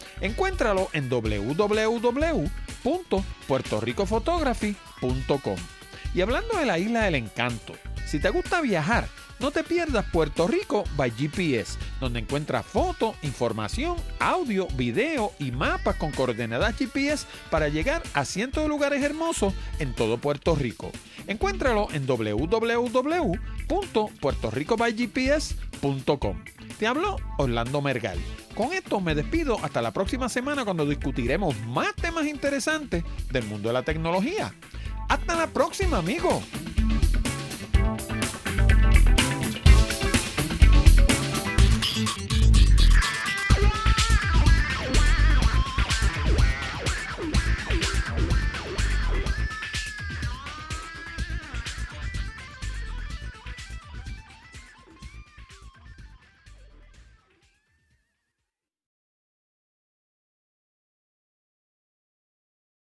Encuéntralo en www.puertorricophotography.com. Y hablando de la isla del encanto, si te gusta viajar, no te pierdas Puerto Rico by GPS, donde encuentras fotos, información, audio, video y mapas con coordenadas GPS para llegar a cientos de lugares hermosos en todo Puerto Rico. Encuéntralo en www.puertoricobygps.com. Te habló Orlando Mergal. Con esto me despido hasta la próxima semana cuando discutiremos más temas interesantes del mundo de la tecnología. Hasta la próxima, amigos. Mm-hmm.